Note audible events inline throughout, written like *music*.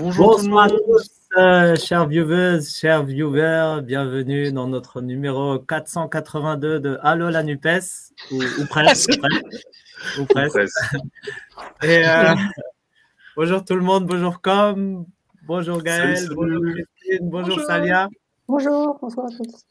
Bonjour tout le Bonsoir à monde. tous, euh, chers viewers, chers viewers. Bienvenue dans notre numéro 482 de Allo la NUPES, ou, ou presque. *laughs* ou presque, ou presque. Presque. *laughs* Et, euh, bonjour tout le monde, bonjour Com, bonjour Gaël, bonjour Christine, bonjour, Bonjour. Salia. Bonjour, bonsoir à tous.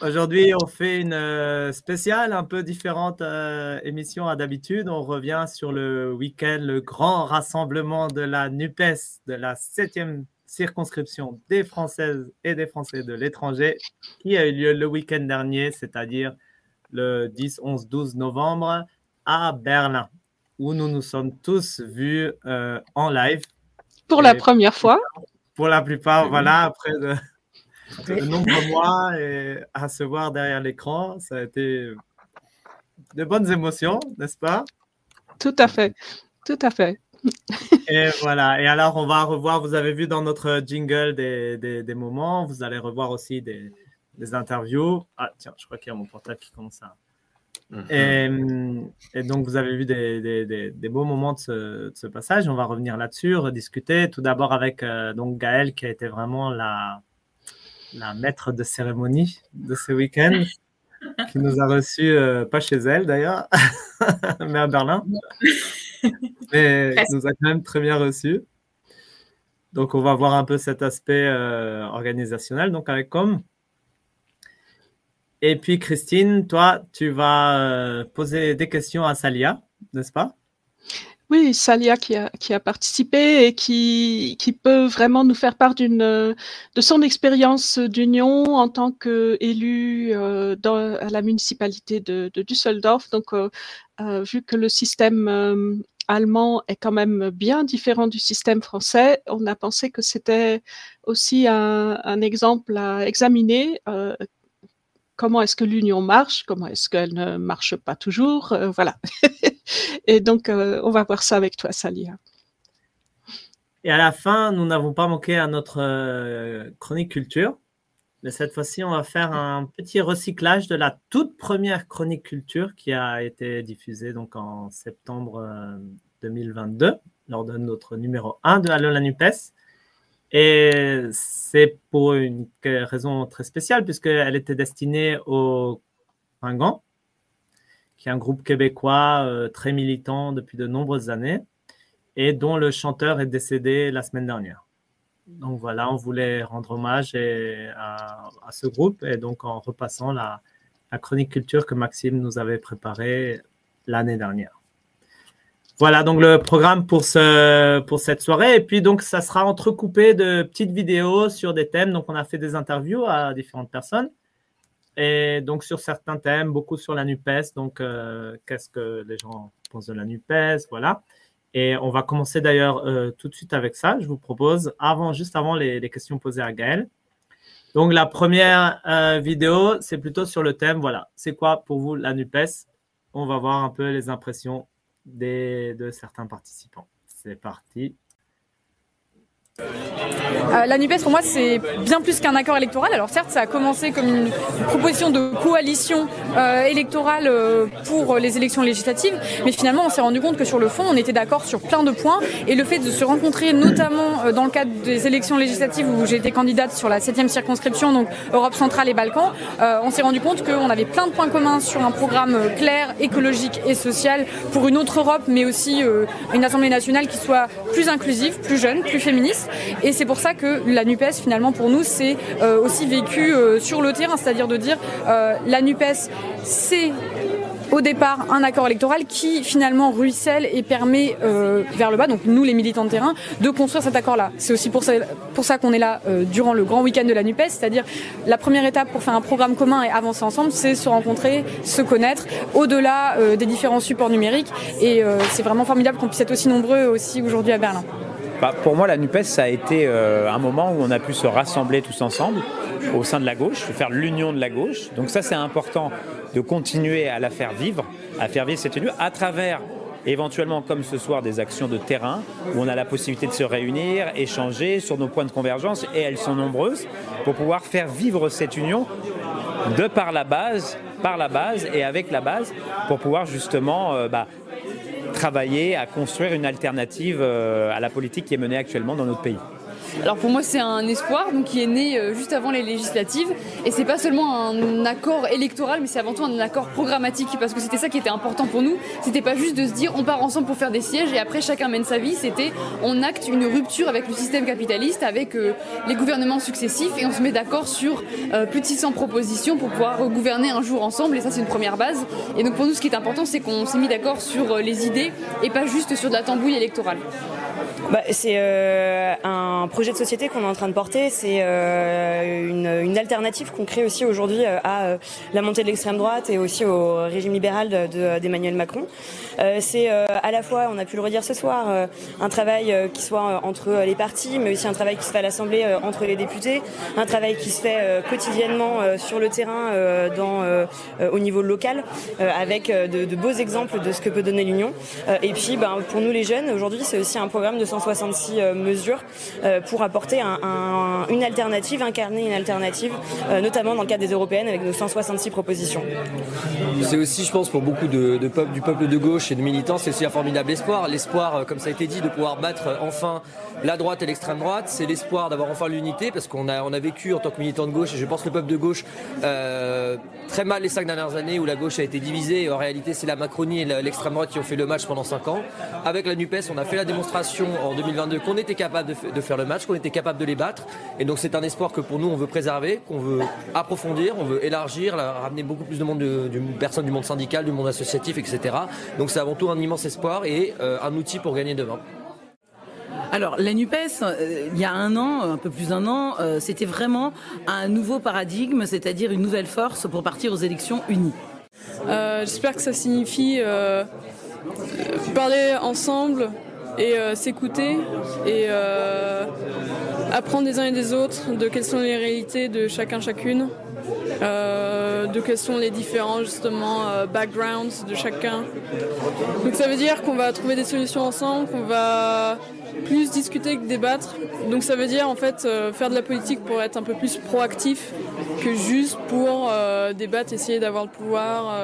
Aujourd'hui, on fait une euh, spéciale, un peu différente euh, émission à d'habitude. On revient sur le week-end, le grand rassemblement de la NUPES, de la septième circonscription des Françaises et des Français de l'étranger, qui a eu lieu le week-end dernier, c'est-à-dire le 10, 11, 12 novembre à Berlin, où nous nous sommes tous vus euh, en live. Pour la première fois. Pour la plupart, voilà, après de, de nombreux mois et à se voir derrière l'écran, ça a été de bonnes émotions, n'est-ce pas? Tout à fait. Tout à fait. *laughs* Et voilà. Et alors, on va revoir, vous avez vu dans notre jingle des, des, des moments, vous allez revoir aussi des, des interviews. Ah, tiens, je crois qu'il y a mon portable qui commence à. Mhm. Et, et donc, vous avez vu des, des, des, des beaux moments de ce, de ce passage. On va revenir là-dessus, rediscuter. Tout d'abord avec euh, donc Gaëlle, qui a été vraiment la, la maître de cérémonie de ce week-end, qui nous a reçus, euh, pas chez elle d'ailleurs, *laughs* mais à Berlin. *laughs* Mais qui nous a quand même très bien reçus. Donc, on va voir un peu cet aspect euh, organisationnel, donc avec Com. Et puis, Christine, toi, tu vas euh, poser des questions à Salia, n'est-ce pas? Oui, Salia qui a, qui a participé et qui, qui peut vraiment nous faire part d'une, de son expérience d'union en tant qu'élu euh, à la municipalité de, de Düsseldorf. Donc, euh, euh, vu que le système euh, allemand est quand même bien différent du système français, on a pensé que c'était aussi un, un exemple à examiner. comment est-ce que l'union marche, comment est-ce qu'elle ne marche pas toujours, voilà. *laughs* Et donc, euh, on va voir ça avec toi, Salia. Et à la fin, nous n'avons pas manqué à notre euh, chronique culture. Mais cette fois-ci, on va faire un petit recyclage de la toute première chronique culture qui a été diffusée donc en septembre euh, 2022 lors de notre numéro 1 de Allo la NUPES. Et c'est pour une raison très spéciale puisqu'elle était destinée aux Pingans, qui est un groupe québécois euh, très militant depuis de nombreuses années et dont le chanteur est décédé la semaine dernière. Donc voilà, on voulait rendre hommage à, ce groupe et donc en repassant la, chronique culture que Maxime nous avait préparée l'année dernière. Voilà donc le programme pour, pour cette soirée. Et puis donc ça sera entrecoupé de petites vidéos sur des thèmes. Donc on a fait des interviews à différentes personnes. Et donc sur certains thèmes, beaucoup sur la NUPES. Donc euh, qu'est-ce que les gens pensent de la NUPES, voilà. Et on va commencer d'ailleurs euh, tout de suite avec ça. Je vous propose, avant, juste avant les, questions posées à Gaël. Donc la première euh, vidéo, c'est plutôt sur le thème, voilà, c'est quoi pour vous la NUPES? On va voir un peu les impressions de certains participants. C'est parti. Euh, la NUPES, pour moi, c'est bien plus qu'un accord électoral. Alors certes, ça a commencé comme une proposition de coalition euh, électorale euh, pour les élections législatives, mais finalement, on s'est rendu compte que sur le fond, on était d'accord sur plein de points. Et le fait de se rencontrer, notamment dans le cadre des élections législatives où j'ai été candidate sur la 7 circonscription, donc Europe centrale et Balkans, on s'est rendu compte qu'on avait plein de points communs sur un programme clair, écologique et social pour une autre Europe, mais aussi une Assemblée nationale qui soit plus inclusive, plus jeune, plus féministe. Et c'est pour ça que la NUPES, finalement, pour nous, c'est euh, aussi vécu euh, sur le terrain, c'est-à-dire de dire euh, la NUPES, c'est au départ un accord électoral qui finalement ruisselle et permet euh, vers le bas, donc nous les militants de terrain, de construire cet accord-là. C'est aussi pour ça, qu'on est là durant le grand week-end de la NUPES, c'est-à-dire la première étape pour faire un programme commun et avancer ensemble, c'est se rencontrer, se connaître, au-delà des différents supports numériques. Et c'est vraiment formidable qu'on puisse être aussi nombreux aussi aujourd'hui à Berlin. Bah, pour moi, la NUPES, ça a été un moment où on a pu se rassembler tous ensemble au sein de la gauche, faire l'union de la gauche. Donc ça, c'est important de continuer à la faire vivre, à faire vivre cette union à travers éventuellement comme ce soir des actions de terrain où on a la possibilité de se réunir, échanger sur nos points de convergence et elles sont nombreuses pour pouvoir faire vivre cette union de par la base, par la base et avec la base pour pouvoir justement euh, bah, travailler à construire une alternative euh, à la politique qui est menée actuellement dans notre pays. Alors pour moi c'est un espoir donc, qui est né euh, juste avant les législatives et c'est pas seulement un accord électoral mais c'est avant tout un accord programmatique parce que c'était ça qui était important pour nous. C'était pas juste de se dire on part ensemble pour faire des sièges et après chacun mène sa vie, c'était on acte une rupture avec le système capitaliste, avec euh, les gouvernements successifs et on se met d'accord sur euh, plus de 600 propositions pour pouvoir gouverner un jour ensemble et ça c'est une première base. Et donc pour nous ce qui est important c'est qu'on s'est mis d'accord sur les idées et pas juste sur de la tambouille électorale. Bah, c'est un projet de société qu'on est en train de porter. C'est euh, une, alternative qu'on crée aussi aujourd'hui euh, à la montée de l'extrême droite et aussi au régime libéral d'Emmanuel Macron. c'est à la fois, on a pu le redire ce soir, un travail qui soit entre les partis, mais aussi un travail qui se fait à l'Assemblée entre les députés, un travail qui se fait quotidiennement sur le terrain au niveau local, avec de, beaux exemples de ce que peut donner l'Union. et puis, ben, pour nous les jeunes, aujourd'hui, c'est aussi un programme de 166 euh, mesures euh, pour apporter une alternative, incarner une alternative, euh, notamment dans le cadre des européennes avec nos 166 propositions. C'est aussi, je pense, pour beaucoup de, du peuple de gauche et de militants, c'est aussi un formidable espoir. L'espoir, comme ça a été dit, de pouvoir battre enfin la droite et l'extrême droite. C'est l'espoir d'avoir enfin l'unité parce qu'on a, on a vécu en tant que militant de gauche, et je pense le peuple de gauche, très mal les cinq dernières années où la gauche a été divisée. En réalité, c'est la Macronie et l'extrême droite qui ont fait le match pendant cinq ans. Avec la NUPES, on a fait la démonstration en 2022 qu'on était capable de, faire le match, qu'on était capable de les battre. Et donc c'est un espoir que pour nous on veut préserver, qu'on veut approfondir, on veut élargir, ramener beaucoup plus de monde, de, personnes du monde syndical, du monde associatif, etc. Donc c'est avant tout un immense espoir et euh, un outil pour gagner demain. Alors, la NUPES, euh, il y a un an, un peu plus d'un an, euh, c'était vraiment un nouveau paradigme, c'est-à-dire une nouvelle force pour partir aux élections unies. J'espère que ça signifie parler ensemble, et euh, s'écouter et euh, apprendre des uns et des autres de quelles sont les réalités de chacun chacune, euh, de quels sont les différents justement backgrounds de chacun. Donc ça veut dire qu'on va trouver des solutions ensemble, qu'on va plus discuter que débattre. Donc ça veut dire en fait faire de la politique pour être un peu plus proactif que juste pour débattre, essayer d'avoir le pouvoir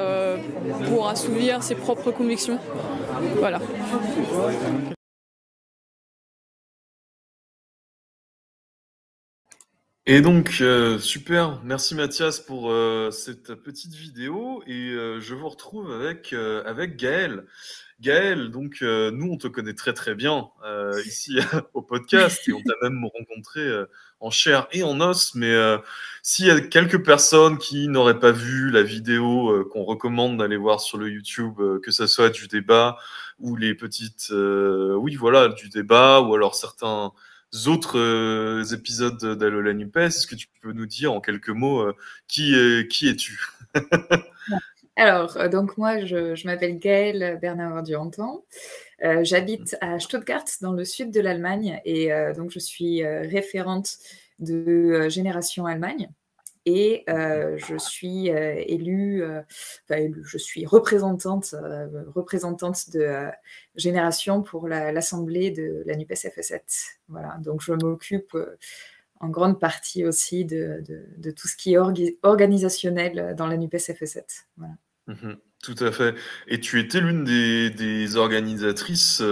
pour assouvir ses propres convictions. Voilà. Et donc, euh, super, merci Mathias pour euh, cette petite vidéo. Et euh, je vous retrouve avec, avec Gaël. Gaël, donc nous on te connaît très très bien ici *laughs* au podcast. Et on t'a même rencontré en chair et en os, mais s'il y a quelques personnes qui n'auraient pas vu la vidéo qu'on recommande d'aller voir sur le YouTube, que ce soit du débat ou les petites, oui voilà, du débat ou alors certains autres euh, épisodes d'Alola Nupes. Est-ce que tu peux nous dire en quelques mots euh, qui, qui es-tu? *laughs* Alors, euh, donc moi, je, m'appelle Gaëlle Bernard Durantan. J'habite à Stuttgart, dans le sud de l'Allemagne, et donc je suis référente de Génération Allemagne et euh, je suis euh, élue, euh, enfin, je suis représentante, représentante de Génération pour l'Assemblée de la NUPES FS7. Voilà, donc je m'occupe en grande partie aussi de, de, tout ce qui est organisationnel dans la NUPES FS7. Voilà. Mmh tout à fait. Et tu étais l'une des, des, organisatrices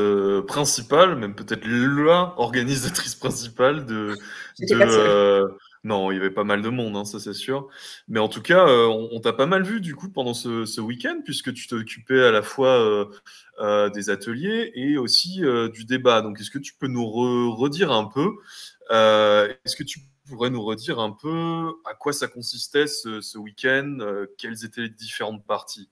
principales, même peut-être la organisatrice principale de, de, non, il y avait pas mal de monde, hein, ça c'est sûr. Mais en tout cas, euh, on, t'a pas mal vu du coup pendant ce, week-end, puisque tu t'occupais à la fois euh, euh, des ateliers et aussi du débat. Donc, est-ce que tu peux nous redire un peu Est-ce que tu pourrais nous redire un peu à quoi ça consistait ce week-end Quelles étaient les différentes parties?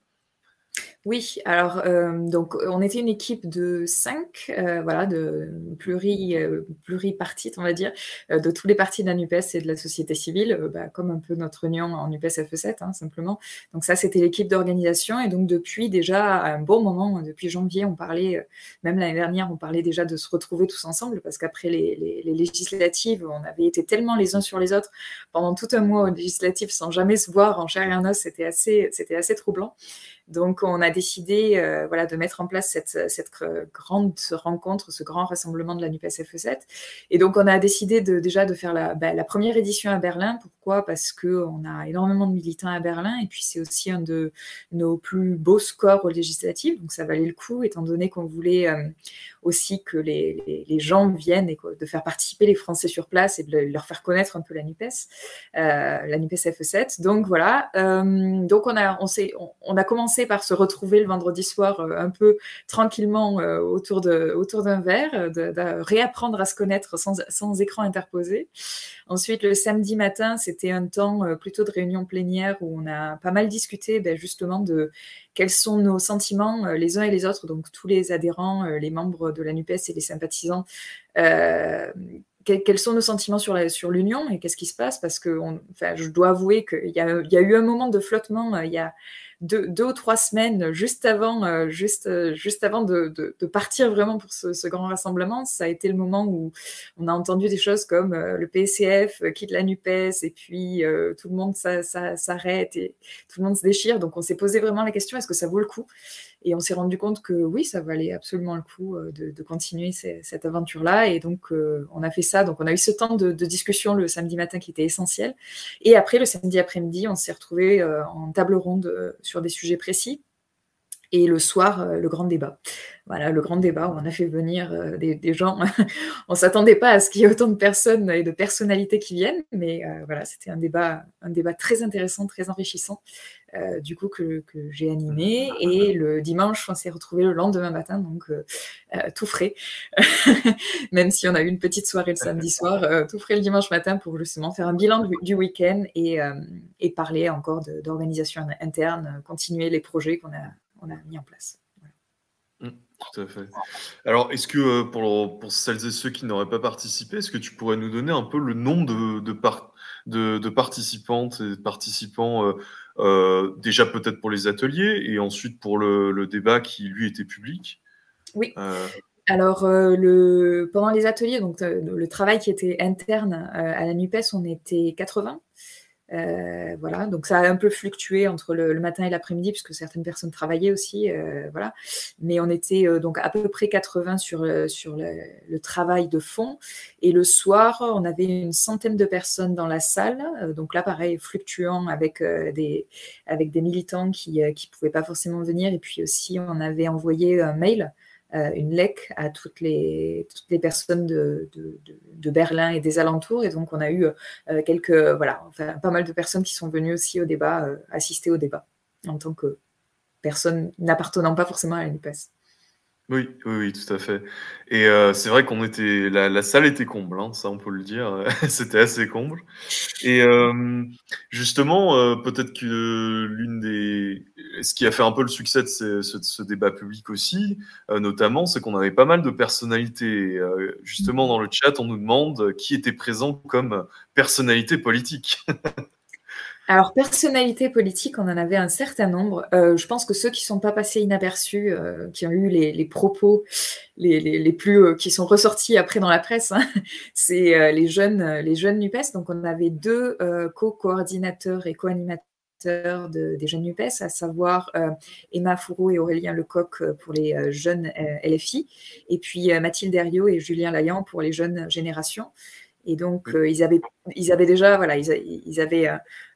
Oui, alors euh, donc on était une équipe de cinq, euh, voilà, de pluri, euh, pluripartites, on va dire, de tous les partis de la NUPES et de la société civile, bah, comme un peu notre union en NUPES FE7, hein, simplement. Donc ça, c'était l'équipe d'organisation. Et donc depuis déjà un bon moment, depuis janvier, on parlait, même l'année dernière, on parlait déjà de se retrouver tous ensemble, parce qu'après les, les- les législatives, on avait été tellement les uns sur les autres pendant tout un mois aux législatives sans jamais se voir en chair et en os. C'était assez, c'était assez troublant. Donc, on a décidé euh, voilà, de mettre en place cette, cette gr- grande rencontre, ce grand rassemblement de la NUPES FE7. Et donc, on a décidé déjà de faire la, bah, la première édition à Berlin. Pourquoi? Parce qu'on a énormément de militants à Berlin et puis c'est aussi un de nos plus beaux scores aux législatives. Donc, ça valait le coup, étant donné qu'on voulait euh, aussi que les, les, gens viennent et de faire participer les Français sur place et de le- leur faire connaître un peu la NUPES, euh, la NUPES FE7. Donc, voilà. Euh, donc, on a, on, on, on a commencé par se retrouver le vendredi soir un peu tranquillement autour de autour d'un verre, de, de réapprendre à se connaître sans, sans écran interposé. Ensuite, le samedi matin, c'était un temps euh, plutôt de réunion plénière où on a pas mal discuté ben, justement de quels sont nos sentiments euh, les uns et les autres, donc tous les adhérents, euh, les membres de la NUPES et les sympathisants. que- quels sont nos sentiments sur l'union et qu'est-ce qui se passe? Parce que je dois avouer qu'il y a, y a eu un moment de flottement il y a deux, deux ou trois semaines juste avant, euh, juste, euh, juste avant de, de- de partir vraiment pour ce, ce grand rassemblement. Ça a été le moment où on a entendu des choses comme euh, le PCF quitte la NUPES et puis tout le monde s'arrête et tout le monde se déchire. Donc on s'est posé vraiment la question est-ce que ça vaut le coup? Et on s'est rendu compte que oui, ça valait absolument le coup euh, de, continuer cette aventure-là. Et donc euh, on a fait ça. Donc on a eu ce temps de, discussion le samedi matin qui était essentiel. Et après, le samedi après-midi, on s'est retrouvés euh, en table ronde euh, sur des sujets précis. Et le soir, euh, le grand débat. Voilà, le grand débat où on a fait venir euh, des, gens. *laughs* on s'attendait pas à ce qu'il y ait autant de personnes et de personnalités qui viennent, mais euh, voilà, c'était un débat, un débat très intéressant, très enrichissant, du coup que, que j'ai animé. Et le dimanche, on s'est retrouvés le lendemain matin, donc tout frais. *laughs* Même si on a eu une petite soirée le samedi soir, tout frais le dimanche matin pour justement faire un bilan du, week-end et, parler encore d'organisation interne, continuer les projets qu'on a, on a mis en place. Mm, Tout à fait. Alors, est-ce que euh, pour, pour celles et ceux qui n'auraient pas participé, est-ce que tu pourrais nous donner un peu le nombre de, de, par- de, de participantes et participants, euh, euh, déjà peut-être pour les ateliers et ensuite pour le, le débat qui, lui, était public? Oui. Euh, Alors, euh, le, pendant les ateliers, donc le travail qui était interne à la NUPES, on était 80. Euh, voilà, donc ça a un peu fluctué entre le, matin et l'après-midi, puisque certaines personnes travaillaient aussi, euh, voilà. Mais on était euh, donc à peu près 80 sur, sur le, travail de fond. Et le soir, on avait une centaine de personnes dans la salle. Donc là, pareil, fluctuant avec, des, avec des militants qui ne pouvaient pas forcément venir. Et puis aussi, on avait envoyé un mail une LEC à toutes les, toutes les personnes de, de, Berlin et des alentours. Et donc, on a eu euh, quelques, voilà, pas mal de personnes qui sont venues aussi au débat, euh, assister au débat, en tant que personne n'appartenant pas forcément à la NUPES. Oui, oui, oui, tout à fait. Et euh, c'est vrai qu'on était, la, la salle était comble, hein, ça on peut le dire, *laughs* c'était assez comble. Et justement, euh, peut-être que l'une des, ce qui a fait un peu le succès de ce, ce, ce débat public aussi, euh, notamment, c'est qu'on avait pas mal de personnalités. Justement, dans le chat, on nous demande qui était présent comme personnalité politique. *laughs* Alors, personnalité politique, on en avait un certain nombre. Euh, je pense que ceux qui ne sont pas passés inaperçus, euh, qui ont eu les, les propos les, les, les plus euh, qui sont ressortis après dans la presse, hein, *laughs* c'est les jeunes les jeunes Nupes. Donc, on avait deux co-coordinateurs et co-animateurs de, des jeunes Nupes, à savoir euh, Emma Fourreau et Aurélien Lecoq pour les euh, jeunes LFI, et puis Mathilde Herriot et Julien Laillan pour les jeunes générations. Et donc, euh, ils, avaient, ils avaient déjà, voilà, ils, avaient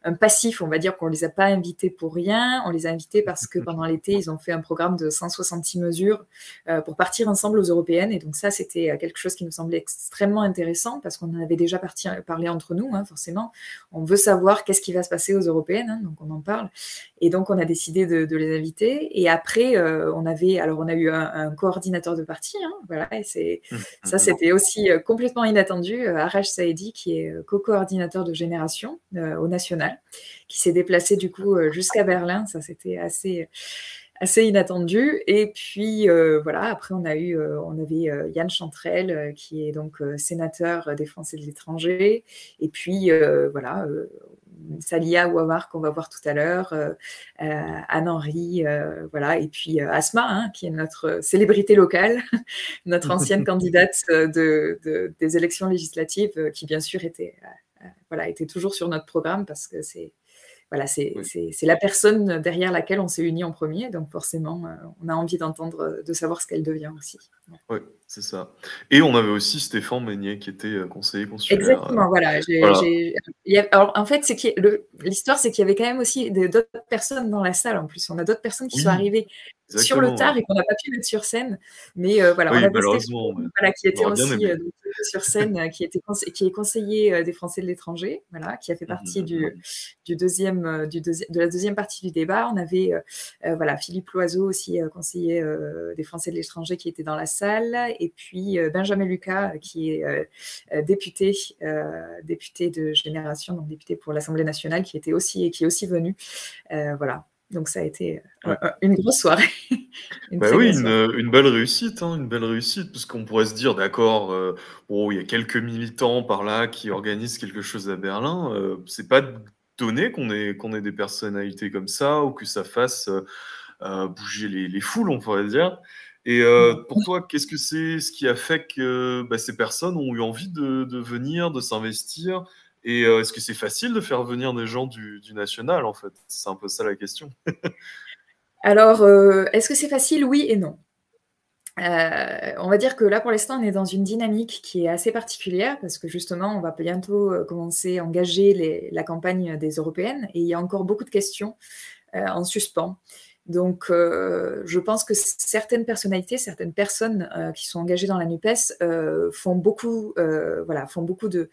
un passif, on va dire qu'on ne les a pas invités pour rien. On les a invités parce que pendant l'été, ils ont fait un programme de 166 mesures euh, pour partir ensemble aux européennes. Et donc, ça, c'était quelque chose qui nous semblait extrêmement intéressant parce qu'on en avait déjà parti, parlé entre nous, hein, forcément. On veut savoir qu'est-ce qui va se passer aux européennes, hein, donc on en parle. Et donc, on a décidé de, de les inviter. Et après, euh, on avait, alors, on a eu un, un coordinateur de parti, hein, voilà, et c'est, *laughs* ça, c'était aussi euh, complètement inattendu. Araj Saedi, qui est co-coordinateur de Génération euh, au national, qui s'est déplacé du coup jusqu'à Berlin. Ça, c'était assez, assez inattendu. Et puis voilà, après on a eu, on avait Yann Chantrel qui est donc sénateur des Français de l'étranger. Et puis voilà, Salia Ouamar qu'on va voir tout à l'heure, Anne-Henri, voilà, et puis Asma, hein, qui est notre célébrité locale, *laughs* notre ancienne *laughs* candidate de, des élections législatives, qui bien sûr était, voilà, était toujours sur notre programme parce que c'est voilà, c'est la personne derrière laquelle on s'est unis en premier, donc forcément, euh, on a envie d'entendre, de savoir ce qu'elle devient aussi. Oui, c'est ça. Et on avait aussi Stéphane Meunier qui était euh, conseiller consulaire. Exactement, voilà. alors, en fait, l'histoire, c'est qu'il y avait quand même aussi d'autres personnes dans la salle en plus. On a d'autres personnes qui sont arrivées sur le tard et qu'on n'a pas pu mettre sur scène. Mais voilà, on a malheureusement, voilà, qui était aussi sur scène, qui, était qui est conseiller des Français de l'étranger, voilà, qui a fait mmh partie du, du deuxième, du deuxième, de la deuxième partie du débat. On avait voilà, Philippe Loiseau aussi, conseiller des Français de l'étranger, qui était dans la salle, et puis Benjamin Lucas, qui est député, député de Génération, donc député pour l'Assemblée nationale, qui était aussi, qui est aussi venu. voilà. Donc ça a été une grosse soirée. *laughs* bah oui, une, belle réussite, hein, une belle réussite, parce qu'on pourrait se dire, d'accord, bon, il y a quelques militants par là qui organisent quelque chose à Berlin. c'est pas donné qu'on ait, qu'on ait des personnalités comme ça ou que ça fasse bouger les, les, foules, on pourrait dire. Et pour toi, qu'est-ce que c'est ce qui a fait que bah, ces personnes ont eu envie de, de venir, de s'investir? Et euh, est-ce que c'est facile de faire venir des gens du, national, en fait? C'est un peu ça la question. *laughs* Alors, euh, est-ce que c'est facile? Oui et non. Euh, on va dire que là, pour l'instant, on est dans une dynamique qui est assez particulière parce que justement, on va bientôt commencer à engager la campagne des européennes et il y a encore beaucoup de questions en suspens. Donc, euh, je pense que certaines personnalités, certaines personnes euh, qui sont engagées dans la Nupes euh, font beaucoup, voilà, font beaucoup de,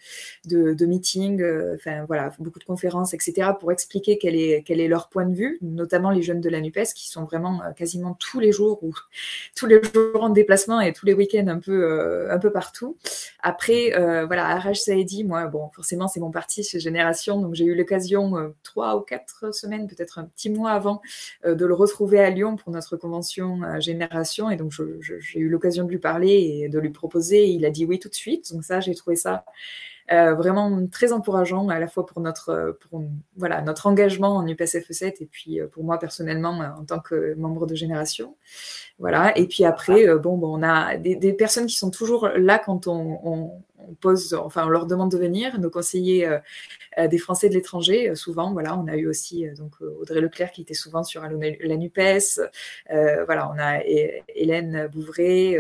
de, meetings, enfin voilà, beaucoup de conférences, etc., pour expliquer quel est quel est leur point de vue, notamment les jeunes de la Nupes qui sont vraiment quasiment tous les jours ou *laughs* tous les jours en déplacement et tous les week-ends un peu un peu partout. Après, voilà, Araj Saedi, moi, bon, forcément, c'est mon parti chez Génération, donc j'ai eu l'occasion trois ou quatre semaines, peut-être un petit mois avant, de le à Lyon pour notre convention euh, Génération. Et donc, j'ai eu l'occasion de lui parler et de lui proposer. il a dit oui tout de suite. Donc, ça, j'ai trouvé ça euh, vraiment très encourageant à la fois pour notre, pour, voilà, notre engagement en UPSFE7 et puis euh, pour moi personnellement en tant que membre de génération. Voilà. Et puis après, bon, bon, on a des, personnes qui sont toujours là quand on, on pose, enfin, on leur demande de venir. Nos conseillers euh, euh, des Français de l'étranger, euh, souvent, voilà, on a eu aussi donc Audrey Leclerc qui était souvent sur la Nupes. voilà, on a Hélène Bouvray,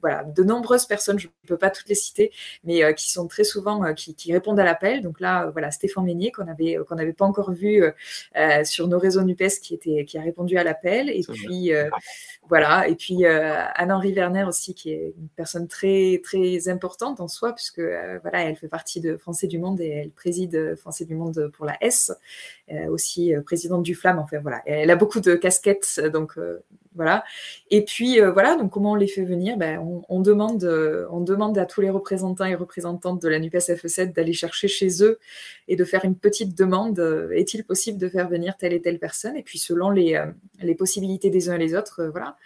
voilà, de nombreuses personnes. Je ne peux pas toutes les citer, mais qui sont très souvent qui, répondent à l'appel. Donc là, voilà, Stéphane Meignier qu'on avait qu'on n'avait pas encore vu sur nos réseaux Nupes qui était qui a répondu à l'appel. Et puis voilà, et puis Anne-Henri Werner aussi qui est une personne très très importante en soi puisque euh, voilà, elle fait partie de Français du Monde et elle préside Français du Monde pour la S, euh, aussi euh, présidente du Flamme. Enfin voilà, elle a beaucoup de casquettes, donc voilà. Et puis voilà, donc comment on les fait venir? Ben, on, demande, on demande à tous les représentants et représentantes de la NUPES FE7 d'aller chercher chez eux et de faire une petite demande. Est-il possible de faire venir telle et telle personne? Et puis selon les, les possibilités des uns et les autres, voilà.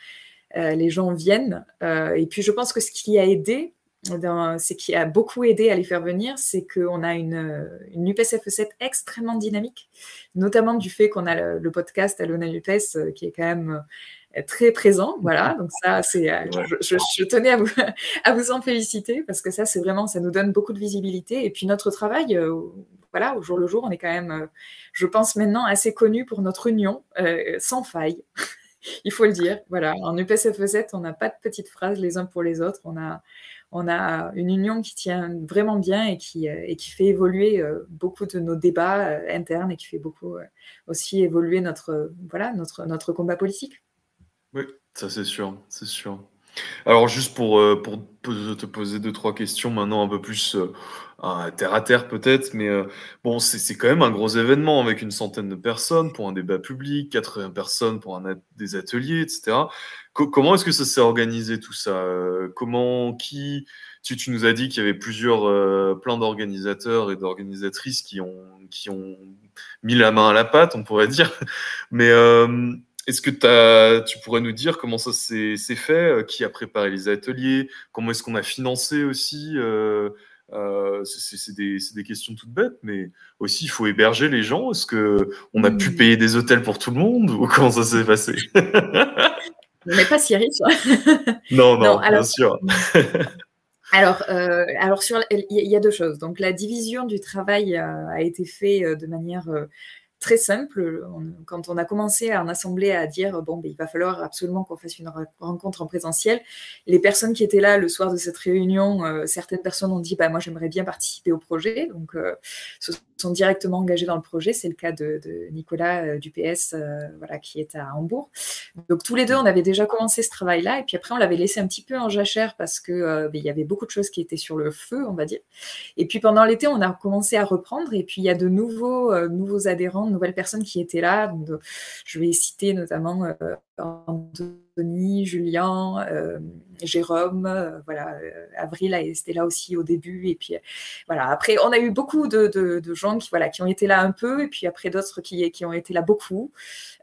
les gens viennent. et puis je pense que ce qui a aidé, ce qui a beaucoup aidé à les faire venir, c'est qu'on a une, une UPS-FE7 extrêmement dynamique, notamment du fait qu'on a le, podcast Alona euh, qui est quand même euh, très présent. Voilà, donc ça, c'est, euh, je, tenais à vous, *laughs* à vous en féliciter parce que ça, c'est vraiment, ça nous donne beaucoup de visibilité. Et puis notre travail, voilà, au jour le jour, on est quand même, je pense maintenant, assez connu pour notre union sans faille. *laughs* Il faut le dire. Voilà, en UPS-FE7, on n'a pas de petites phrases les uns pour les autres. On a, on a une union qui tient vraiment bien et qui, euh, et qui fait évoluer euh, beaucoup de nos débats euh, internes et qui fait beaucoup aussi évoluer notre, voilà, notre, notre combat politique. Oui, ça c'est sûr, c'est sûr. Alors juste pour, pour te poser deux, trois questions maintenant un peu plus terre à terre peut-être, mais bon, c'est quand même un gros événement avec une centaine de personnes pour un débat public, 80 personnes pour des ateliers, etc comment est-ce que ça s'est organisé tout ça euh, Comment, qui tu, tu, nous as dit qu'il y avait plusieurs, euh, plein d'organisateurs et d'organisatrices qui ont, mis la main à la pâte, on pourrait dire. Mais euh, est-ce que tu pourrais nous dire comment ça s'est fait Qui a préparé les ateliers Comment est-ce qu'on a financé aussi c'est des, des, questions toutes bêtes, mais aussi il faut héberger les gens. Est-ce qu'on a pu payer des hôtels pour tout le monde ou comment ça s'est passé? On n'est pas si riche. *laughs* non, non, bien sûr. *laughs* Alors, euh, alors sur, il y a deux choses. Donc, la division du travail euh, a été faite euh, de manière très simple. quand on a commencé à en assembler, à dire bon, ben, il va falloir absolument qu'on fasse une rencontre en présentiel, les personnes qui étaient là le soir de cette réunion, euh, certaines personnes ont dit bah, moi j'aimerais bien participer au projet, donc euh, se sont directement engagées dans le projet. C'est le cas de, Nicolas euh, du PS, voilà, qui est à Hambourg. Donc tous les deux, on avait déjà commencé ce travail-là, et puis après on l'avait laissé un petit peu en jachère parce que ben, y avait beaucoup de choses qui étaient sur le feu, on va dire. Et puis pendant l'été, on a commencé à reprendre, et puis il y a de nouveaux nouveaux adhérents nouvelles personnes qui étaient là. Donc, je vais citer notamment euh, Anthony, Julien, euh, Jérôme, euh, voilà, Avril a là aussi au début. Et puis voilà, après, on a eu beaucoup de, gens qui, voilà, qui ont été là un peu, et puis après d'autres qui, qui ont été là beaucoup.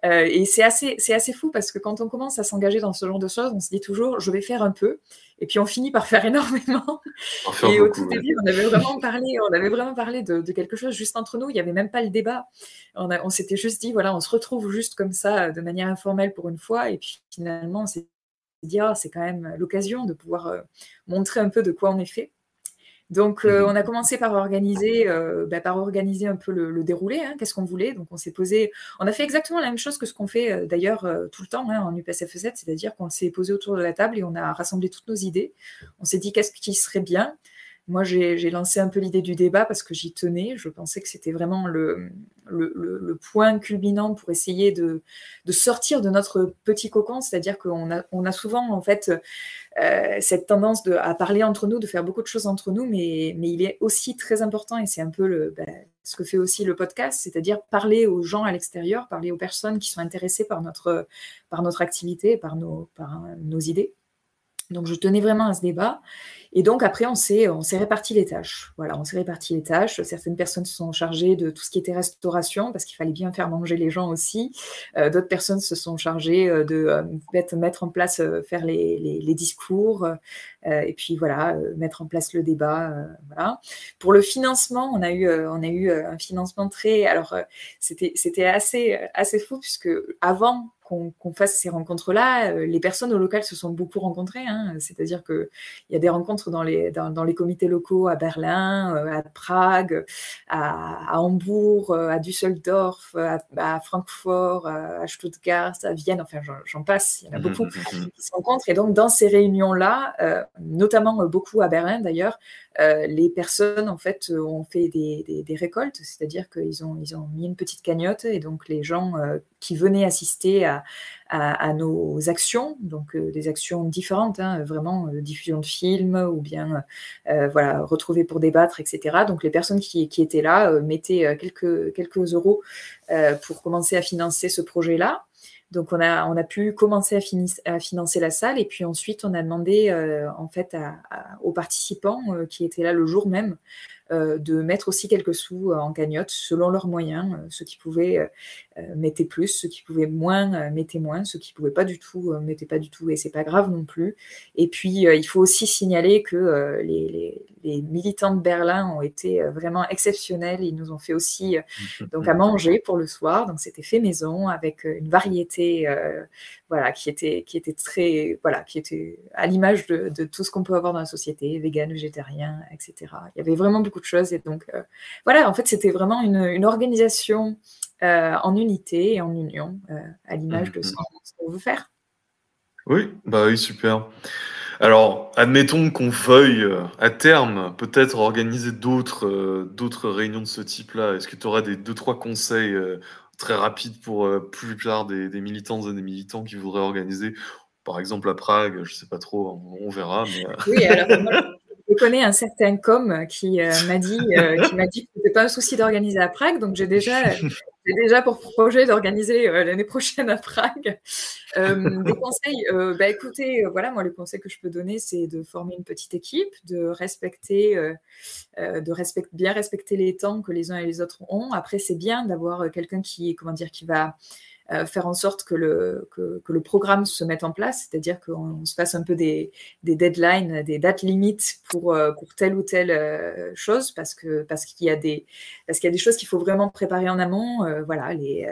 et c'est assez, assez fou parce que quand on commence à s'engager dans ce genre de choses, on se dit toujours, je vais faire un peu. Et puis on finit par faire énormément. et au tout début, on avait vraiment parlé, on avait vraiment parlé de, quelque chose juste entre nous. Il n'y avait même pas le débat. On, on s'était juste dit, voilà, on se retrouve juste comme ça, de manière informelle pour une fois. Et puis finalement, on s'est dit, ah, c'est quand même l'occasion de pouvoir euh, montrer un peu de quoi on est fait. Donc, euh, mhm. on a commencé par organiser, euh, bah, par organiser un peu le, déroulé, hein, qu'est-ce qu'on voulait. Donc, on s'est posé, on a fait exactement la même chose que ce qu'on fait euh, d'ailleurs tout le temps hein, en UPSF7, c'est-à-dire qu'on s'est posé autour de la table et on a rassemblé toutes nos idées. On s'est dit qu'est-ce qui serait bien. Moi, j'ai lancé un peu l'idée du débat parce que j'y tenais. Je pensais que c'était vraiment le, point culminant pour essayer de, sortir de notre petit cocon. C'est-à-dire qu'on a, souvent, en fait, euh, cette tendance de, à parler entre nous, de faire beaucoup de choses entre nous, mais, il est aussi très important, et c'est un peu ben, ce que fait aussi le podcast, c'est-à-dire parler aux gens à l'extérieur, parler aux personnes qui sont intéressées par notre, activité, par nos idées. Donc je tenais vraiment à ce débat. Et donc après, on s'est, on s'est réparti les tâches. Voilà, on s'est réparti les tâches. Certaines personnes se sont chargées de tout ce qui était restauration, parce qu'il fallait bien faire manger les gens aussi. Euh, d'autres personnes se sont chargées euh, de euh, mettre, en place, faire les, les, discours, et puis voilà, mettre en place le débat. voilà. Pour le financement, on a eu, on a eu un financement très... Alors, c'était, c'était assez, assez fou, puisque avant qu'on fasse ces rencontres-là. Euh, les personnes au local se sont beaucoup rencontrées, hein. c'est-à-dire qu'il y a des rencontres dans les, dans, les comités locaux à Berlin, euh, à Prague, à, Hambourg, euh, à Düsseldorf, à, Francfort, à Stuttgart, à Vienne, enfin j'en passe, il y en a mmh, beaucoup mmh, mmh, qui se rencontrent. Et donc dans ces réunions-là, notamment beaucoup à Berlin d'ailleurs, les personnes en fait ont fait des, des, récoltes, c'est-à-dire qu'ils ont, ils ont mis une petite cagnotte et donc les gens qui venaient assister à, à, nos actions, donc euh, des actions différentes, hein, vraiment euh, diffusion de films ou bien euh, voilà retrouver pour débattre, etc. Donc les personnes qui, étaient là mettaient quelques, quelques euros pour commencer à financer ce projet-là. Donc on a, on a pu commencer à, à, financer la salle et puis ensuite on a demandé en fait aux participants qui étaient là le jour même de mettre aussi quelques sous euh, en cagnotte selon leurs moyens. Euh, ceux qui pouvaient mettaient plus, ceux qui pouvaient moins mettaient moins, ceux qui pouvaient pas du tout mettaient pas du tout et c'est pas grave non plus. Et puis il faut aussi signaler que les, militants de Berlin ont été vraiment exceptionnels. Ils nous ont fait aussi *laughs* donc à manger pour le soir, donc c'était fait maison avec une variété voilà qui était qui était très voilà qui était à l'image de, de, tout ce qu'on peut avoir dans la société, vegan, végétarien, etc. Il y avait vraiment beaucoup de choses. Et donc, euh, voilà, en fait, c'était vraiment une, organisation euh, en unité et en union, euh, à l'image de ce mmh. qu'on veut faire. Oui, bah oui, super. Alors, admettons qu'on veuille à terme peut-être organiser d'autres d'autres réunions de ce type-là. Est-ce que tu auras des deux trois conseils très rapides pour plus tard des, des militantes et des militants qui voudraient organiser, par exemple à Prague, je sais pas trop, on, verra. Mais... Oui, alors je connais un certain com qui euh, m'a dit, euh, qui m'a dit que pas un souci d'organiser à Prague, donc j'ai déjà, j'ai déjà pour projet d'organiser euh, l'année prochaine à Prague. *laughs* des conseils, bah écoutez, voilà, moi le conseil que je peux donner, c'est de former une petite équipe, de respecter, de respect, bien respecter les temps que les uns et les autres ont. Après, c'est bien d'avoir quelqu'un qui, comment dire, qui va faire en sorte que le, que, le programme se mette en place, c'est-à-dire qu'on se fasse un peu des, des, deadlines, des dates limites pour, pour telle ou telle chose, parce que parce qu'il y a des qu'il y a des choses qu'il faut vraiment préparer en amont. voilà, les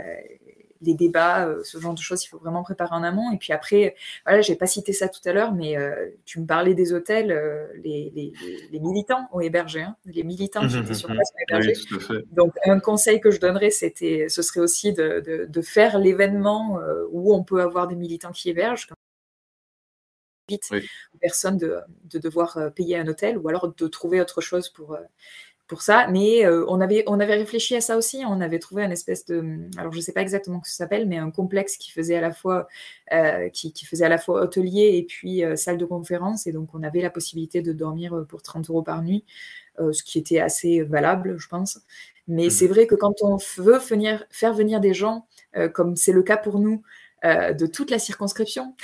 les débats, euh, ce genre de choses, il faut vraiment préparer en amont. Et puis après, voilà, j'ai pas cité ça tout à l'heure, mais euh, tu me parlais des hôtels, euh, les, militants ont hébergé, hein. les militants qui étaient sur place *laughs* ont hébergé. Donc un conseil que je donnerais, c'était, ce serait aussi de, faire l'événement où on peut avoir des militants qui hébergent. Vite, personne de, de, devoir payer un hôtel ou alors de trouver autre chose pour, pour ça. Mais euh, on, avait, on avait réfléchi à ça aussi. On avait trouvé un espèce de, alors je ne sais pas exactement ce que ça s'appelle, mais un complexe qui faisait à la fois, euh, qui, faisait à la fois hôtelier et puis euh, salle de conférence. Et donc on avait la possibilité de dormir pour 30 euros par nuit, ce qui était assez valable, je pense. Mais mmh. c'est vrai que quand on veut venir, faire venir des gens, comme c'est le cas pour nous, de toute la circonscription.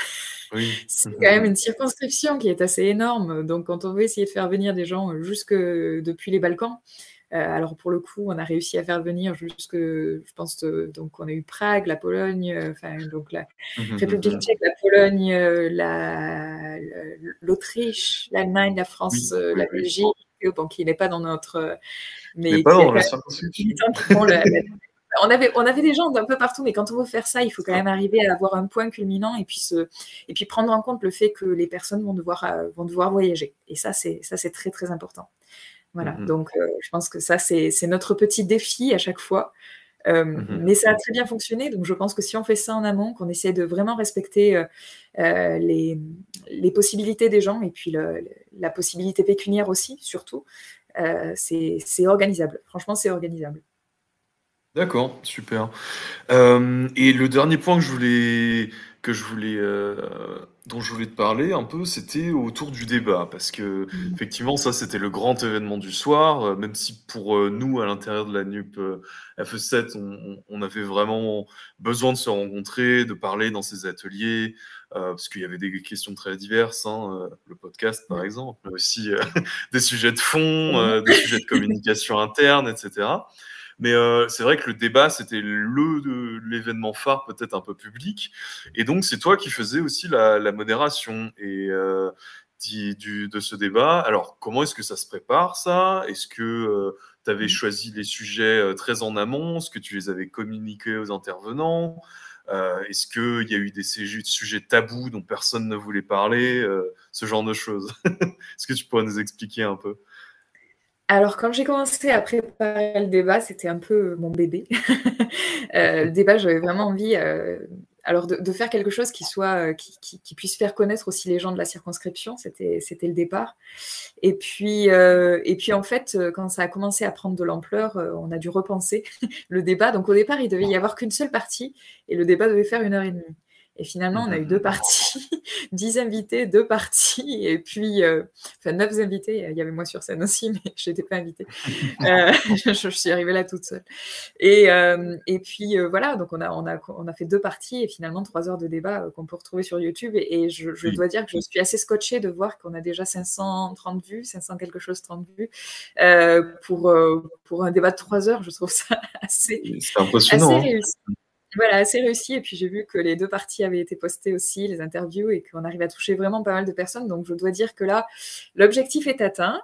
*laughs* C'est quand même une circonscription qui est assez énorme. Donc, quand on veut essayer de faire venir des gens jusque depuis les Balkans, euh, alors pour le coup, on a réussi à faire venir jusque, je pense, donc on a eu Prague, la Pologne, euh, enfin donc la mmh République tchèque, la Pologne, euh, l'Autriche, l'Allemagne, la France, la Belgique, bon, qui n'est pas dans notre, mais pas dans la circonscription *laughs* on avait, on avait des gens d'un peu partout, mais quand on veut faire ça, il faut quand même arriver à avoir un point culminant et puis, se, et puis prendre en compte le fait que les personnes vont devoir, euh, vont devoir voyager. Et ça, c'est, ça, c'est très, très important. Voilà, mm-hmm. donc euh, je pense que ça, c'est, notre petit défi à chaque fois. Euh, mm-hmm. Mais ça a très bien fonctionné, donc je pense que si on fait ça en amont, qu'on essaie de vraiment respecter les, les, possibilités des gens et puis la possibilité pécuniaire aussi, surtout, c'est organisable. Franchement, c'est organisable. D'accord, super. Euh, et le dernier point que je voulais, que je voulais, euh, dont je voulais te parler un peu, c'était autour du débat, parce que mmh. effectivement, ça, c'était le grand événement du soir, euh, même si pour nous, à l'intérieur de la NUP FE7, on, avait vraiment besoin de se rencontrer, de parler dans ces ateliers, parce qu'il y avait des questions très diverses, hein, le podcast par exemple, mais aussi *laughs* des sujets de fond, des sujets de communication interne, etc. Mais euh, c'est vrai que le débat, c'était le l'événement phare, peut-être un peu public. Et donc, c'est toi qui faisais aussi la, modération. Et euh, du, de ce débat. Alors, comment est-ce que ça se prépare, ça? Est-ce que euh, tu avais choisi les sujets très en amont? Est-ce que tu les avais communiqués aux intervenants? Est-ce qu'il y a eu des sujets tabous dont personne ne voulait parler? Ce genre de choses. *laughs* Est-ce que tu pourrais nous expliquer un peu? Alors, quand j'ai commencé à préparer le débat, c'était un peu mon bébé. *laughs* Euh, le débat, j'avais vraiment envie euh, alors de, faire quelque chose qui soit euh, qui, puisse faire connaître aussi les gens de la circonscription. C'était le départ. Et puis en fait, quand ça a commencé à prendre de l'ampleur, on a dû repenser *laughs* le débat. Donc au départ, il devait y avoir qu'une seule partie et le débat devait faire une heure et demie. Et finalement, on a eu deux parties, *laughs* dix invités, deux parties, et puis, euh, enfin, neuf invités. Il y avait moi sur scène aussi, *laughs* mais je n'étais pas invitée. Euh, *laughs* je, suis arrivée là toute seule. Et, euh, et puis, voilà, donc on a, on, a, on a fait deux parties et finalement trois heures de débat qu'on peut retrouver sur YouTube. Et, je, dois dire que je suis assez scotchée de voir qu'on a déjà 530 vues, 500 quelque chose 30 vues, pour, pour un débat de trois heures. Je trouve ça assez, assez hein. réussi. Voilà, assez réussi. Et puis j'ai vu que les deux parties avaient été postées aussi, les interviews, et qu'on arrive à toucher vraiment pas mal de personnes. Donc je dois dire que là, l'objectif est atteint.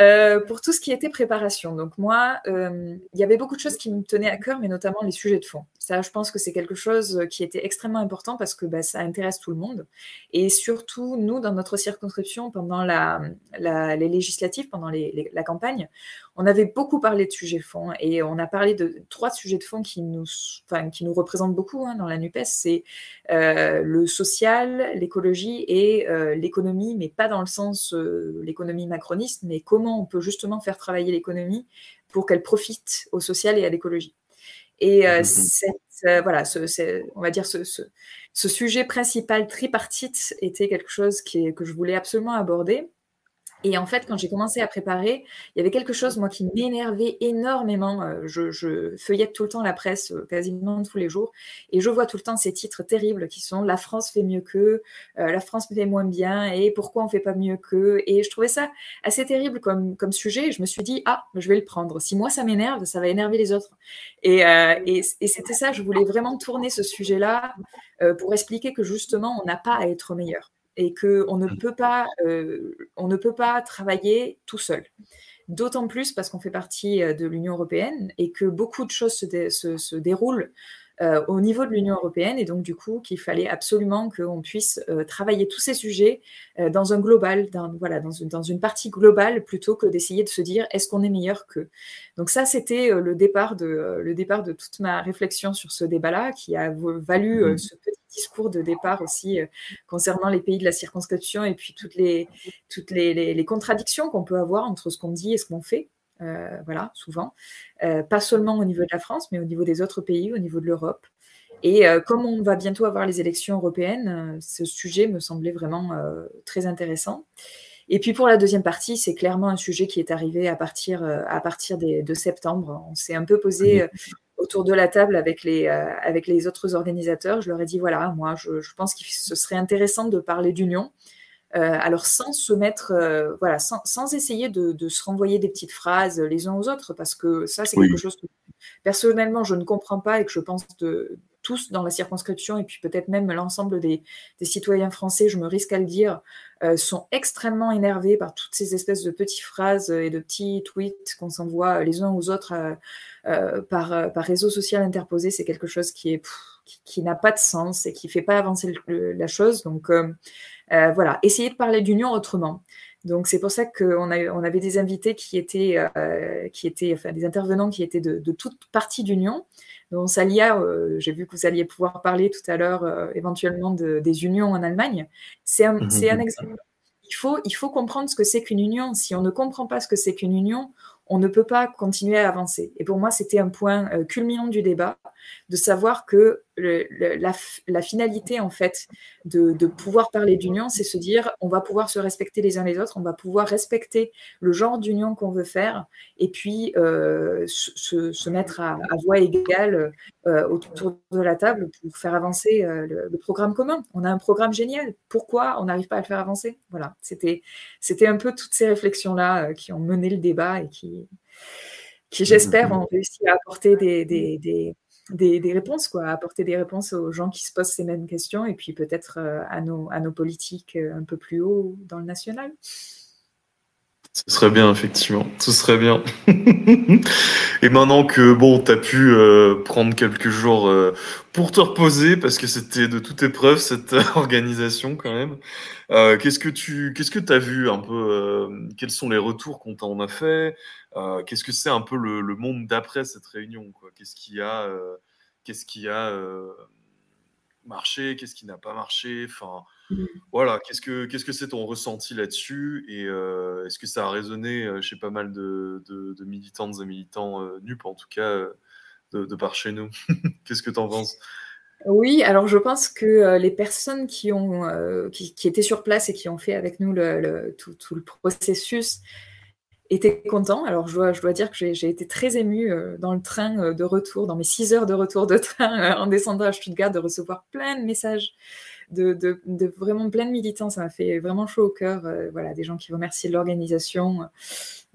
Euh, pour tout ce qui était préparation, donc moi, euh, il y avait beaucoup de choses qui me tenaient à cœur, mais notamment les sujets de fond. Ça, je pense que c'est quelque chose qui était extrêmement important parce que bah, ça intéresse tout le monde. Et surtout, nous, dans notre circonscription, pendant les législatives, pendant la campagne, on avait beaucoup parlé de sujets de fond et on a parlé de trois sujets de fond qui nous, qui nous représentent beaucoup hein, dans la NUPES. C'est euh, le social, l'écologie et l'économie, mais pas dans le sens l'économie macroniste, mais comment on peut justement faire travailler l'économie pour qu'elle profite au social et à l'écologie. Et euh, mmh euh, voilà, on va dire ce, sujet principal tripartite était quelque chose qui que je voulais absolument aborder. Et en fait, quand j'ai commencé à préparer, il y avait quelque chose, moi, qui m'énervait énormément. Euh, je, feuillette tout le temps la presse, euh, quasiment tous les jours, et je vois tout le temps ces titres terribles qui sont La France fait mieux qu'eux, euh, La France fait moins bien, et pourquoi on fait pas mieux qu'eux? Et je trouvais ça assez terrible comme, sujet. Et je me suis dit, ah, je vais le prendre. Si moi, ça m'énerve, ça va énerver les autres. Et c'était ça, je voulais vraiment tourner ce sujet-là pour expliquer que justement, on n'a pas à être meilleur et qu'on ne, mmh. peut pas, euh, on ne peut pas travailler tout seul. D'autant plus parce qu'on fait partie de l'Union européenne et que beaucoup de choses se, se déroulent euh, au niveau de l'Union européenne et donc du coup qu'il fallait absolument qu'on puisse euh, travailler tous ces sujets euh, dans un global, dans, voilà, dans une, dans une partie globale plutôt que d'essayer de se dire est-ce qu'on est meilleur qu'eux. Donc ça c'était le départ de le départ de toute ma réflexion sur ce débat-là qui a valu mmh. ce petit discours de départ aussi concernant les pays de la circonscription et puis toutes les toutes les, les contradictions qu'on peut avoir entre ce qu'on dit et ce qu'on fait. Euh, voilà, souvent. Euh, pas seulement au niveau de la France, mais au niveau des autres pays, au niveau de l'Europe. Et euh, comme on va bientôt avoir les élections européennes, ce sujet me semblait vraiment très intéressant. Et puis pour la deuxième partie, c'est clairement un sujet qui est arrivé à partir, à partir de septembre. On s'est un peu posé autour de la table avec les, avec les autres organisateurs. Je leur ai dit, voilà, moi, je, je pense que ce serait intéressant de parler d'union. Euh, alors sans se mettre, euh, voilà, sans, essayer de, se renvoyer des petites phrases les uns aux autres, parce que ça, c'est quelque chose que personnellement, je ne comprends pas et que je pense de tous dans la circonscription, et puis peut-être même l'ensemble des, citoyens français, je me risque à le dire, euh, sont extrêmement énervés par toutes ces espèces de petites phrases et de petits tweets qu'on s'envoie les uns aux autres par, par réseau social interposé. C'est quelque chose qui qui, n'a pas de sens et qui ne fait pas avancer la chose. Donc, euh, voilà, essayer de parler d'union autrement. Donc c'est pour ça qu'on on avait des invités qui étaient, euh, qui étaient, enfin des intervenants qui étaient de, de toute partie d'union. Donc Salia, euh, j'ai vu que vous alliez pouvoir parler tout à l'heure éventuellement des unions en Allemagne. C'est un, mmh un exemple. Il faut, il faut comprendre ce que c'est qu'une union. Si on ne comprend pas ce que c'est qu'une union, on ne peut pas continuer à avancer. Et pour moi, c'était un point culminant du débat de savoir que la, finalité en fait de, pouvoir parler d'union, c'est se dire on va pouvoir se respecter les uns les autres, on va pouvoir respecter le genre d'union qu'on veut faire, et puis euh, se, mettre à, voix égale euh, autour de la table pour faire avancer euh, le, programme commun. On a un programme génial. Pourquoi on n'arrive pas à le faire avancer? Voilà, c'était c'était un peu toutes ces réflexions là qui ont mené le débat et qui qui j'espère ont réussi à apporter des, des, réponses, quoi, apporter des réponses aux gens qui se posent ces mêmes questions et puis peut-être euh, à, nos, politiques euh, un peu plus haut dans le national. Ce serait bien, effectivement. Ce serait bien. *laughs* et maintenant que, bon, tu as pu euh, prendre quelques jours pour te reposer, parce que c'était de toute épreuve, cette *laughs* organisation, quand même. qu'est-ce que tu qu'est-ce que as vu un peu Quels sont les retours qu'on t'en a fait Qu'est-ce que c'est un peu le, le monde d'après cette réunion Qu'est-ce qu'il y a Qu'est-ce qui a marché Qu'est-ce qui n'a pas marché? Enfin, mmh. voilà. Qu'est-ce que qu'est-ce que c'est ton ressenti là-dessus? Et est-ce que ça a résonné chez pas mal de, de, militantes et militants NUP, en tout cas, de, par chez nous? *laughs* Qu'est-ce que tu en penses? Oui, alors je pense que les personnes qui, ont, qui, étaient sur place et qui ont fait avec nous le, tout, tout, le processus était content. Alors, je dois, dire que j'ai été très émue euh, dans le train euh, de retour, dans mes six heures de retour de train *laughs* euh, en descendant à Stuttgart, de recevoir plein de messages de, de, vraiment plein de militants. Ça m'a fait vraiment chaud au cœur. voilà, des gens qui remercient l'organisation.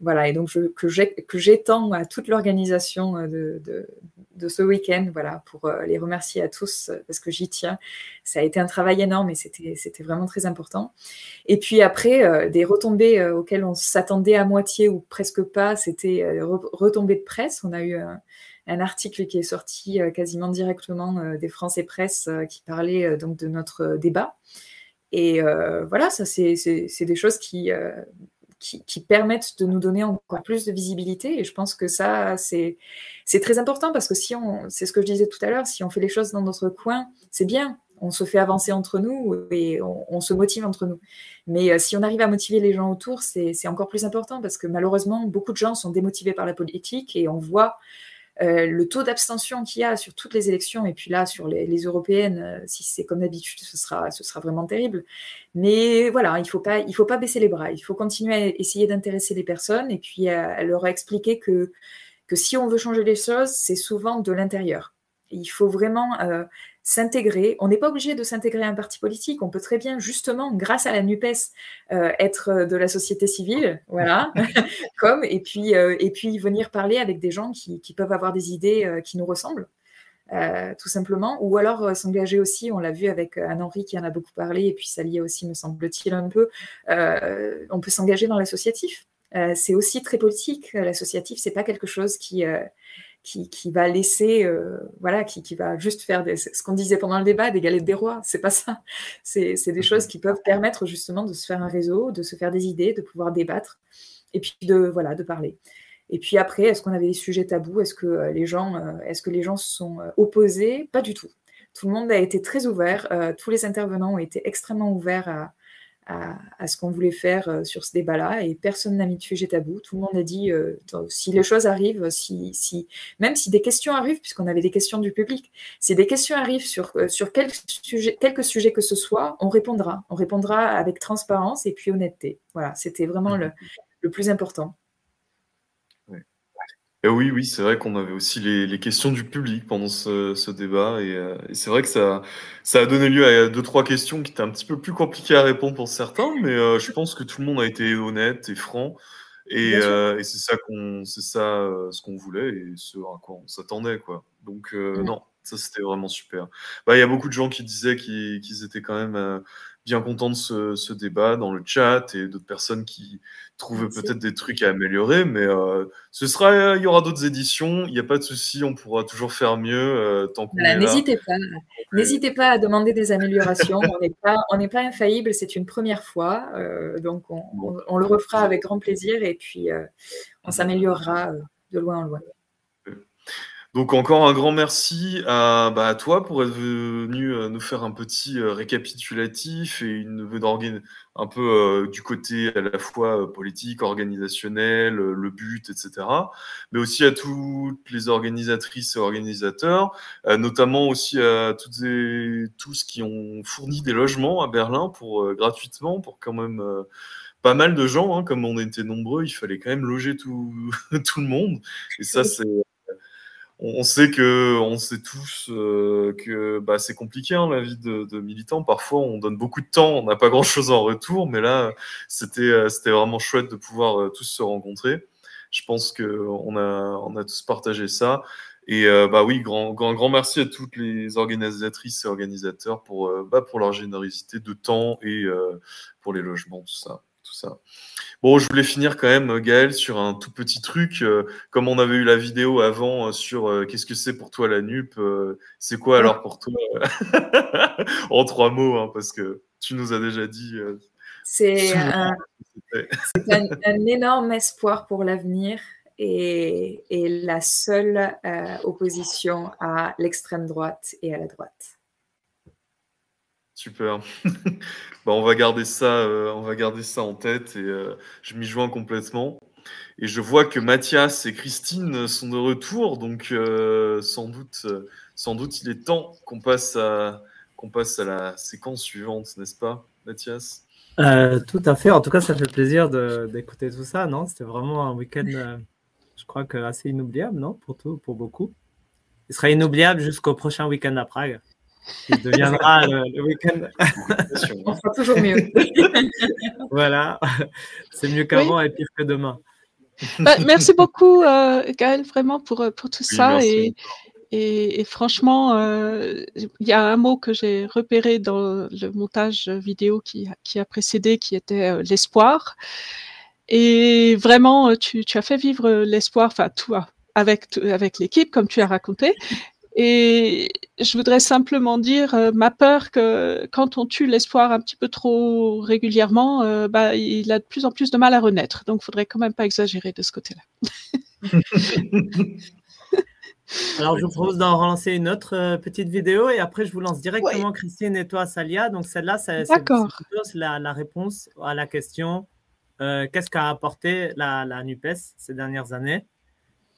Voilà, et donc que j'étends à toute l'organisation de, de, ce week-end, voilà, pour les remercier à tous parce que j'y tiens. Ça a été un travail énorme et c'était vraiment très important. Et puis après, des retombées auxquelles on s'attendait à moitié ou presque pas, c'était retombées de presse. On a eu un, un article qui est sorti quasiment directement des Français Presse qui parlait donc de notre débat. Et voilà, ça c'est des choses qui qui, permettent de nous donner encore plus de visibilité. Et je pense que ça, c'est très important parce que si on, c'est ce que je disais tout à l'heure, si on fait les choses dans notre coin, c'est bien. On se fait avancer entre nous et on, se motive entre nous. Mais euh, si on arrive à motiver les gens autour, c'est encore plus important parce que malheureusement, beaucoup de gens sont démotivés par la politique et on voit le taux d'abstention qu'il y a sur toutes les élections, et puis là, sur les, européennes, si c'est comme d'habitude, ce sera, ce sera vraiment terrible. Mais voilà, il ne faut, pas, faut pas baisser les bras. Il faut continuer à essayer d'intéresser les personnes et puis à, leur expliquer que, que si on veut changer les choses, c'est souvent de l'intérieur. Il faut vraiment s'intégrer. On n'est pas obligé de s'intégrer à un parti politique. On peut très bien, justement, grâce à la NUPES, euh, être euh, de la société civile, *laughs* voilà, *laughs* comme, et puis, euh, et puis venir parler avec des gens qui, peuvent avoir des idées qui nous ressemblent. tout simplement, ou alors s'engager aussi, on l'a vu avec Anne-Henri qui en a beaucoup parlé, et puis ça liait aussi, me semble-t-il, un peu, on peut s'engager dans l'associatif. c'est aussi très politique, l'associatif, c'est pas quelque chose qui, qui, va laisser, euh, voilà, qui, qui, va juste faire ce qu'on disait pendant le débat, des galettes des rois. *laughs* C'est pas ça. C'est des choses qui peuvent permettre justement de se faire un réseau, de se faire des idées, de pouvoir débattre et puis de, voilà, de parler. Et puis après, est-ce qu'on avait des sujets tabous? Est-ce que euh, les gens, euh, est-ce que les gens se sont opposés? Pas du tout. Tout le monde a été très ouvert. tous les intervenants ont été extrêmement ouverts à, à, ce qu'on voulait faire euh, sur ce débat-là et personne n'a mis de sujet tabou. Tout le monde a dit euh, si les choses arrivent, si, même si des questions arrivent, puisqu'on avait des questions du public, si des questions arrivent sur, euh, sur quel sujet, que ce soit, on répondra. On répondra avec transparence et puis honnêteté. Voilà, c'était vraiment le, le plus important. Et oui, oui, c'est vrai qu'on avait aussi les, les, questions du public pendant ce, ce débat. Et, euh, et c'est vrai que ça, ça a donné lieu à deux, trois questions qui étaient un petit peu plus compliquées à répondre pour certains, mais euh, je pense que tout le monde a été honnête et franc. Et, euh, et c'est ça qu'on, c'est ça euh, ce qu'on voulait et ce à quoi on s'attendait, quoi. Donc non, ça c'était vraiment super. Bah, il y a beaucoup de gens qui disaient qu'ils, qu'ils étaient quand même bien contents de ce, ce, débat dans le chat et d'autres personnes qui trouver peut-être des trucs à améliorer, mais euh, ce sera, il y aura d'autres éditions, il n'y a pas de souci, on pourra toujours faire mieux euh, tant qu'on N'hésitez pas, n'hésitez pas à demander des améliorations. on n'est pas, on n'est pas infaillible, c'est une première fois, euh, donc on, on, le refera avec grand plaisir et puis on s'améliorera de loin en loin. Donc encore un grand merci à, bah, à toi pour être venu euh, nous faire un petit euh, récapitulatif et une un peu euh, du côté à la fois politique, organisationnel, le but, etc. Mais aussi à toutes les organisatrices et organisateurs, notamment aussi à toutes et tous qui ont fourni des logements à Berlin pour gratuitement pour quand même pas mal de gens, hein, comme on était nombreux, il fallait quand même loger tout, *laughs* tout le monde. Et ça, c'est on sait que, on sait tous euh, que bah, c'est compliqué hein, la vie de, de, militant. Parfois, on donne beaucoup de temps, on n'a pas grand-chose en retour, mais là, c'était euh, c'était vraiment chouette de pouvoir euh, tous se rencontrer. Je pense que on a on a tous partagé ça. Et bah oui, grand, grand, grand merci à toutes les organisatrices et organisateurs pour, bah, pour leur générosité de temps et pour les logements, tout ça. Tout ça. Bon, je voulais finir quand même, Gaël, sur un tout petit truc. Euh, comme on avait eu la vidéo avant euh, sur euh, qu'est-ce que c'est pour toi la NUP, c'est quoi alors pour toi *laughs* En trois mots, hein, parce que tu nous as déjà dit. *laughs* c'est un, un, énorme espoir pour l'avenir et, et, la seule opposition à l'extrême droite et à la droite. Super. *laughs* bah, on va garder ça, euh, on va garder ça en tête et euh, je m'y joins complètement. Et je vois que Mathias et Christine sont de retour, donc euh, sans doute, sans doute, il est temps qu'on passe à passe à la séquence suivante, n'est-ce pas, Mathias? Tout à fait. En tout cas, ça fait plaisir d'écouter tout ça, non? C'était vraiment un week-end, je crois que assez inoubliable, non? Pour tout, pour beaucoup. Il sera inoubliable jusqu'au prochain week-end à Prague qui deviendra le, week-end. On fera toujours mieux. *laughs* voilà, c'est mieux qu'avant et pire que demain. Bah, merci beaucoup, euh, Gaël, vraiment pour, euh, pour tout ça. Et, et, franchement, euh, il y a un mot que j'ai repéré dans le montage vidéo qui, qui a précédé, qui était l'espoir. Et vraiment, tu, tu, as fait vivre l'espoir, enfin, toi, avec, avec l'équipe, comme tu as raconté. Et je voudrais simplement dire euh, ma peur que quand on tue l'espoir un petit peu trop régulièrement, euh, bah, il a de plus en plus de mal à renaître. Donc, il faudrait quand même pas exagérer de ce côté-là. *laughs* Alors, je vous propose d'en relancer une autre euh, petite vidéo et après, je vous lance directement Christine et toi, Salia. Donc, celle-là, c'est la, la, réponse à la question qu'est-ce qu'a apporté la, la NUPES ces dernières années?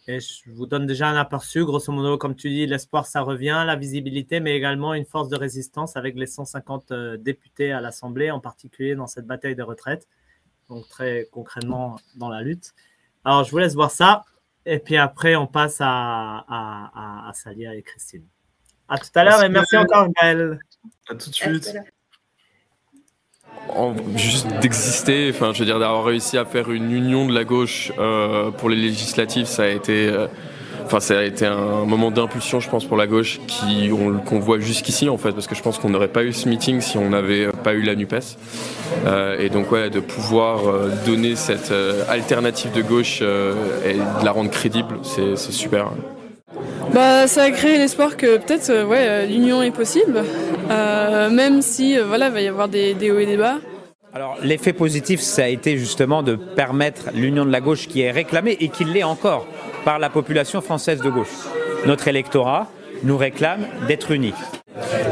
Et je vous donne déjà un aperçu, grosso modo, comme tu dis, l'espoir, ça revient, la visibilité, mais également une force de résistance avec les 150 euh, députés à l'Assemblée, en particulier dans cette bataille des retraites, donc très concrètement dans la lutte. Alors, je vous laisse voir ça, et puis après, on passe à, à, à, Salia et Christine. À tout à l'heure, et merci encore, Gaël. À tout de suite juste d'exister, enfin, je veux dire, d'avoir réussi à faire une union de la gauche euh, pour les législatives, ça a été, euh, ça a été un moment d'impulsion, je pense, pour la gauche qui qu'on voit jusqu'ici, en fait, parce que je pense qu'on n'aurait pas eu ce meeting si on n'avait pas eu la Nupes. Euh, et donc, ouais, de pouvoir donner cette alternative de gauche et de la rendre crédible, c'est super. Bah, ça a créé l'espoir que peut-être ouais, l'union est possible, même si voilà, il va y avoir des, des hauts et des bas. Alors l'effet positif, ça a été justement de permettre l'union de la gauche qui est réclamée et qui l'est encore par la population française de gauche. Notre électorat nous réclame d'être unis.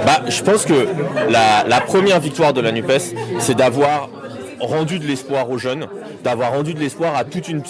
Bah, je pense que la, la première victoire de la NUPES, c'est d'avoir rendu de l'espoir aux jeunes, d'avoir rendu de l'espoir à toute une,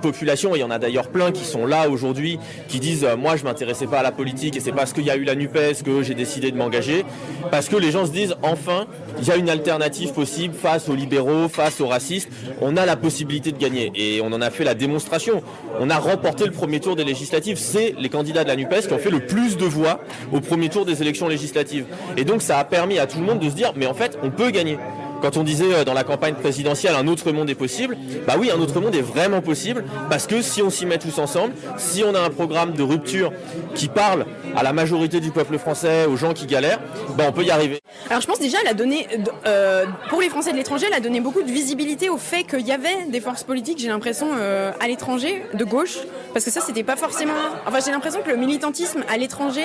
population. Et il y en a d'ailleurs plein qui sont là aujourd'hui, qui disent euh, moi je m'intéressais pas à la politique et c'est parce qu'il y a eu la NUPES que j'ai décidé de m'engager. Parce que les gens se disent enfin il y a une alternative possible face aux libéraux, face aux racistes. On a la possibilité de gagner et on en a fait la démonstration. On a remporté le premier tour des législatives. C'est les candidats de la NUPES qui ont fait le plus de voix au premier tour des élections législatives. Et donc ça a permis à tout le monde de se dire mais en fait on peut gagner. Quand on disait euh, dans la campagne présidentielle un autre monde est possible, bah oui, un autre monde est vraiment possible parce que si on s'y met tous ensemble, si on a un programme de rupture qui parle à la majorité du peuple français, aux gens qui galèrent, bah on peut y arriver. Alors je pense déjà, elle a donné, euh, pour les Français de l'étranger, elle a donné beaucoup de visibilité au fait qu'il y avait des forces politiques, j'ai l'impression, euh, à l'étranger, de gauche, parce que ça, c'était pas forcément. Enfin, j'ai l'impression que le militantisme à l'étranger,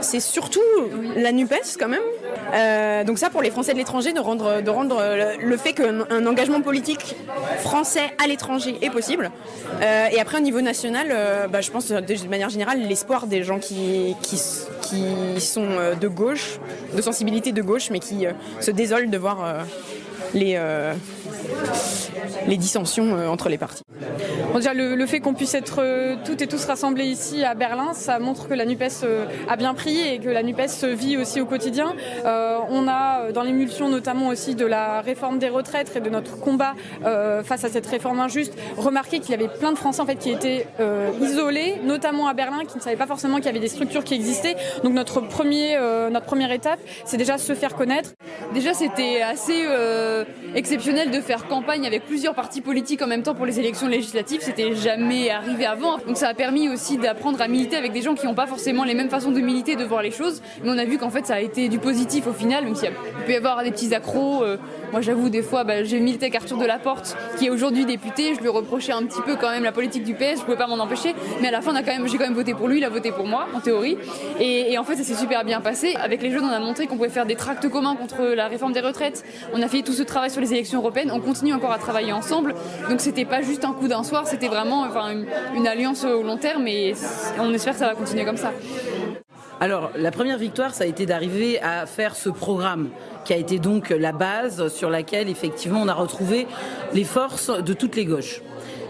c'est surtout la NUPES quand même. Euh, donc ça, pour les Français de l'étranger, de rendre, rendre le, fait qu'un engagement politique français à l'étranger est possible. Euh, et après, au niveau national, euh, bah, je pense de manière générale, l'espoir des gens qui, sont de gauche, de sensibilité de gauche, mais qui se désolent de voir les dissensions entre les partis le, fait qu'on puisse être euh, toutes et tous rassemblés ici à Berlin, ça montre que la NUPES euh, a bien pris et que la NUPES vit aussi au quotidien. Euh, on a dans l'émulsion notamment aussi de la réforme des retraites et de notre combat face à cette réforme injuste, remarqué qu'il y avait plein de Français en fait qui étaient isolés, notamment à Berlin, qui ne savaient pas forcément qu'il y avait des structures qui existaient. Donc notre première étape, c'est déjà se faire connaître. Déjà, c'était assez exceptionnel de faire campagne avec plusieurs partis politiques en même temps pour les élections législatives c'était jamais arrivé avant. Donc ça a permis aussi d'apprendre à militer avec des gens qui n'ont pas forcément les mêmes façons de militer, de voir les choses. Mais on a vu qu'en fait ça a été du positif au final, même s'il peut y avoir des petits accros. Euh, moi j'avoue des fois, bah, j'ai milité avec Arthur Delaporte, qui est aujourd'hui député. Je lui reprochais un petit peu quand même la politique du PS, je pouvais pas m'en empêcher. Mais à la fin, j'ai quand même voté pour lui, il a voté pour moi, en théorie. Et, en fait ça s'est super bien passé. Avec les jeunes, on a montré qu'on pouvait faire des tracts communs contre la réforme des retraites. On a fait tout ce travail sur les élections européennes. On continue encore à travailler ensemble. Donc c'était pas juste un coup d'un soir, c'était vraiment enfin, une, alliance au long terme et on espère que ça va continuer comme ça. Alors, la première victoire, ça a été d'arriver à faire ce programme qui a été donc la base sur laquelle, effectivement, on a retrouvé les forces de toutes les gauches.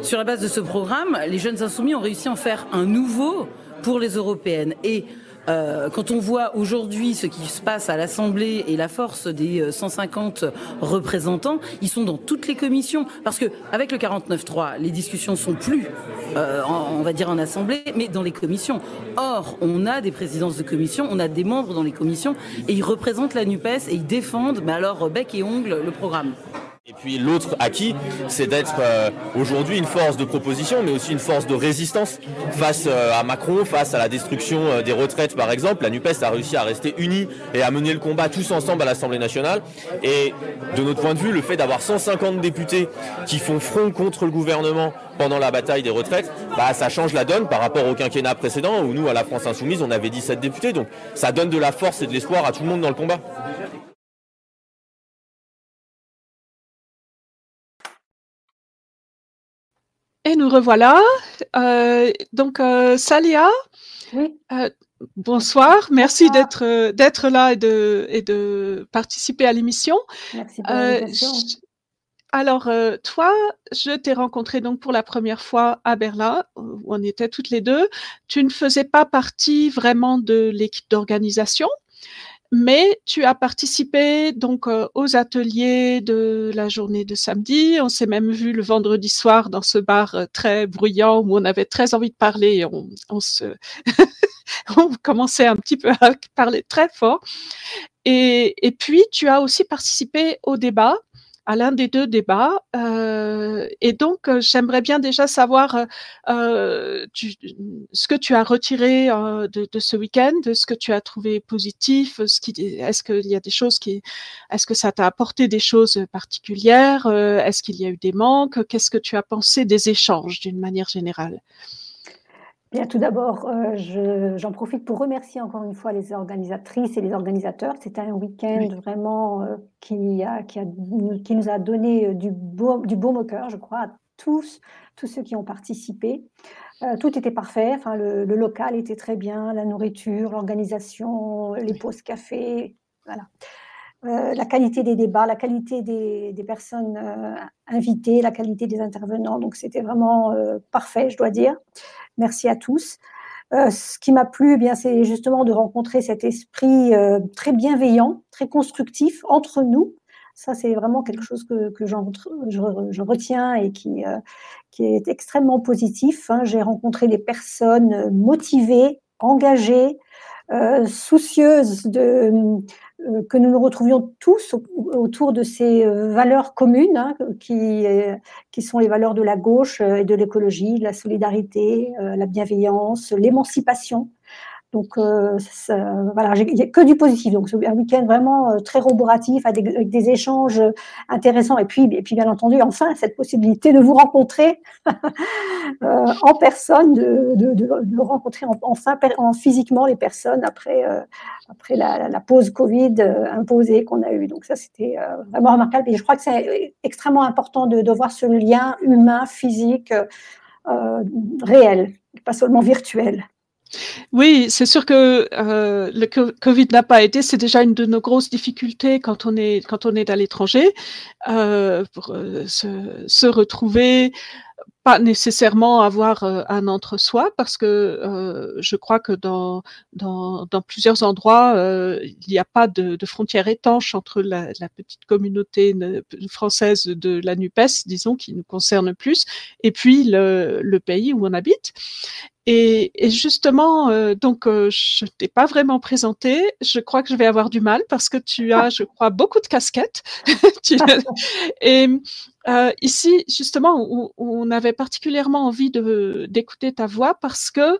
Sur la base de ce programme, les jeunes insoumis ont réussi à en faire un nouveau pour les européennes. Et euh, quand on voit aujourd'hui ce qui se passe à l'Assemblée et la force des 150 euh, représentants, ils sont dans toutes les commissions. Parce que avec le 49.3, les discussions sont plus, euh, on va dire en Assemblée, mais dans les commissions. Or, on a des présidences de commissions, on a des membres dans les commissions, et ils représentent la NUPES et ils défendent, mais alors bec et ongle, le programme. Et puis l'autre acquis, c'est d'être euh, aujourd'hui une force de proposition, mais aussi une force de résistance face euh, à Macron, face à la destruction euh, des retraites par exemple. La NUPES a réussi à rester unie et à mener le combat tous ensemble à l'Assemblée nationale. Et de notre point de vue, le fait d'avoir 150 députés qui font front contre le gouvernement pendant la bataille des retraites, bah, ça change la donne par rapport au quinquennat précédent où nous, à la France Insoumise, on avait 17 députés. Donc ça donne de la force et de l'espoir à tout le monde dans le combat. Et nous revoilà. Euh, donc, euh, Salia, euh, bonsoir. Merci d'être d'être là et de, et de participer à l'émission. Merci pour l'invitation. alors, euh, toi, je t'ai rencontré donc pour la première fois à Berlin, où on était toutes les deux. Tu ne faisais pas partie vraiment de l'équipe d'organisation, mais tu as participé donc euh, aux ateliers de la journée de samedi. On s'est même vu le vendredi soir dans ce bar euh, très bruyant où on avait très envie de parler. on, se *laughs* on commençait un petit peu à parler très fort. Et puis, tu as aussi participé au débat à l'un des deux débats. Euh, et donc, euh, j'aimerais bien déjà savoir euh, tu, ce que tu as retiré euh, de, de, ce week-end, ce que tu as trouvé positif. Ce qui, est-ce qu'il y a des choses qui, est-ce que ça t'a apporté des choses particulières euh, Est-ce qu'il y a eu des manques Qu'est-ce que tu as pensé des échanges d'une manière générale? Bien, tout d'abord, euh, j'en profite pour remercier encore une fois les organisatrices et les organisateurs. C'était un week-end oui. vraiment euh, qui, a, qui, a, qui, nous a donné euh, du beau, du beau au cœur, je crois, à tous, tous ceux qui ont participé. Euh, tout était parfait. Enfin, le, le, local était très bien, la nourriture, l'organisation, les pauses café, voilà. Euh, la qualité des débats, la qualité des, personnes euh, invitées, la qualité des intervenants. Donc, c'était vraiment parfait, je dois dire. Merci à tous. Euh, ce qui m'a plu, eh bien, c'est justement de rencontrer cet esprit euh, très bienveillant, très constructif entre nous. Ça, c'est vraiment quelque chose que, que je, je, retiens et qui, euh, qui est extrêmement positif. Hein. J'ai rencontré des personnes motivées, engagées, euh, soucieuses de, euh, que nous nous retrouvions tous autour de ces euh, valeurs communes hein, qui, qui sont les valeurs de la gauche et de l'écologie, la solidarité, la bienveillance, l'émancipation. Donc euh, voilà, il n'y a que du positif. Donc c'est un week-end vraiment euh, très roboratif, avec des, échanges intéressants. Et puis, et puis bien entendu, enfin cette possibilité de vous rencontrer *laughs* euh, en personne, de, rencontrer enfin en, physiquement les personnes après après la, la, pause Covid imposée qu'on a eue. Donc ça c'était vraiment remarquable. Et je crois que c'est extrêmement important de voir ce lien humain, physique, réel, pas seulement virtuel. Oui, c'est sûr que euh, le Covid n'a pas été, c'est déjà une de nos grosses difficultés quand on est quand on est à l'étranger euh, pour euh, se, retrouver, pas nécessairement avoir un entre-soi parce que je crois que dans, dans, plusieurs endroits, il n'y a pas de, frontière étanche entre la, petite communauté française de la NUPES, disons, qui nous concerne plus, et puis le pays où on habite. Et, et, justement, euh, donc, euh, je t'ai pas vraiment présenté. Je crois que je vais avoir du mal parce que tu as, je crois, *laughs* beaucoup de casquettes. *laughs* et euh, ici, justement, on, on, avait particulièrement envie d'écouter ta voix parce que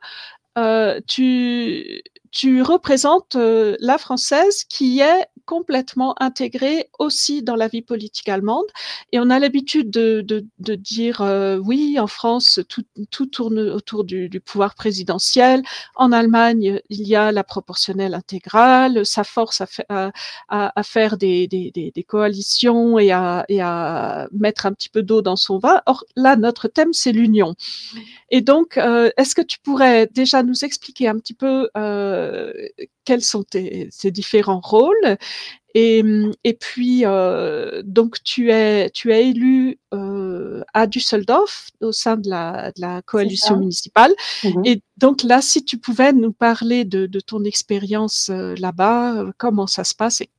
euh, tu tu représentes euh, la française qui est complètement intégrée aussi dans la vie politique allemande. Et on a l'habitude de, de, de, dire euh, oui, en France, tout, tout tourne autour du, du, pouvoir présidentiel. En Allemagne, il y a la proportionnelle intégrale. Ça force à, à, à, à faire des, des, des, des, coalitions et à, et à mettre un petit peu d'eau dans son vin. Or, là, notre thème, c'est l'union. Et donc, euh, est-ce que tu pourrais déjà nous expliquer un petit peu euh, quels sont tes, tes, différents rôles et, et puis, euh, donc, tu es, tu es élu euh, à Düsseldorf au sein de la, de la coalition municipale. Mmh. Et donc, là, si tu pouvais nous parler de, de ton expérience euh, là-bas, comment ça se passe et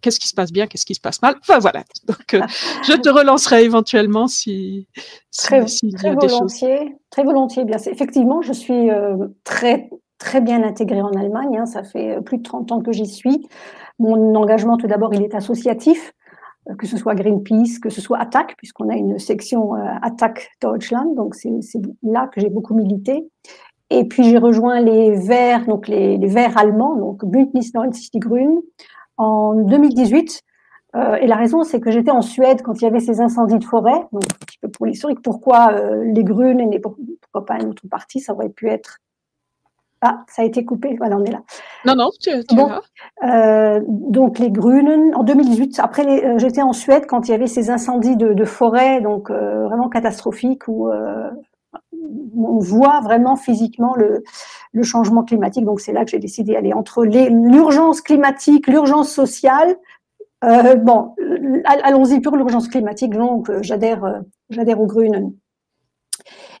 qu'est-ce qui se passe bien, qu'est-ce qui se passe mal? Enfin voilà. Donc euh, *laughs* je te relancerai éventuellement si, si, très, si très volontiers, choses. Très volontiers. Bien, effectivement, je suis euh, très très bien intégrée en Allemagne. Hein, ça fait plus de 30 ans que j'y suis. Mon engagement, tout d'abord, il est associatif euh, que ce soit Greenpeace, que ce soit Attac, puisqu'on a une section euh, Attac Deutschland, donc c'est là que j'ai beaucoup milité. Et puis j'ai rejoint les Verts, donc les, Verts allemands, donc Bündnis 90 Die Grünen, en 2018. Euh, et la raison, c'est que j'étais en Suède quand il y avait ces incendies de forêt. Donc, un petit peu pour l'historique, pourquoi euh, les grunes et pourquoi pas une autre partie Ça aurait pu être. Ah, ça a été coupé. Voilà, on est là. Non, non, tu, tu bon, euh, Donc, les grunes, en 2018, après, euh, j'étais en Suède quand il y avait ces incendies de, de forêt, donc euh, vraiment catastrophiques, où on voit vraiment physiquement le, le changement climatique. Donc c'est là que j'ai décidé d'aller entre l'urgence climatique, l'urgence sociale bon, allons-y pour l'urgence climatique. Donc, j'adhère, j'adhère aux Grünen.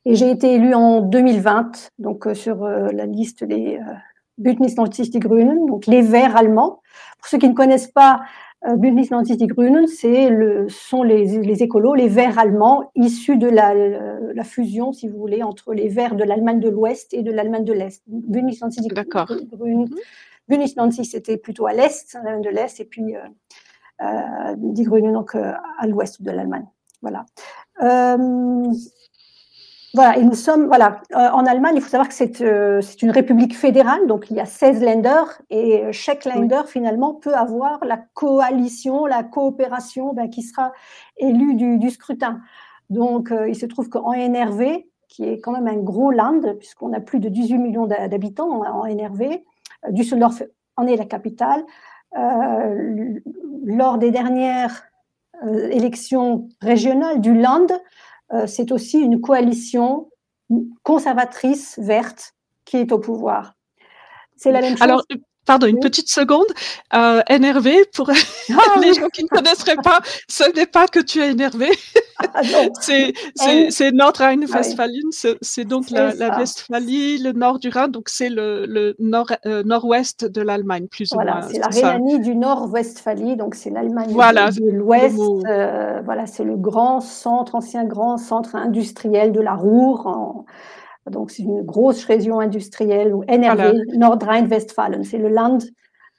Et j'ai été élue en 2020, donc sur la liste des Bündnis 90 die Grünen, donc les Verts allemands. Pour ceux qui ne connaissent pas euh, Bündnis 90 die Grünen, c'est le, sont les, les, écolos, les Verts allemands, issus de la, la, fusion, si vous voulez, entre les Verts de l'Allemagne de l'Ouest et de l'Allemagne de l'Est. Bündnis 90 die Grünen. Mhm. Bündnis 90, c'était plutôt à l'Est, l'Allemagne de l'Est, et puis euh, euh, die Grünen, donc euh, à l'Ouest de l'Allemagne. Voilà. Euh, voilà, et nous sommes, voilà, euh, en Allemagne, il faut savoir que c'est euh, une république fédérale, donc il y a 16 Länder, et euh, chaque Länder, finalement, peut avoir la coalition, la coopération ben, qui sera élue du, du scrutin. Donc, il se trouve qu'en NRV, qui est quand même un gros land, puisqu'on a plus de 18 millions d'habitants en, NRV, Düsseldorf en est la capitale. lors des dernières élections régionales du Land, euh, c'est aussi une coalition conservatrice verte qui est au pouvoir. C'est la même chose. Alors, pardon, une petite seconde. Euh, énervé, pour ah *laughs* les gens qui ne connaisseraient pas, ce n'est pas que tu es énervé. Ah, *laughs* c'est Nordrhein-Westphalie, c'est donc la, la, Westphalie, le nord du Rhin, donc c'est le, le nord, euh, nord-ouest de l'Allemagne, plus ou moins. Voilà, c'est la Rhénanie du Nord-Westphalie, donc c'est l'Allemagne de, l'Ouest. Euh, voilà, c'est le grand centre, ancien grand centre industriel de la Ruhr. Donc c'est une grosse région industrielle, ou NRW, Nordrhein-Westfalen, c'est le land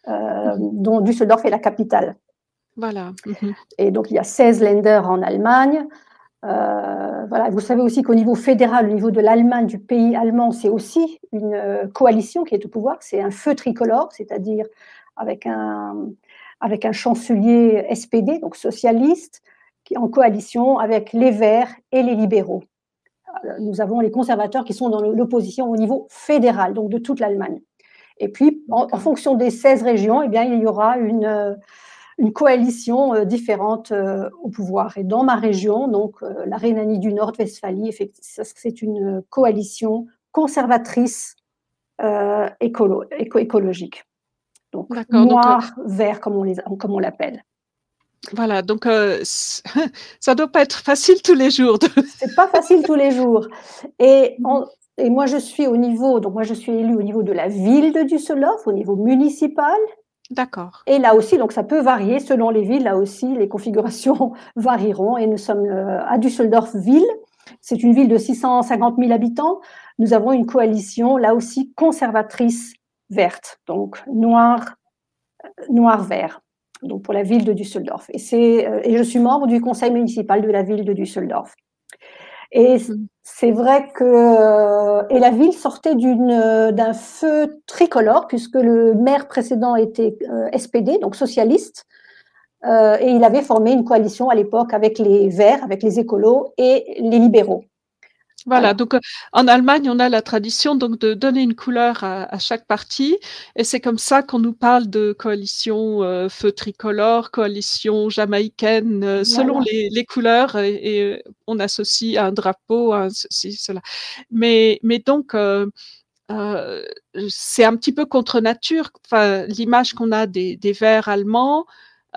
euh, dont Düsseldorf est la capitale. Voilà. Mhm. Et donc, il y a 16 Länder en Allemagne. Euh, voilà. Vous savez aussi qu'au niveau fédéral, au niveau de l'Allemagne, du pays allemand, c'est aussi une euh, coalition qui est au pouvoir. C'est un feu tricolore, c'est-à-dire avec un, avec un chancelier SPD, donc socialiste, qui est en coalition avec les Verts et les libéraux. Nous avons les conservateurs qui sont dans l'opposition au niveau fédéral, donc de toute l'Allemagne. Et puis, en, en, fonction des 16 régions, eh bien, il y aura une, euh, une coalition euh, différente euh, au pouvoir. Et dans ma région, donc euh, la Rhénanie du Nord-Westphalie, c'est une coalition conservatrice écolo, éco écologique. Donc noir, vert, comme on, comme on l'appelle. Voilà, donc euh, *laughs* ça doit pas être facile tous les jours. *laughs* C'est pas facile tous les jours. Et, et moi, je suis au niveau, donc moi, je suis élue au niveau de la ville de Düsseldorf, au niveau municipal, D'accord. Et là aussi, donc ça peut varier selon les villes. Là aussi, les configurations *laughs* varieront. Et nous sommes euh, à Düsseldorf-Ville. C'est une ville de 650 000 habitants. Nous avons une coalition, là aussi, conservatrice verte. Donc, noir, euh, noir-vert. Donc, pour la ville de Düsseldorf. Et, euh, et je suis membre du conseil municipal de la ville de Düsseldorf. Et mmh. c'est vrai que euh, et la ville sortait euh, d'un feu tricolore puisque le maire précédent était SPD, donc socialiste, et il avait formé une coalition à l'époque avec les Verts, avec les écolos et les libéraux. Voilà, donc euh, en Allemagne, on a la tradition donc de donner une couleur à, chaque parti, et c'est comme ça qu'on nous parle de coalition euh, feu tricolore, coalition jamaïcaine, euh, selon les, couleurs, et, on associe un drapeau, un ceci, cela. Mais, mais donc, c'est un petit peu contre nature, enfin, l'image qu'on a des, des Verts allemands,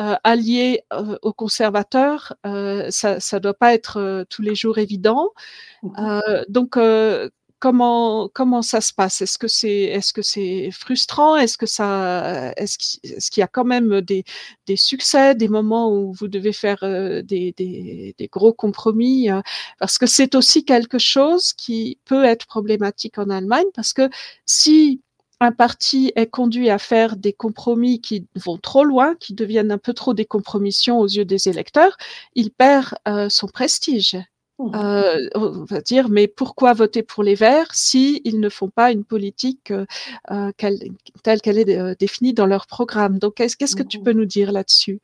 euh, alliés euh, aux conservateurs, euh, ça ne doit pas être tous les jours évident. Mmh donc, comment, comment ça se passe? Est-ce que c'est est -ce c'est frustrant? Est-ce qu'il y a quand même des, des, succès, des moments où vous devez faire des, des, des, gros compromis Parce que c'est aussi quelque chose qui peut être problématique en Allemagne, parce que si un parti est conduit à faire des compromis qui vont trop loin, qui deviennent un peu trop des compromissions aux yeux des électeurs, il perd euh, son prestige. Mmh. Euh, on va dire, mais pourquoi voter pour les Verts si ils ne font pas une politique euh, telle qu'elle est définie dans leur programme? Donc, qu'est-ce que tu mmh. peux nous dire là-dessus?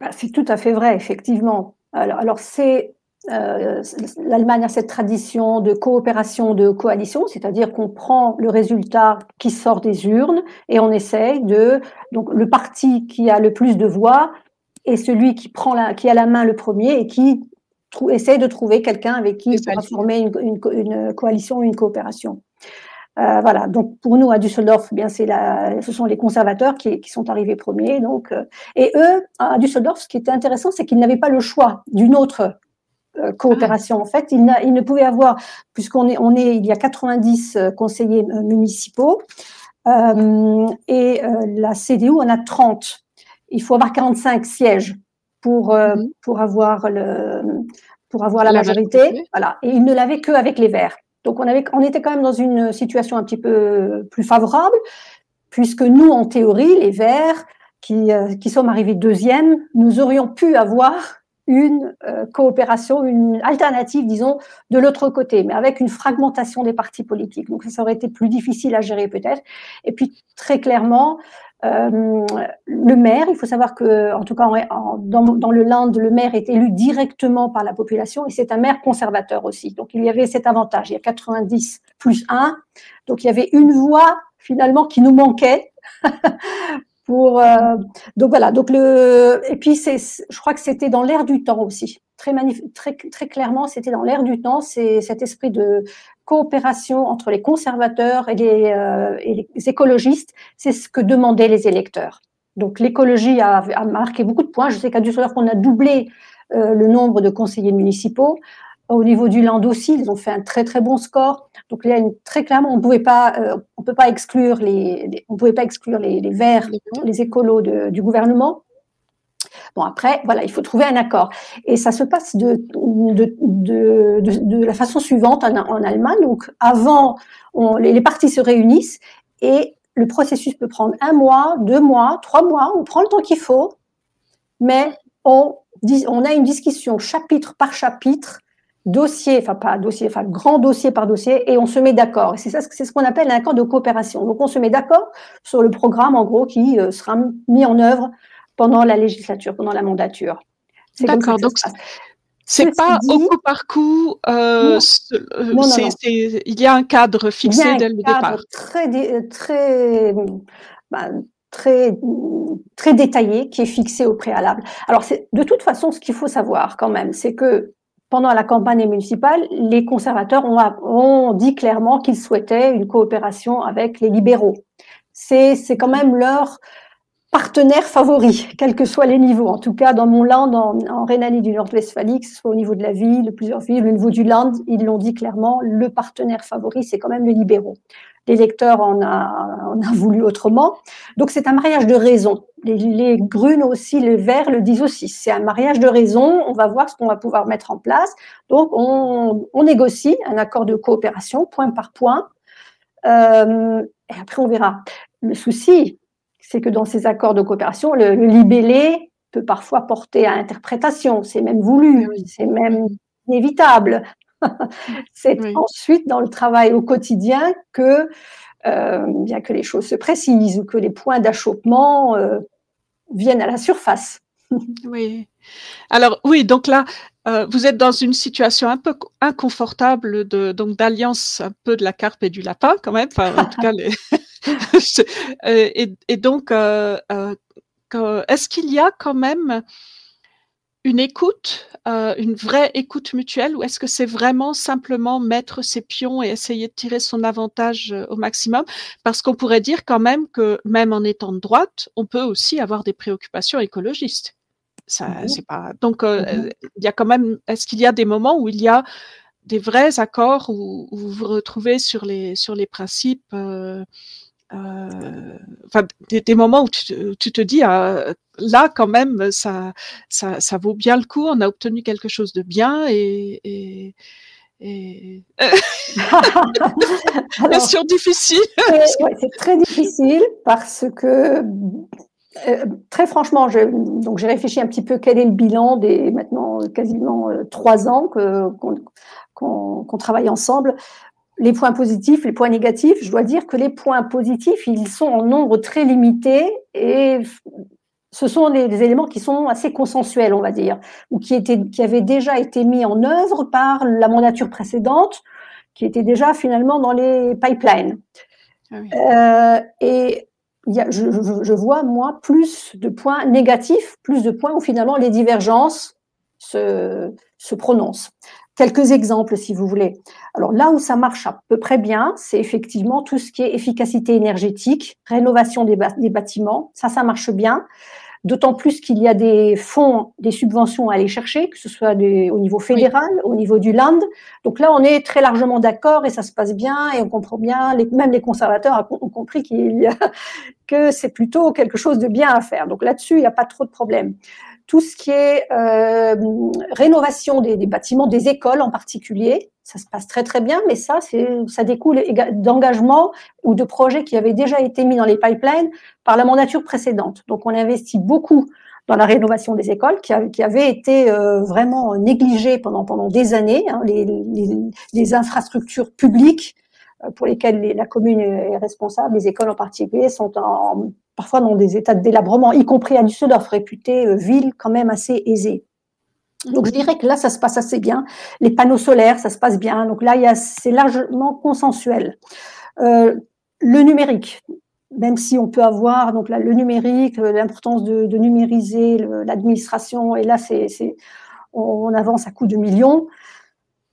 Bah, C'est tout à fait vrai, effectivement. Alors, alors c'est euh, L'Allemagne a cette tradition de coopération, de coalition, c'est-à-dire qu'on prend le résultat qui sort des urnes et on essaye de donc le parti qui a le plus de voix est celui qui prend la, qui a la main le premier et qui essaye de trouver quelqu'un avec qui il pourra former une, une, une, coalition, une coopération. Euh, voilà, donc pour nous à Düsseldorf, eh bien c'est ce sont les conservateurs qui, qui sont arrivés premiers. Donc, euh, et eux, à Düsseldorf, ce qui était intéressant, c'est qu'ils n'avaient pas le choix d'une autre coopération. En fait, ils, n'a- ils ne pouvaient avoir, puisqu'on est, on est, il y a 90 euh, conseillers euh, municipaux euh, et euh, la CDU en a 30. Il faut avoir 45 sièges pour euh, pour avoir le pour avoir la, La majorité. majorité. Voilà, et ils ne l'avaient que avec les Verts. Donc on avait, on était quand même dans une situation un petit peu plus favorable, puisque nous, en théorie, les Verts, qui, euh, qui sommes arrivés deuxième, nous aurions pu avoir une euh, coopération, une alternative, disons, de l'autre côté, mais avec une fragmentation des partis politiques. Donc ça aurait été plus difficile à gérer peut-être. Et puis très clairement, euh, le maire, il faut savoir que, en tout cas, dans, dans le Land, le maire est élu directement par la population et c'est un maire conservateur aussi. Donc il y avait cet avantage. Il y a 90 plus 1. Donc il y avait une voix finalement qui nous manquait *laughs* euh, donc voilà donc le et puis c'est je crois que c'était dans l'air du temps aussi. Très très très clairement c'était dans l'air du temps c'est cet esprit de coopération entre les conservateurs et les, euh, écologistes. C'est ce que demandaient les électeurs. Donc l'écologie a, a marqué beaucoup de points. Je sais qu'à Düsseldorf on a doublé euh, le nombre de conseillers municipaux au niveau du Land aussi, ils ont fait un très très bon score. Donc une, très clairement, on pouvait pas, euh, on peut pas exclure les, les- on pouvait pas exclure les, les verts, les écolos de- du gouvernement. Bon après, voilà, il faut trouver un accord et ça se passe de de, de, de, de la façon suivante en, en Allemagne. Donc avant, on, les, les partis se réunissent et le processus peut prendre un mois, deux mois, trois mois. On prend le temps qu'il faut, mais on, on a une discussion chapitre par chapitre dossier, enfin pas dossier, enfin grand dossier par dossier, et on se met d'accord. C'est ça, c'est ce qu'on appelle un accord de coopération. Donc on se met d'accord sur le programme, en gros, qui euh, sera mis en œuvre pendant la législature, pendant la mandature. D'accord, donc c'est pas au coup par coup, euh, Non. euh, Non, il y a un cadre fixé un dès le cadre départ. très, dé- très, ben, très, très détaillé qui est fixé au préalable. Alors, c'est, de toute façon, ce qu'il faut savoir quand même, c'est que pendant la campagne municipale, les conservateurs ont, dit clairement qu'ils souhaitaient une coopération avec les libéraux. C'est, quand même leur partenaire favori, quels que soient les niveaux. En tout cas, dans mon land, en, en Rhénanie du Nord-Westphalie, que ce soit au niveau de la ville, plusieurs villes, au niveau du land, ils l'ont dit clairement, le partenaire favori, c'est quand même les libéraux. L'électeur en a, en a voulu autrement. Donc, c'est un mariage de raison. Les, les grunes aussi, les verts le disent aussi. C'est un mariage de raison. On va voir ce qu'on va pouvoir mettre en place. Donc, on, on négocie un accord de coopération, point par point. Euh, et après, on verra. Le souci, c'est que dans ces accords de coopération, le, le libellé peut parfois porter à interprétation. C'est même voulu, c'est même inévitable. *laughs* c'est ensuite dans le travail au quotidien que, euh, bien que les choses se précisent ou que les points d'achoppement euh, viennent à la surface. *laughs* Oui. Alors oui, donc là, euh, vous êtes dans une situation un peu co- inconfortable de donc d'alliance un peu de la carpe et du lapin quand même. Enfin, en tout cas, les... *laughs* Et, et donc, est-ce qu'il y a quand même une écoute, euh, une vraie écoute mutuelle, ou est-ce que c'est vraiment simplement mettre ses pions et essayer de tirer son avantage euh, au maximum? Parce qu'on pourrait dire quand même que même en étant de droite, on peut aussi avoir des préoccupations écologistes. Ça, Mhm. c'est pas. Donc, euh, Mhm. il y a quand même. Est-ce qu'il y a des moments où il y a des vrais accords où, où vous vous retrouvez sur les sur les principes enfin, des, des moments où tu, te- où tu te dis ah, là quand même ça, ça ça vaut bien le coup on a obtenu quelque chose de bien et, et, et... *laughs* question difficile C'est ouais, très difficile parce que, euh, très franchement, j'ai réfléchi un petit peu quel est le bilan des maintenant quasiment euh, trois ans qu'on travaille ensemble. Les points positifs, les points négatifs, je dois dire que les points positifs, ils sont en nombre très limité et ce sont des, des éléments qui sont assez consensuels, on va dire, ou qui, étaient, qui avaient déjà été mis en œuvre par la mandature précédente, qui était déjà finalement dans les pipelines. Euh, et il y a, je, je- je vois, moi, plus de points négatifs, plus de points où finalement les divergences se, se prononcent. Quelques exemples, si vous voulez. Alors là où ça marche à peu près bien, c'est effectivement tout ce qui est efficacité énergétique, rénovation des, des bâtiments. Ça, ça marche bien. D'autant plus qu'il y a des fonds, des subventions à aller chercher, que ce soit des, au niveau fédéral, au niveau du land. Donc là, on est très largement d'accord et ça se passe bien et on comprend bien. Les, même les conservateurs ont compris qu'il *laughs* que c'est plutôt quelque chose de bien à faire. Donc là-dessus, il n'y a pas trop de problème tout ce qui est euh, rénovation des, bâtiments, des écoles en particulier, ça se passe très très bien, mais ça, ça découle d'engagements ou de projets qui avaient déjà été mis dans les pipelines par la mandature précédente. Donc on investit beaucoup dans la rénovation des écoles qui, a, qui avait été euh, vraiment négligée pendant pendant des années. Hein, les, infrastructures publiques pour lesquelles la commune est responsable, les écoles en particulier, sont parfois dans des états de délabrement, y compris à Düsseldorf, réputée euh, ville quand même assez aisée. Donc je dirais que là, ça se passe assez bien. Les panneaux solaires, ça se passe bien. Donc là, c'est largement consensuel. Euh, le numérique, même si on peut avoir donc le numérique, euh, l'importance de, de, numériser l'administration, et là, c'est, on avance à coups de millions.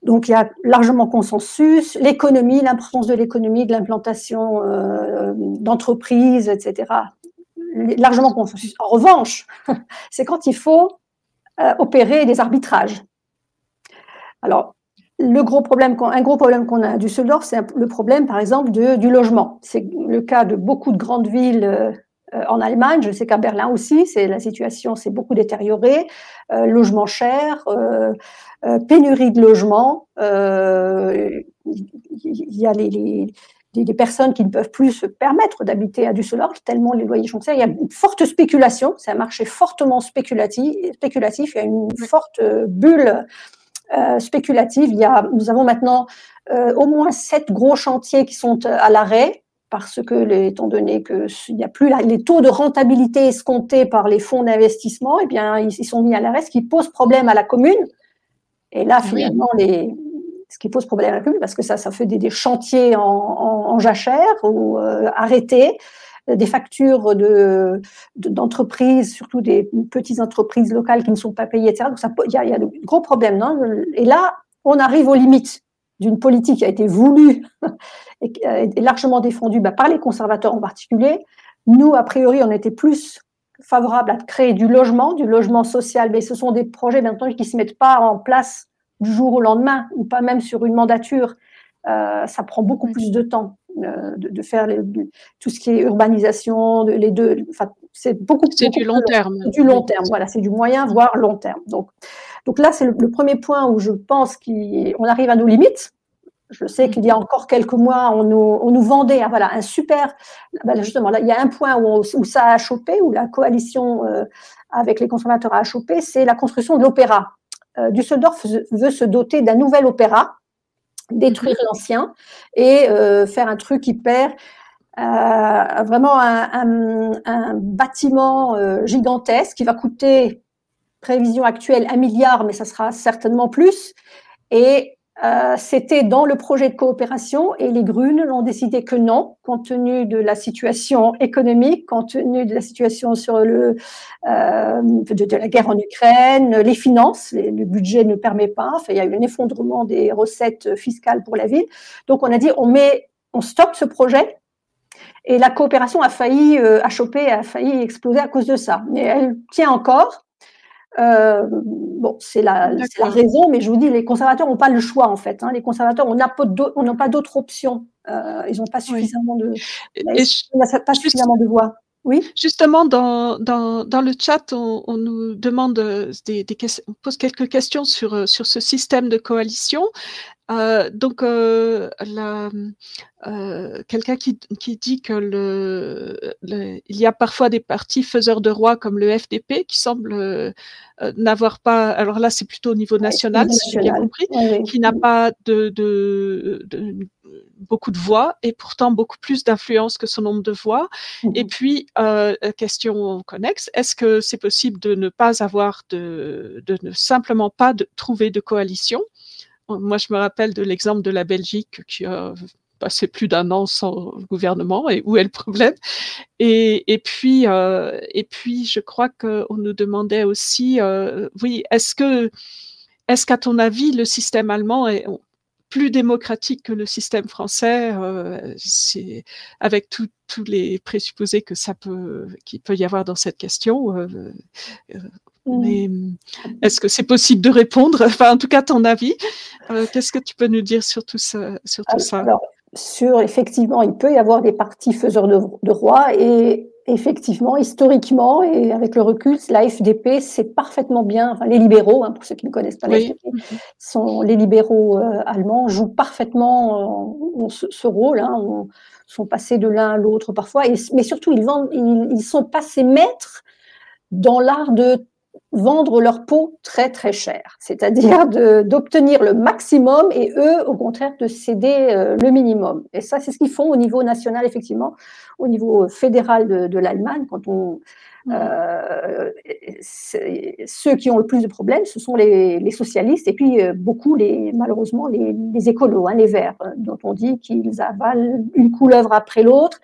Donc il y a largement consensus. L'économie, l'importance de l'économie, de l'implantation euh, d'entreprises, etc. Largement consensus. En revanche, *laughs* c'est quand il faut euh, opérer des arbitrages. Alors, le gros problème, un gros problème qu'on a à Düsseldorf, c'est le problème, par exemple, du logement. C'est le cas de beaucoup de grandes villes euh, en Allemagne. Je sais qu'à Berlin aussi, c'est la situation s'est beaucoup détériorée. Logement cher, pénurie de logement. Il y a les, les des, personnes qui ne peuvent plus se permettre d'habiter à Düsseldorf tellement les loyers sont chers. Il y a une forte spéculation, c'est un marché fortement spéculatif, spéculatif il y a une forte bulle euh, spéculative. Il y a, nous avons maintenant euh, au moins sept gros chantiers qui sont à l'arrêt parce que, étant donné qu'il n'y a plus les taux de rentabilité escomptés par les fonds d'investissement, eh bien, ils, sont mis à l'arrêt, ce qui pose problème à la commune. Et là, finalement, les, ce qui pose problème à la commune, parce que ça, ça fait des, chantiers en, en, jachère ou euh, arrêtés, des factures de, d'entreprises, surtout des petites entreprises locales qui ne sont pas payées, etc. Donc, il y a, y a de gros problèmes. Non? Et là, on arrive aux limites d'une politique qui a été voulue *laughs* et, largement défendue bah, par les conservateurs en particulier. Nous, a priori, on était plus favorable à créer du logement, du logement social, mais ce sont des projets maintenant qui ne se mettent pas en place du jour au lendemain ou pas même sur une mandature. Euh, ça prend beaucoup plus de temps euh, de, faire tout ce qui est urbanisation, de, les deux. c'est beaucoup. C'est du long terme. Du long terme, voilà, c'est du moyen voire long terme. Donc, donc là, c'est le, premier point où je pense qu'on arrive à nos limites. Je sais qu'il y a encore quelques mois, on nous, on nous vendait ah, voilà, un super. Ben justement, là, il y a un point où, où, ça a chopé, où la coalition euh, avec les consommateurs a chopé, c'est la construction de l'opéra. Euh, Düsseldorf veut se doter d'un nouvel opéra, détruire mhm. l'ancien et euh, faire un truc hyper euh, vraiment un, bâtiment gigantesque qui va coûter prévision actuelle un milliard, mais ça sera certainement plus. Et euh, c'était dans le projet de coopération et les Grunes ont décidé que non, compte tenu de la situation économique, compte tenu de la situation sur le euh, de, la guerre en Ukraine, les finances, le budget ne permet pas. Enfin, il y a eu un effondrement des recettes fiscales pour la ville. Donc, on a dit on met, on stoppe ce projet. Et la coopération a failli euh, a a failli exploser à cause de ça. Mais elle tient encore. Euh, bon, c'est la, la, raison, mais je vous dis, les conservateurs n'ont pas le choix en fait. Hein. Les conservateurs, on n'a pas d'autres options. Euh, ils n'ont pas suffisamment de, pas suffisamment de voix. Oui? Justement, dans, dans, dans le chat, on, on nous demande des, des, on pose quelques questions sur, sur ce système de coalition. Euh, donc, euh, euh, quelqu'un qui, qui, dit que le, il y a parfois des partis faiseurs de roi comme le FDP qui semblent n'avoir pas, alors là c'est plutôt au niveau national, si j'ai bien compris, qui n'a pas de, de, de, beaucoup de voix et pourtant beaucoup plus d'influence que son nombre de voix. Et puis, euh, question connexe, est-ce que c'est possible de ne pas avoir de, de ne simplement pas de, trouver de coalition? Moi, je me rappelle de l'exemple de la Belgique qui a passé plus d'un an sans gouvernement et où est le problème. Et, puis, euh, et puis, je crois qu'on nous demandait aussi, euh, oui, est-ce que est-ce qu'à ton avis, le système allemand est plus démocratique que le système français, euh, avec tous les présupposés que ça peut, qu'il peut y avoir dans cette question. Euh, euh, mmh. mais est-ce que c'est possible de répondre? Enfin, en tout cas, ton avis. Qu'est-ce que tu peux nous dire sur tout ça, sur tout ça? Sur effectivement, il peut y avoir des partis faiseurs de, de roi et effectivement, historiquement et avec le recul, la FDP, c'est parfaitement bien. Enfin, les libéraux, hein, pour ceux qui ne connaissent pas la FDP, sont les libéraux euh, allemands jouent parfaitement euh, ce, rôle. Hein, sont passés de l'un à l'autre parfois, et, mais surtout ils, vendent, ils, ils sont passés maîtres dans l'art de vendre leur peau très très cher, c'est-à-dire d'obtenir le maximum et eux, au contraire, de céder euh, le minimum. Et ça, c'est ce qu'ils font au niveau national, effectivement, au niveau fédéral de, l'Allemagne. Quand on, mmh. euh, ceux qui ont le plus de problèmes, ce sont les, socialistes et puis euh, beaucoup, les, malheureusement, les, écolos, hein, les verts, dont on dit qu'ils avalent une couleuvre après l'autre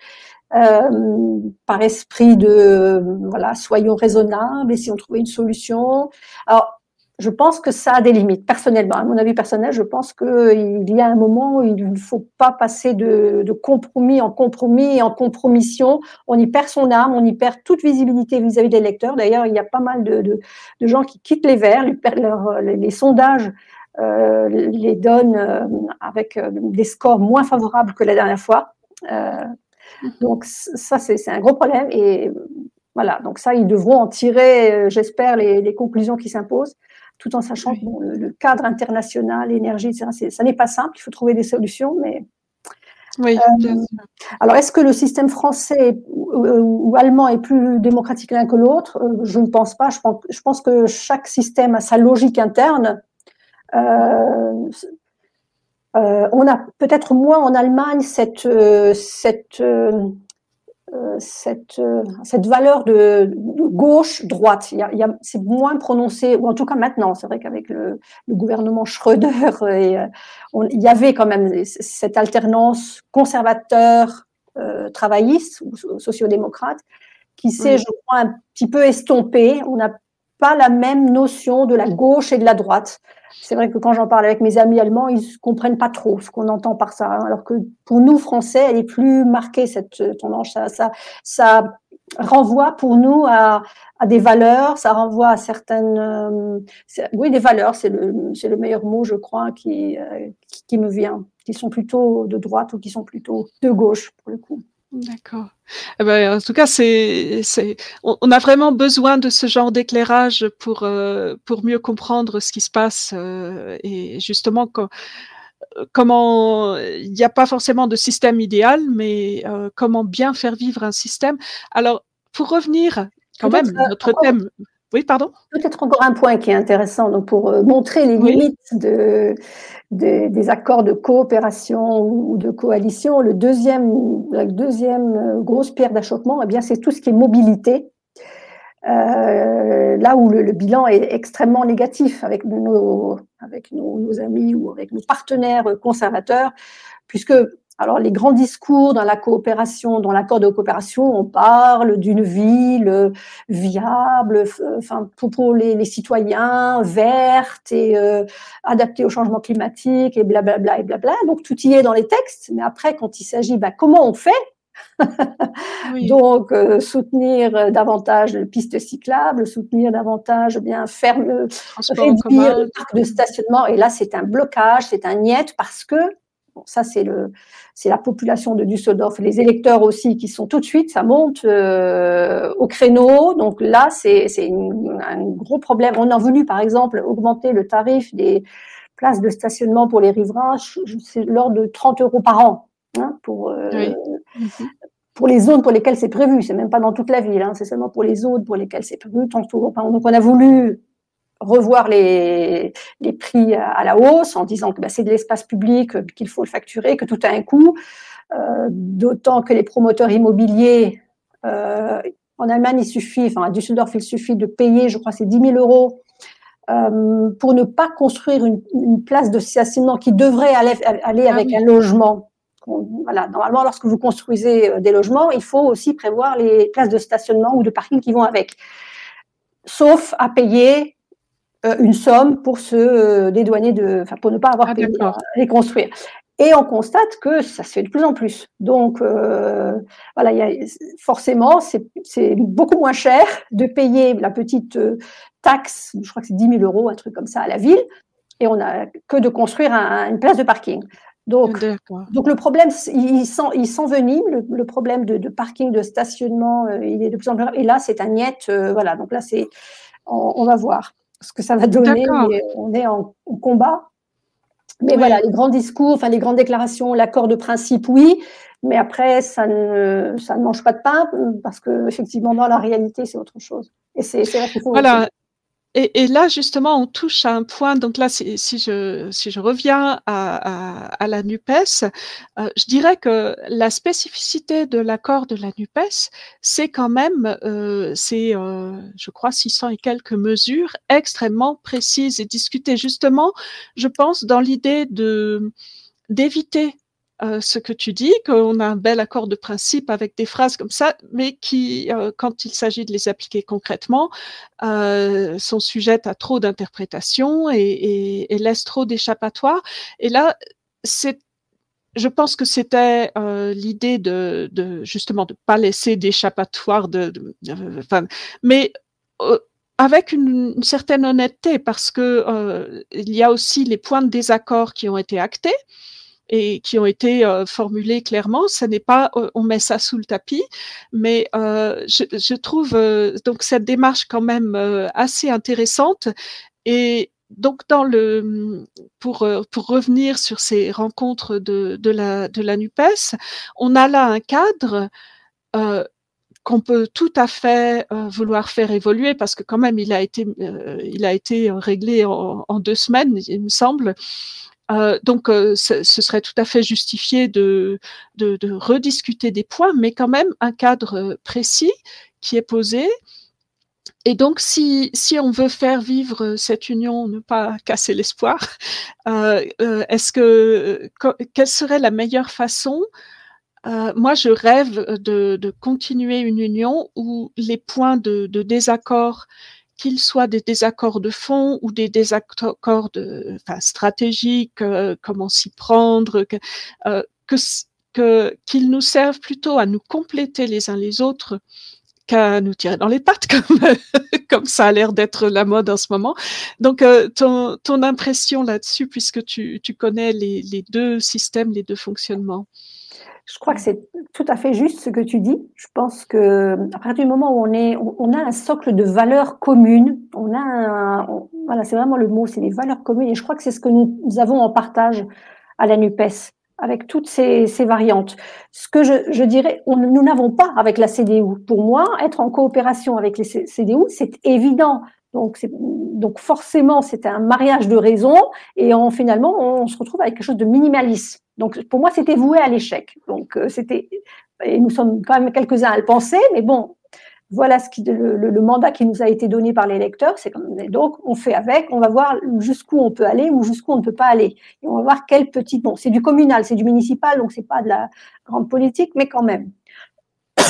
euh, par esprit de voilà, soyons raisonnables, si on trouvait une solution. Alors, je pense que ça a des limites. Personnellement, à mon avis personnel, je pense qu'il y a un moment où il ne faut pas passer de, de, compromis en compromis et en compromission. On y perd son âme, on y perd toute visibilité vis-à-vis des lecteurs. D'ailleurs, il y a pas mal de, de, de gens qui quittent les Verts. Les, les, sondages euh, les donnent euh, avec des scores moins favorables que la dernière fois. Donc ça, c'est un gros problème. Et voilà, donc ça, ils devront en tirer, euh, j'espère, les, conclusions qui s'imposent, tout en sachant que le, cadre international, l'énergie, ça n'est pas simple, il faut trouver des solutions, mais... Oui, euh, alors, est-ce que le système français ou, allemand est plus démocratique l'un que l'autre? Euh, Je ne pense pas. Je pense, je pense, que chaque système a sa logique interne. Euh, on a peut-être moins en Allemagne cette, euh, cette, euh, cette, cette valeur de, gauche-droite. C'est moins prononcé, ou en tout cas maintenant. C'est vrai qu'avec le, gouvernement Schröder, *laughs* il y avait quand même cette alternance conservateur-travailliste ou sociodémocrate qui s'est, je crois, un petit peu estompée. On n'a pas la même notion de la gauche et de la droite c'est vrai que quand j'en parle avec mes amis allemands, ils ne comprennent pas trop ce qu'on entend par ça. Hein. alors que pour nous, Français, elle est plus marquée, cette euh, tendance. Ça, ça, renvoie pour nous à, des valeurs, ça renvoie à certaines... Euh, oui, des valeurs, c'est le, le meilleur mot, je crois, euh, qui, qui me vient, qui sont plutôt de droite ou qui sont plutôt de gauche, pour le coup. D'accord. Eh ben, en tout cas, c'est, c'est, on, a vraiment besoin de ce genre d'éclairage pour, euh, pour mieux comprendre ce qui se passe euh, et justement comment il n'y a pas forcément de système idéal, mais euh, comment bien faire vivre un système. Alors, pour revenir quand même, notre thème. Oui, pardon? Peut-être encore un point qui est intéressant donc pour montrer les limites de, des accords de coopération ou de coalition. Le deuxième, la deuxième euh, grosse pierre d'achoppement, eh bien, c'est tout ce qui est mobilité. Euh, là où le, bilan est extrêmement négatif avec nos, avec nos, amis ou avec nos partenaires conservateurs, puisque alors, les grands discours dans la coopération, dans l'accord de coopération, on parle d'une ville viable, enfin, pour, les, citoyens, verte et euh, adaptée au changement climatique et blablabla et blabla. Donc, tout y est dans les textes. Mais après, quand il s'agit, bah, comment on fait? *laughs* Donc, euh, soutenir davantage les pistes cyclables, soutenir davantage, bien faire réduire le parc de stationnement. Et là, c'est un blocage, c'est un niet parce que ça, c'est le, c'est la population de Düsseldorf, les électeurs aussi qui sont tout de suite, ça monte euh, au créneau. Donc là, c'est, c'est un gros problème. On a voulu, par exemple, augmenter le tarif des places de stationnement pour les riverains, c'est l'ordre de 30 euros par an hein, pour. Euh, mhm. Pour les zones pour lesquelles c'est prévu, c'est même pas dans toute la ville, hein, c'est seulement pour les zones pour lesquelles c'est prévu. Donc on a voulu revoir les, les prix à la hausse en disant que bah, c'est de l'espace public, euh, qu'il faut le facturer, que tout a un coût. Euh, D'autant que les promoteurs immobiliers, euh, en Allemagne, il suffit, enfin à Düsseldorf, il suffit de payer, je crois, c'est 10 000 euros euh, pour ne pas construire une, une, place de stationnement qui devrait aller, aller ah avec un logement. Voilà, normalement, lorsque vous construisez des logements, il faut aussi prévoir les places de stationnement ou de parking qui vont avec. Sauf à payer une somme pour se dédouaner de, enfin, pour ne pas avoir payé à les construire. Et on constate que ça se fait de plus en plus. Donc, voilà, y a, forcément, c'est beaucoup moins cher de payer la petite taxe, je crois que c'est 10 000 euros, un truc comme ça, à la ville, et on a que de construire une place de parking. Donc, donc le problème, il, s'envenime, le, le, problème de, parking, de stationnement, euh, il est de plus en plus Et là, c'est un niet, euh, voilà. Donc là, c'est, on, va voir ce que ça va donner. on est en, combat. Mais voilà, les grands discours, enfin les grandes déclarations, l'accord de principe, oui. Mais après, ça ne, ça ne mange pas de pain parce que effectivement, dans la réalité, c'est autre chose. Et c'est vrai qu'il faut. Voilà. Et, là, justement, on touche à un point. Donc là, si, je, si je reviens à, à, la NUPES, euh, je dirais que la spécificité de l'accord de la NUPES, c'est quand même, euh, c'est, euh, je crois, 600 et quelques mesures extrêmement précises et discutées. Justement, je pense dans l'idée de d'éviter euh, ce que tu dis, qu'on a un bel accord de principe avec des phrases comme ça, mais qui, euh, quand il s'agit de les appliquer concrètement, euh, sont sujettes à trop d'interprétations et, et, et, laissent trop d'échappatoires. Et là, c'est je pense que c'était euh, l'idée de, de, justement de pas laisser d'échappatoire, de, de, mais avec une, une, certaine honnêteté, parce que il y a aussi les points de désaccord qui ont été actés et qui ont été euh, formulées clairement. Ce n'est pas euh, on met ça sous le tapis, mais euh, je, trouve euh, donc cette démarche quand même assez intéressante et donc, dans le, pour, pour revenir sur ces rencontres de, de, la, de la NUPES, on a là un cadre qu'on peut tout à fait vouloir faire évoluer parce que quand même il a été, il a été réglé en, deux semaines, il me semble. Euh, donc, euh, ce, serait tout à fait justifié de, rediscuter des points, mais quand même un cadre euh, précis qui est posé. Et donc, si, on veut faire vivre cette union, ne pas casser l'espoir, est-ce que quelle serait la meilleure façon moi, je rêve de, continuer une union où les points de désaccord qu'ils soient des désaccords de fond ou des désaccords de, enfin, stratégiques, euh, comment s'y prendre, que, euh, que, qu'ils nous servent plutôt à nous compléter les uns les autres qu'à nous tirer dans les pattes, *laughs* comme, comme ça a l'air d'être la mode en ce moment. Donc, euh, ton, ton impression là-dessus, puisque tu, tu connais les, les deux systèmes, les deux fonctionnements? Je crois que c'est tout à fait juste ce que tu dis. Je pense que à partir du moment où on est, on a un socle de valeurs communes, on a un, voilà, c'est vraiment le mot, c'est les valeurs communes. Et je crois que c'est ce que nous, avons en partage à la Nupes avec toutes ces, variantes. Ce que je, dirais, nous n'avons pas avec la CDU. Pour moi, être en coopération avec les CDU, c'est évident. Donc, donc forcément, c'est un mariage de raisons et finalement, on se retrouve avec quelque chose de minimaliste. Donc, pour moi, c'était voué à l'échec. Donc, euh, c'était, et nous sommes quand même quelques-uns à le penser, mais bon, voilà ce qui, le, le, mandat qui nous a été donné par les lecteurs. C'est donc, on fait avec, on va voir jusqu'où on peut aller ou jusqu'où on ne peut pas aller. Et on va voir quel petit, bon, c'est du communal, c'est du municipal, donc c'est pas de la grande politique, mais quand même. *coughs*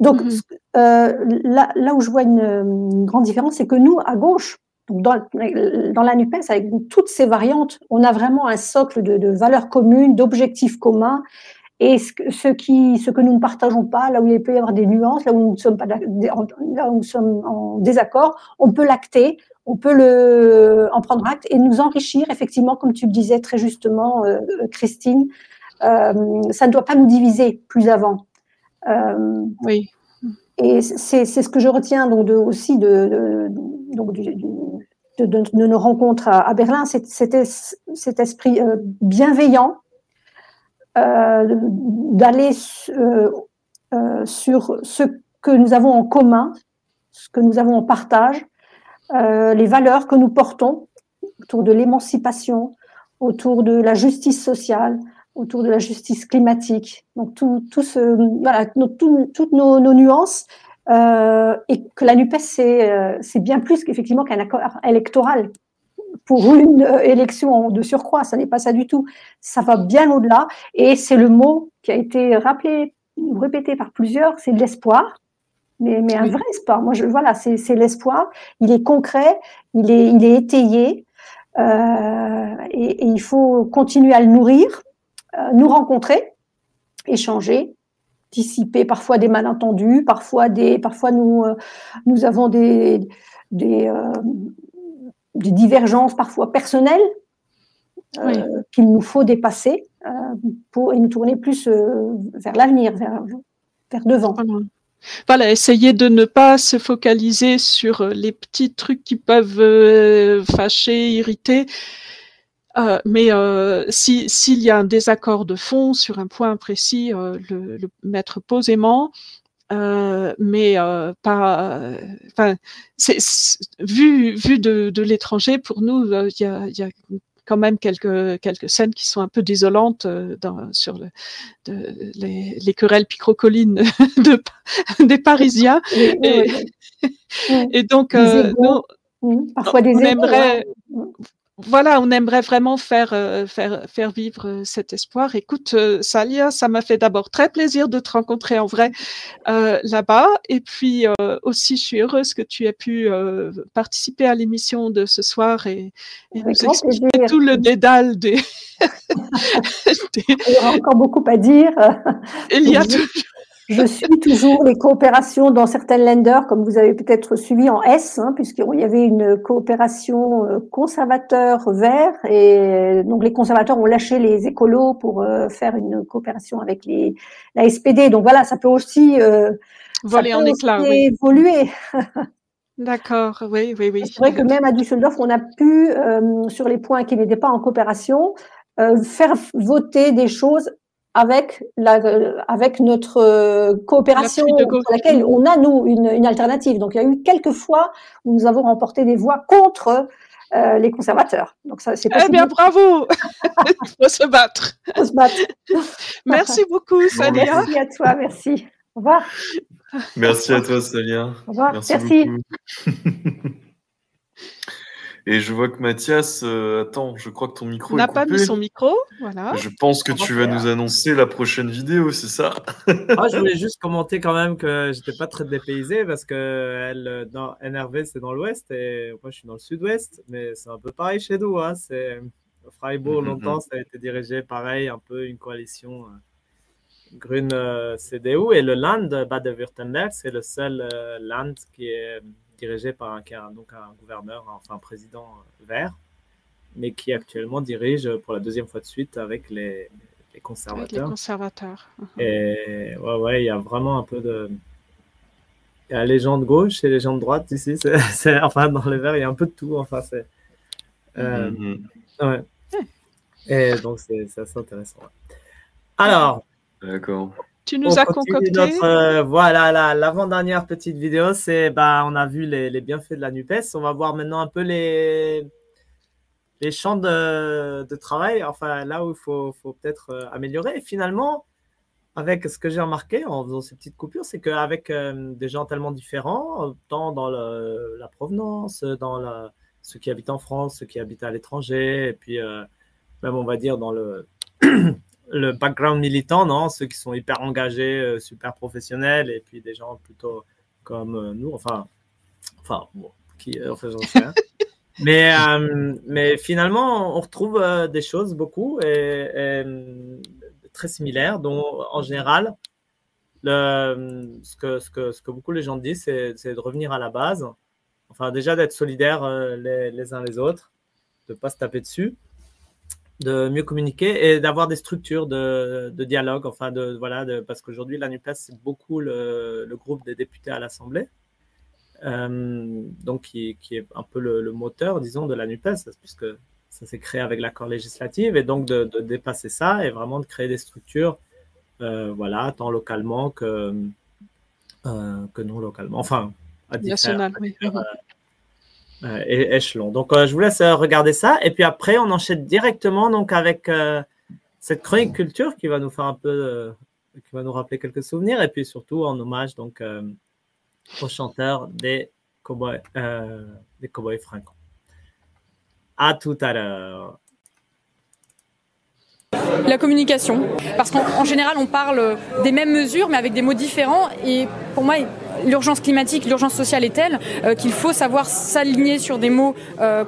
donc, mm-hmm. euh, là, là où je vois une, une grande différence, c'est que nous, à gauche, dans, dans, la NUPES, avec toutes ces variantes, on a vraiment un socle de, valeurs communes, d'objectifs communs. Et ce, que nous ne partageons pas, là où il peut y avoir des nuances, là où nous sommes pas là où nous sommes en désaccord, on peut l'acter, on peut en prendre acte et nous enrichir, effectivement, comme tu le disais très justement, euh, Christine. Euh, ça ne doit pas nous diviser plus avant. Euh, oui. Et c'est ce que je retiens donc de, aussi de, de donc de, de, nos rencontres à, à Berlin, c'était cet esprit euh, bienveillant euh, d'aller euh, euh, sur ce que nous avons en commun, ce que nous avons en partage, euh, les valeurs que nous portons autour de l'émancipation, autour de la justice sociale, autour de la justice climatique. Donc tout, tout ce, voilà, tout, toutes nos, nos nuances euh, et que la NUPES, c'est euh, bien plus qu'effectivement qu'un accord électoral pour une euh, élection de surcroît. Ça n'est pas ça du tout. Ça va bien au-delà. Et c'est le mot qui a été rappelé ou répété par plusieurs, c'est de l'espoir. mais, mais un vrai espoir. Moi, je, voilà, c'est l'espoir. Il est concret, il est, il est étayé, euh, et, il faut continuer à le nourrir, nous rencontrer, échanger, dissiper parfois des malentendus, parfois des, parfois nous, euh, nous avons des, des, des, divergences parfois personnelles qu'il nous faut dépasser pour et nous tourner plus vers l'avenir, vers, vers devant. Voilà, essayer de ne pas se focaliser sur euh, les petits trucs qui peuvent euh, fâcher, irriter. Euh, mais s'il y a un désaccord de fond sur un point précis, le, mettre posément, mais pas. Enfin, vu vu de, de l'étranger, pour nous, il y a, y a quand même quelques, quelques scènes qui sont un peu désolantes euh, dans, sur le, de, les, les, querelles picrocolines *laughs* de, des Parisiens. Et, *laughs* et donc, euh, parfois des on aimerait, voilà, on aimerait vraiment faire, euh, faire, faire vivre euh, cet espoir. Écoute, euh, Salia, ça m'a fait d'abord très plaisir de te rencontrer en vrai là-bas. Et puis aussi, je suis heureuse que tu aies pu participer à l'émission de ce soir et, et nous expliquer tout le *laughs* dédale des... Il y aura encore beaucoup à dire. *laughs* Il y a *laughs* toujours je suis toujours les coopérations dans certaines lenders, comme vous avez peut-être suivi en S, hein, puisqu'il y avait une coopération euh, conservateur-vert, et donc les conservateurs ont lâché les écolos pour euh, faire une coopération avec les, la SPD. Donc voilà, ça peut aussi, euh, Voler en éclat, évoluer. *laughs* D'accord, oui, oui, oui. C'est vrai que même à Düsseldorf, on a pu, sur les points qui n'étaient pas en coopération, faire voter des choses avec, la, avec notre euh, coopération pour laquelle on a, nous, une, une, alternative. Donc, il y a eu quelques fois où nous avons remporté des voix contre euh, les conservateurs. Donc, ça, c'est Eh bien, bravo Il *laughs* faut se battre. Il faut se battre. *laughs* merci beaucoup, Salia. Merci à toi, merci. Au revoir. Merci à toi, Salia. Au revoir. Merci. merci. *laughs* Et je vois que Mathias, euh, attends, je crois que ton micro n'a pas mis son micro. Voilà. Je pense que tu vas nous annoncer la prochaine vidéo, c'est ça? Ah, Je voulais *laughs* juste commenter quand même que j'étais pas très dépaysé parce que elle, dans NRV c'est dans l'ouest et moi je suis dans le sud-ouest, mais c'est un peu pareil chez nous. Hein. C'est Freiburg mm-hmm. longtemps ça a été dirigé pareil, un peu une coalition. Euh, Grune euh, CDU et le Land Baden-Württemberg, c'est le seul land qui est dirigé par un, donc un gouverneur, enfin un président vert, mais qui actuellement dirige pour la deuxième fois de suite avec les, conservateurs. les conservateurs. Uh-huh. Et ouais, ouais, il y a vraiment un peu de. Il y a les gens de gauche et les gens de droite ici. C'est, *laughs* enfin, dans les verts, il y a un peu de tout. Enfin, c'est. Euh, mm-hmm. ouais. Et donc, c'est, assez intéressant. Alors. D'accord. Tu nous as concocté. Euh, voilà, l'avant-dernière petite vidéo, c'est bah, on a vu les, bienfaits de la NUPES. On va voir maintenant un peu les, les champs de, travail, enfin là où il faut, peut-être euh, améliorer. Et finalement, avec ce que j'ai remarqué en faisant ces petites coupures, c'est qu'avec euh, des gens tellement différents, tant dans la provenance, dans la, ceux qui habitent en France, ceux qui habitent à l'étranger, et puis même on va dire dans le *clears throat* le background militant, non Ceux qui sont hyper engagés, euh, super professionnels, et puis des gens plutôt comme euh, nous, enfin, enfin, bon, qui, euh, enfin, j'en sais rien. *laughs* mais, mais finalement, on retrouve des choses beaucoup et, très similaires, dont en général, le, ce, que, ce, que, ce que beaucoup les gens disent, c'est de revenir à la base. Enfin, déjà d'être solidaires les, les uns les autres, de ne pas se taper dessus de mieux communiquer et d'avoir des structures de, de, dialogue, enfin de voilà, de, parce qu'aujourd'hui la Nupes c'est beaucoup le, le, groupe des députés à l'Assemblée, euh, donc qui, qui, est un peu le, le, moteur, disons, de la Nupes, puisque ça s'est créé avec l'accord législatif, et donc de, de, dépasser ça et vraiment de créer des structures, euh, voilà, tant localement que euh, que non localement, enfin à National, oui. Euh, euh, échelon. Donc, euh, je vous laisse euh, regarder ça. Et puis après, on enchaîne directement donc avec cette chronique culture qui va nous faire un peu, qui va nous rappeler quelques souvenirs. Et puis surtout en hommage donc aux chanteurs des cowboys, des cowboys fringants. À tout à l'heure. La communication, parce qu'en général on parle des mêmes mesures mais avec des mots différents et pour moi l'urgence climatique, l'urgence sociale est telle qu'il faut savoir s'aligner sur des mots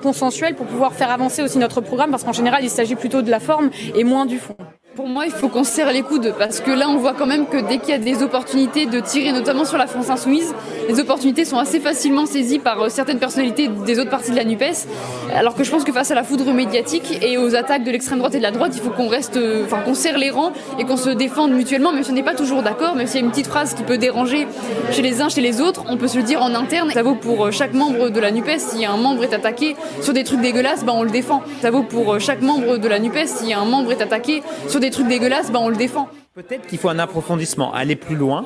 consensuels pour pouvoir faire avancer aussi notre programme, parce qu'en général, il s'agit plutôt de la forme et moins du fond. Pour moi, il faut qu'on se serre les coudes parce que là, on voit quand même que dès qu'il y a des opportunités de tirer, notamment sur la France insoumise, les opportunités sont assez facilement saisies par euh, certaines personnalités des autres parties de la NUPES. Alors que je pense que face à la foudre médiatique et aux attaques de l'extrême droite et de la droite, il faut qu'on reste, euh, enfin qu'on serre les rangs et qu'on se défende mutuellement, même si on n'est pas toujours d'accord, même s'il y a une petite phrase qui peut déranger chez les uns, chez les autres, on peut se le dire en interne. Ça vaut pour euh, chaque membre de la NUPES. Si un membre est attaqué sur des trucs dégueulasses, ben on le défend. Ça vaut pour chaque membre de la NUPES. Si un membre est attaqué sur des trucs dégueulasses, ben on le défend. Peut-être qu'il faut un approfondissement, aller plus loin,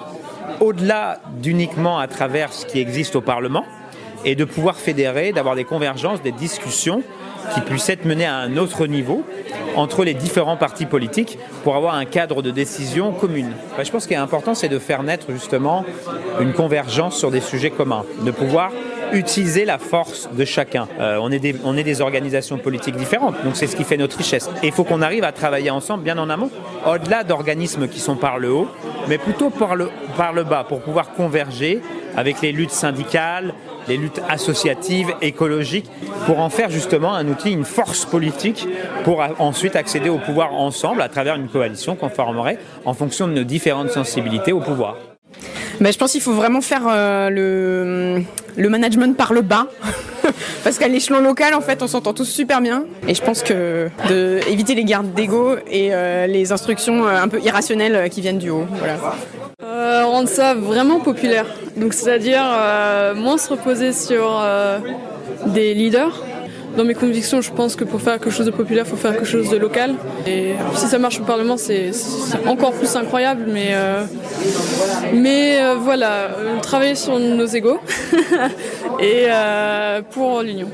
au-delà d'uniquement à travers ce qui existe au Parlement, et de pouvoir fédérer, d'avoir des convergences, des discussions qui puissent être menées à un autre niveau entre les différents partis politiques pour avoir un cadre de décision commune. je pense qu'il est important, c'est de faire naître justement une convergence sur des sujets communs, de pouvoir utiliser la force de chacun. Euh, on, est des, on est des organisations politiques différentes, donc c'est ce qui fait notre richesse. Et il faut qu'on arrive à travailler ensemble bien en amont, au-delà d'organismes qui sont par le haut, mais plutôt par le, par le bas, pour pouvoir converger avec les luttes syndicales, les luttes associatives, écologiques, pour en faire justement un outil, une force politique, pour ensuite accéder au pouvoir ensemble à travers une coalition qu'on formerait en fonction de nos différentes sensibilités au pouvoir. Mais je pense qu'il faut vraiment faire euh, le, le management par le bas. *laughs* Parce qu'à l'échelon local, en fait, on s'entend tous super bien. Et je pense que de éviter les gardes d'ego et euh, les instructions euh, un peu irrationnelles qui viennent du haut. Voilà. rendre ça vraiment populaire. Donc, c'est-à-dire moins se reposer sur des leaders dans mes convictions, je pense que pour faire quelque chose de populaire, il faut faire quelque chose de local. Et si ça marche au Parlement, c'est encore plus incroyable. Mais, euh, mais euh, voilà, travailler sur nos égaux *laughs* et euh, pour l'union.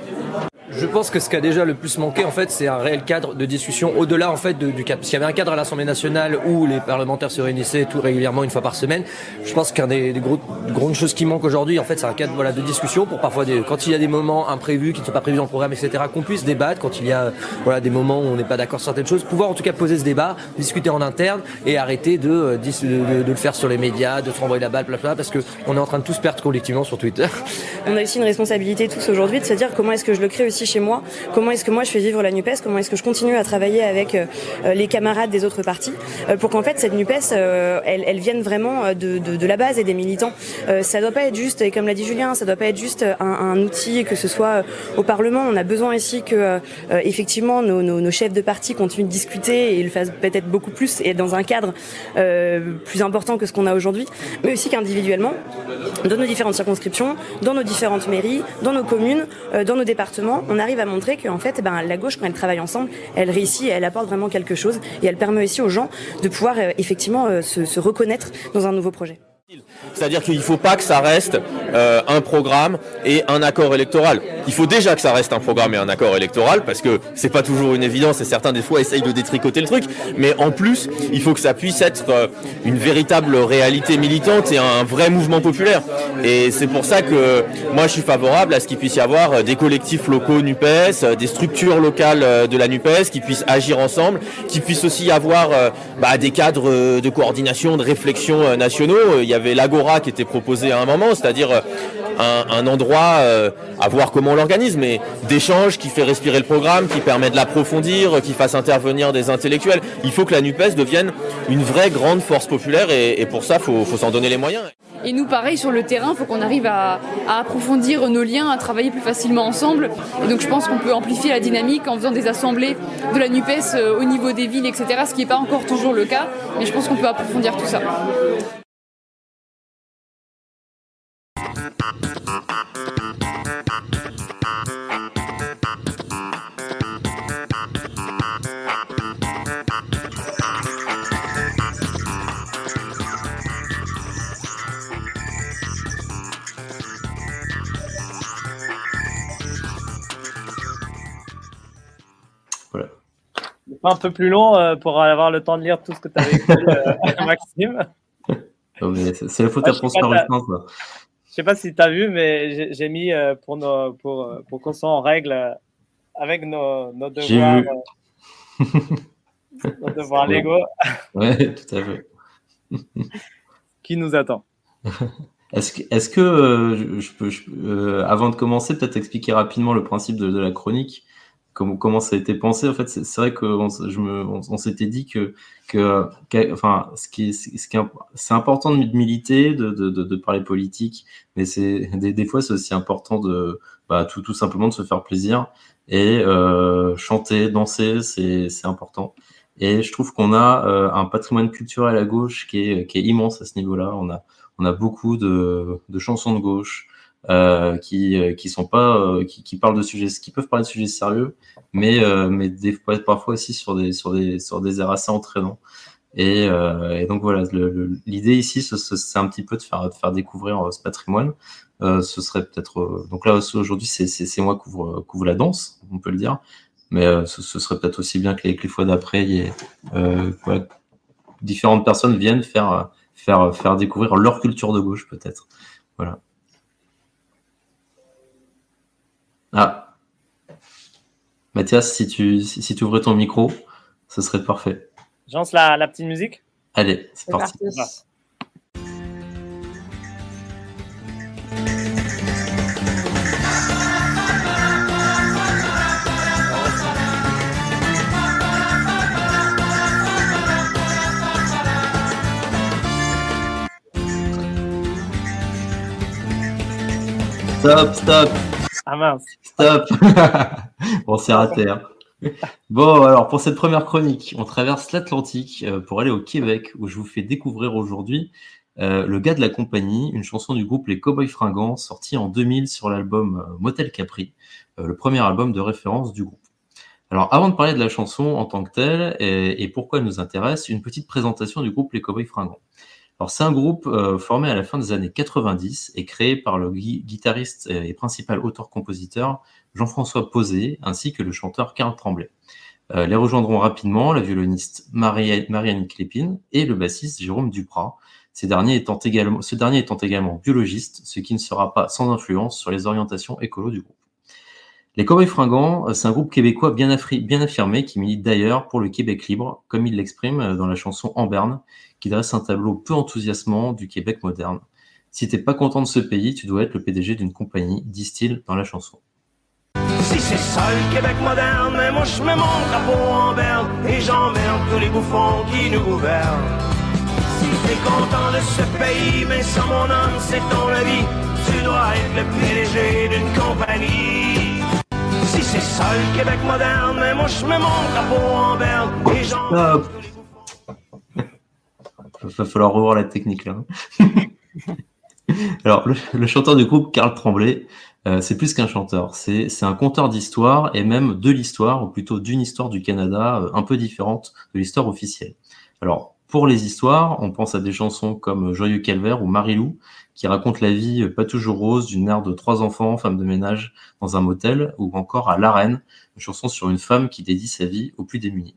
Je pense que ce qui a déjà le plus manqué, en fait, c'est un réel cadre de discussion au-delà, en fait, du cadre. Parce qu'il y avait un cadre à l'Assemblée nationale où les parlementaires se réunissaient tout régulièrement une fois par semaine. Je pense qu'un des, gros, grandes choses qui manque aujourd'hui, en fait, c'est un cadre, voilà, de discussion pour parfois des, quand il y a des moments imprévus qui ne sont pas prévus dans le programme, etc., qu'on puisse débattre quand il y a, voilà, des moments où on n'est pas d'accord sur certaines choses, pouvoir en tout cas poser ce débat, discuter en interne et arrêter de, euh, de, le faire sur les médias, de se renvoyer la balle, parce que on est en train de tous perdre collectivement sur Twitter. On a aussi une responsabilité tous aujourd'hui de se dire comment est-ce que je le crée aussi chez moi Comment est-ce que moi je fais vivre la NUPES Comment est-ce que je continue à travailler avec euh, les camarades des autres partis euh, pour qu'en fait cette NUPES, euh, elle, vienne vraiment de, la base et des militants. ça doit pas être juste, et comme l'a dit Julien, ça doit pas être juste un, outil que ce soit au Parlement. On a besoin ici que effectivement nos, chefs de parti continuent de discuter et le fassent peut-être beaucoup plus et dans un cadre plus important que ce qu'on a aujourd'hui, mais aussi qu'individuellement, dans nos différentes circonscriptions, dans nos différentes mairies, dans nos communes, dans nos départements, on arrive à montrer qu'en fait, ben, la gauche, quand elle travaille ensemble, elle réussit elle apporte vraiment quelque chose. Et elle permet aussi aux gens de pouvoir euh, effectivement euh, se reconnaître dans un nouveau projet. C'est-à-dire qu'il ne faut pas que ça reste euh, un programme et un accord électoral. Il faut déjà que ça reste un programme et un accord électoral parce que c'est pas toujours une évidence et certains des fois essayent de détricoter le truc. Mais en plus, il faut que ça puisse être euh, une véritable réalité militante et un vrai mouvement populaire. Et c'est pour ça que moi je suis favorable à ce qu'il puisse y avoir euh, des collectifs locaux NUPES, des structures locales de la NUPES qui puissent agir ensemble, qui puisse aussi avoir bah, des cadres de coordination, de réflexion nationaux. Avait l'Agora qui était proposé à un moment, c'est-à-dire euh, un, endroit euh, à voir comment on l'organise, mais d'échange qui fait respirer le programme, qui permet de l'approfondir, qui fasse intervenir des intellectuels. Il faut que la NUPES devienne une vraie grande force populaire et, pour ça, il faut, s'en donner les moyens. Et nous, pareil, sur le terrain, il faut qu'on arrive à, approfondir nos liens, à travailler plus facilement ensemble. Et donc je pense qu'on peut amplifier la dynamique en faisant des assemblées de la NUPES euh, au niveau des villes, etc., ce qui n'est pas encore toujours le cas, mais je pense qu'on peut approfondir tout ça. Un peu plus long euh, pour avoir le temps de lire tout ce que tu avais écrit, euh, *laughs* Maxime. c'est la faute à transparence. Je sais pas si tu as vu, mais j'ai mis euh, pour, nos, pour, pour qu'on soit en règle avec nos, nos devoirs, nos *laughs* devoirs légaux. Ouais, tout à fait. *laughs* Qui nous attend? *laughs* Est-ce que, est-ce que euh, je peux, je- euh, avant de commencer, peut-être expliquer rapidement le principe de, de la chronique, comment, ça a été pensé. En fait, c'est vrai qu'on on, on s'était dit que, que, enfin, ce qui, ce qui c'est important de militer, de, de, de, de parler politique, mais c'est des, des fois c'est aussi important de, bah, tout, tout simplement de se faire plaisir et euh, chanter, danser, c'est c'est important. Et je trouve qu'on a euh, un patrimoine culturel à gauche qui est, qui est immense à ce niveau-là. On a, on a beaucoup de, de chansons de gauche qui, euh, qui sont pas, euh, qui, qui parlent de sujets, qui peuvent parler de sujets sérieux, mais, euh, mais des fois, parfois aussi sur des, sur des, sur des airs assez entraînants. Et, euh, et donc voilà, l'idée ici, ce- ce- c'est un petit peu de faire, de faire découvrir euh, ce patrimoine. Euh, ce serait peut-être, euh, donc là aujourd'hui, c'est c'est- c'est moi qui couvre, couvre la danse, on peut le dire. Mais euh, ce, ce serait peut-être aussi bien que les, que les fois d'après, il y ait euh, voilà, différentes personnes viennent faire, euh, faire, faire découvrir leur culture de gauche, peut-être. Voilà. Ah. Mathias, si tu, si, ouvrais ton micro, ce serait parfait. J'ance la, la petite musique Allez, c'est C'est parti. parti. Stop, stop, Ah mince. stop. *laughs* bon, c'est raté. hein. Bon, alors pour cette première chronique, on traverse l'Atlantique euh, pour aller au Québec, où je vous fais découvrir aujourd'hui euh, Le gars de la compagnie, une chanson du groupe Les Cowboys Fringants, sortie en 2000 sur l'album euh, Motel Capri, le premier album de référence du groupe. Alors, avant de parler de la chanson en tant que telle et pourquoi elle nous intéresse, une petite présentation du groupe Les Cowboys Fringants. Alors, c'est un groupe euh, formé à la fin des années 90 et créé par le gui- guitariste et principal auteur-compositeur Jean-François Posé ainsi que le chanteur Karl Tremblay. Euh, les rejoindront rapidement la violoniste Marie- Marianne Clépine et le bassiste Jérôme Duprat, ces derniers étant également, ce dernier étant également biologiste, ce qui ne sera pas sans influence sur les orientations écolo du groupe. Les Cowboys Fringants, euh, c'est un groupe québécois bien, affirmé qui milite d'ailleurs pour le Québec libre, comme il l'exprime dans la chanson En Berne, qui dresse un tableau peu enthousiasmant du Québec moderne. Si t'es pas content de ce pays, tu dois être le PDG d'une compagnie, disent-ils dans la chanson. Si c'est ça le Québec moderne, mais moi je mets mon drapeau en berne et j'emmerde tous les bouffons qui nous gouvernent. Si t'es content de ce pays, mais sans mon âme, c'est ton avis, tu dois être le PDG d'une compagnie. Si c'est ça le Québec moderne, mais moi je mets mon drapeau en berne et j'emmerde va falloir revoir la technique là. *laughs* Alors, le, chanteur du groupe, Karl Tremblay, euh, c'est plus qu'un chanteur, c'est un conteur d'histoire et même de l'histoire, ou plutôt d'une histoire du Canada euh, un peu différente de l'histoire officielle. Alors, pour les histoires, on pense à des chansons comme Joyeux Calvaire ou Marilou, qui racontent la vie euh, pas toujours rose d'une mère de trois enfants, femme de ménage dans un motel, ou encore à La une chanson sur une femme qui dédie sa vie aux plus démunis.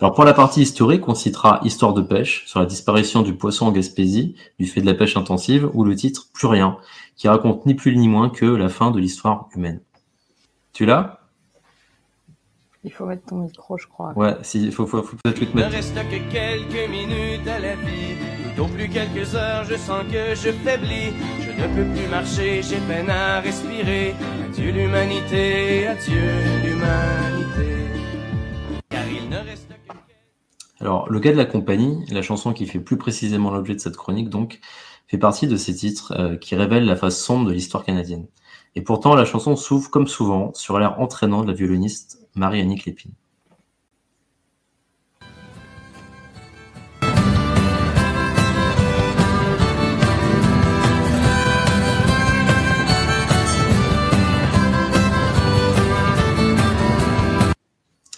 Alors pour la partie historique, on citera Histoire de pêche sur la disparition du poisson en Gaspésie du fait de la pêche intensive ou le titre Plus rien, qui raconte ni plus ni moins que la fin de l'histoire humaine. Tu l'as Il faut mettre ton micro, je crois. Ouais, si, faut, faut, faut peut-être le Il ne mettre. reste que quelques minutes à la vie. Au plus quelques heures, je sens que je faiblis. Je ne peux plus marcher, j'ai peine à respirer. Adieu l'humanité, adieu l'humanité. Alors, le gars de la compagnie, la chanson qui fait plus précisément l'objet de cette chronique, donc, fait partie de ces titres euh, qui révèlent la face sombre de l'histoire canadienne. Et pourtant, la chanson s'ouvre, comme souvent, sur l'air entraînant de la violoniste Marie-Annie Clépine.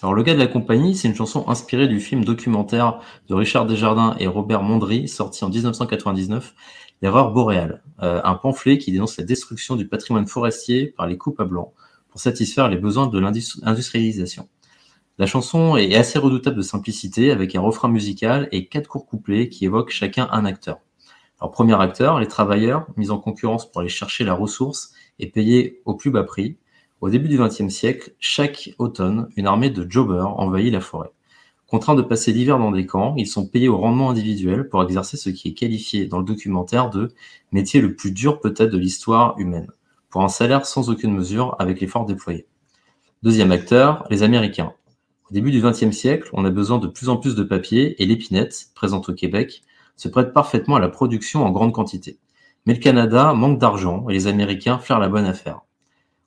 Alors, Le gars de la compagnie, c'est une chanson inspirée du film documentaire de Richard Desjardins et Robert Mondry, sorti en 1999, L'erreur boréale, euh, un pamphlet qui dénonce la destruction du patrimoine forestier par les coupes à blanc pour satisfaire les besoins de l'industrialisation. La chanson est assez redoutable de simplicité avec un refrain musical et quatre courts couplets qui évoquent chacun un acteur. Alors, premier acteur, les travailleurs, mis en concurrence pour aller chercher la ressource et payés au plus bas prix. Au début du XXe siècle, chaque automne, une armée de jobbers envahit la forêt. Contraints de passer l'hiver dans des camps, ils sont payés au rendement individuel pour exercer ce qui est qualifié dans le documentaire de métier le plus dur peut-être de l'histoire humaine, pour un salaire sans aucune mesure avec l'effort déployé. Deuxième acteur, les Américains. Au début du XXe siècle, on a besoin de plus en plus de papier et l'épinette, présente au Québec, se prête parfaitement à la production en grande quantité. Mais le Canada manque d'argent et les Américains flairent la bonne affaire.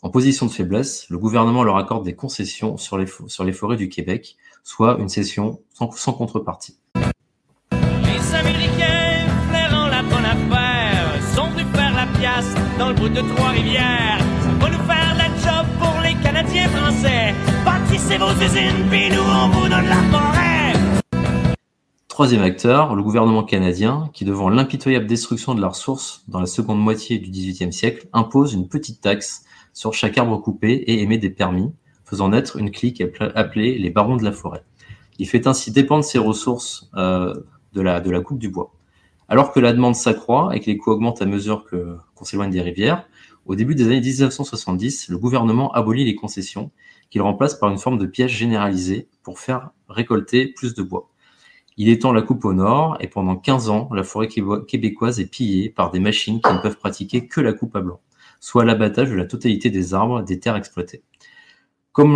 En position de faiblesse, le gouvernement leur accorde des concessions sur les, sur les forêts du Québec, soit une cession sans, sans contrepartie. Les Américains, flairant la bonne affaire, sont venus faire la pièce dans le bout de Trois-Rivières. Pour nous faire la job pour les Canadiens français. Bâtissez vos usines, puis nous on vous donne la forêt. Troisième acteur, le gouvernement canadien, qui devant l'impitoyable destruction de la ressource dans la seconde moitié du XVIIIe siècle, impose une petite taxe sur chaque arbre coupé et émet des permis, faisant naître une clique appelée les barons de la forêt. Il fait ainsi dépendre ses ressources euh, de, la, coupe du bois. Alors que la demande s'accroît et que les coûts augmentent à mesure qu'on s'éloigne des rivières, au début des années 1970, le gouvernement abolit les concessions, qu'il remplace par une forme de piège généralisé pour faire récolter plus de bois. Il étend la coupe au nord et pendant 15 ans, la forêt québécoise est pillée par des machines qui ne peuvent pratiquer que la coupe à blanc, soit l'abattage de la totalité des arbres des terres exploitées. Comme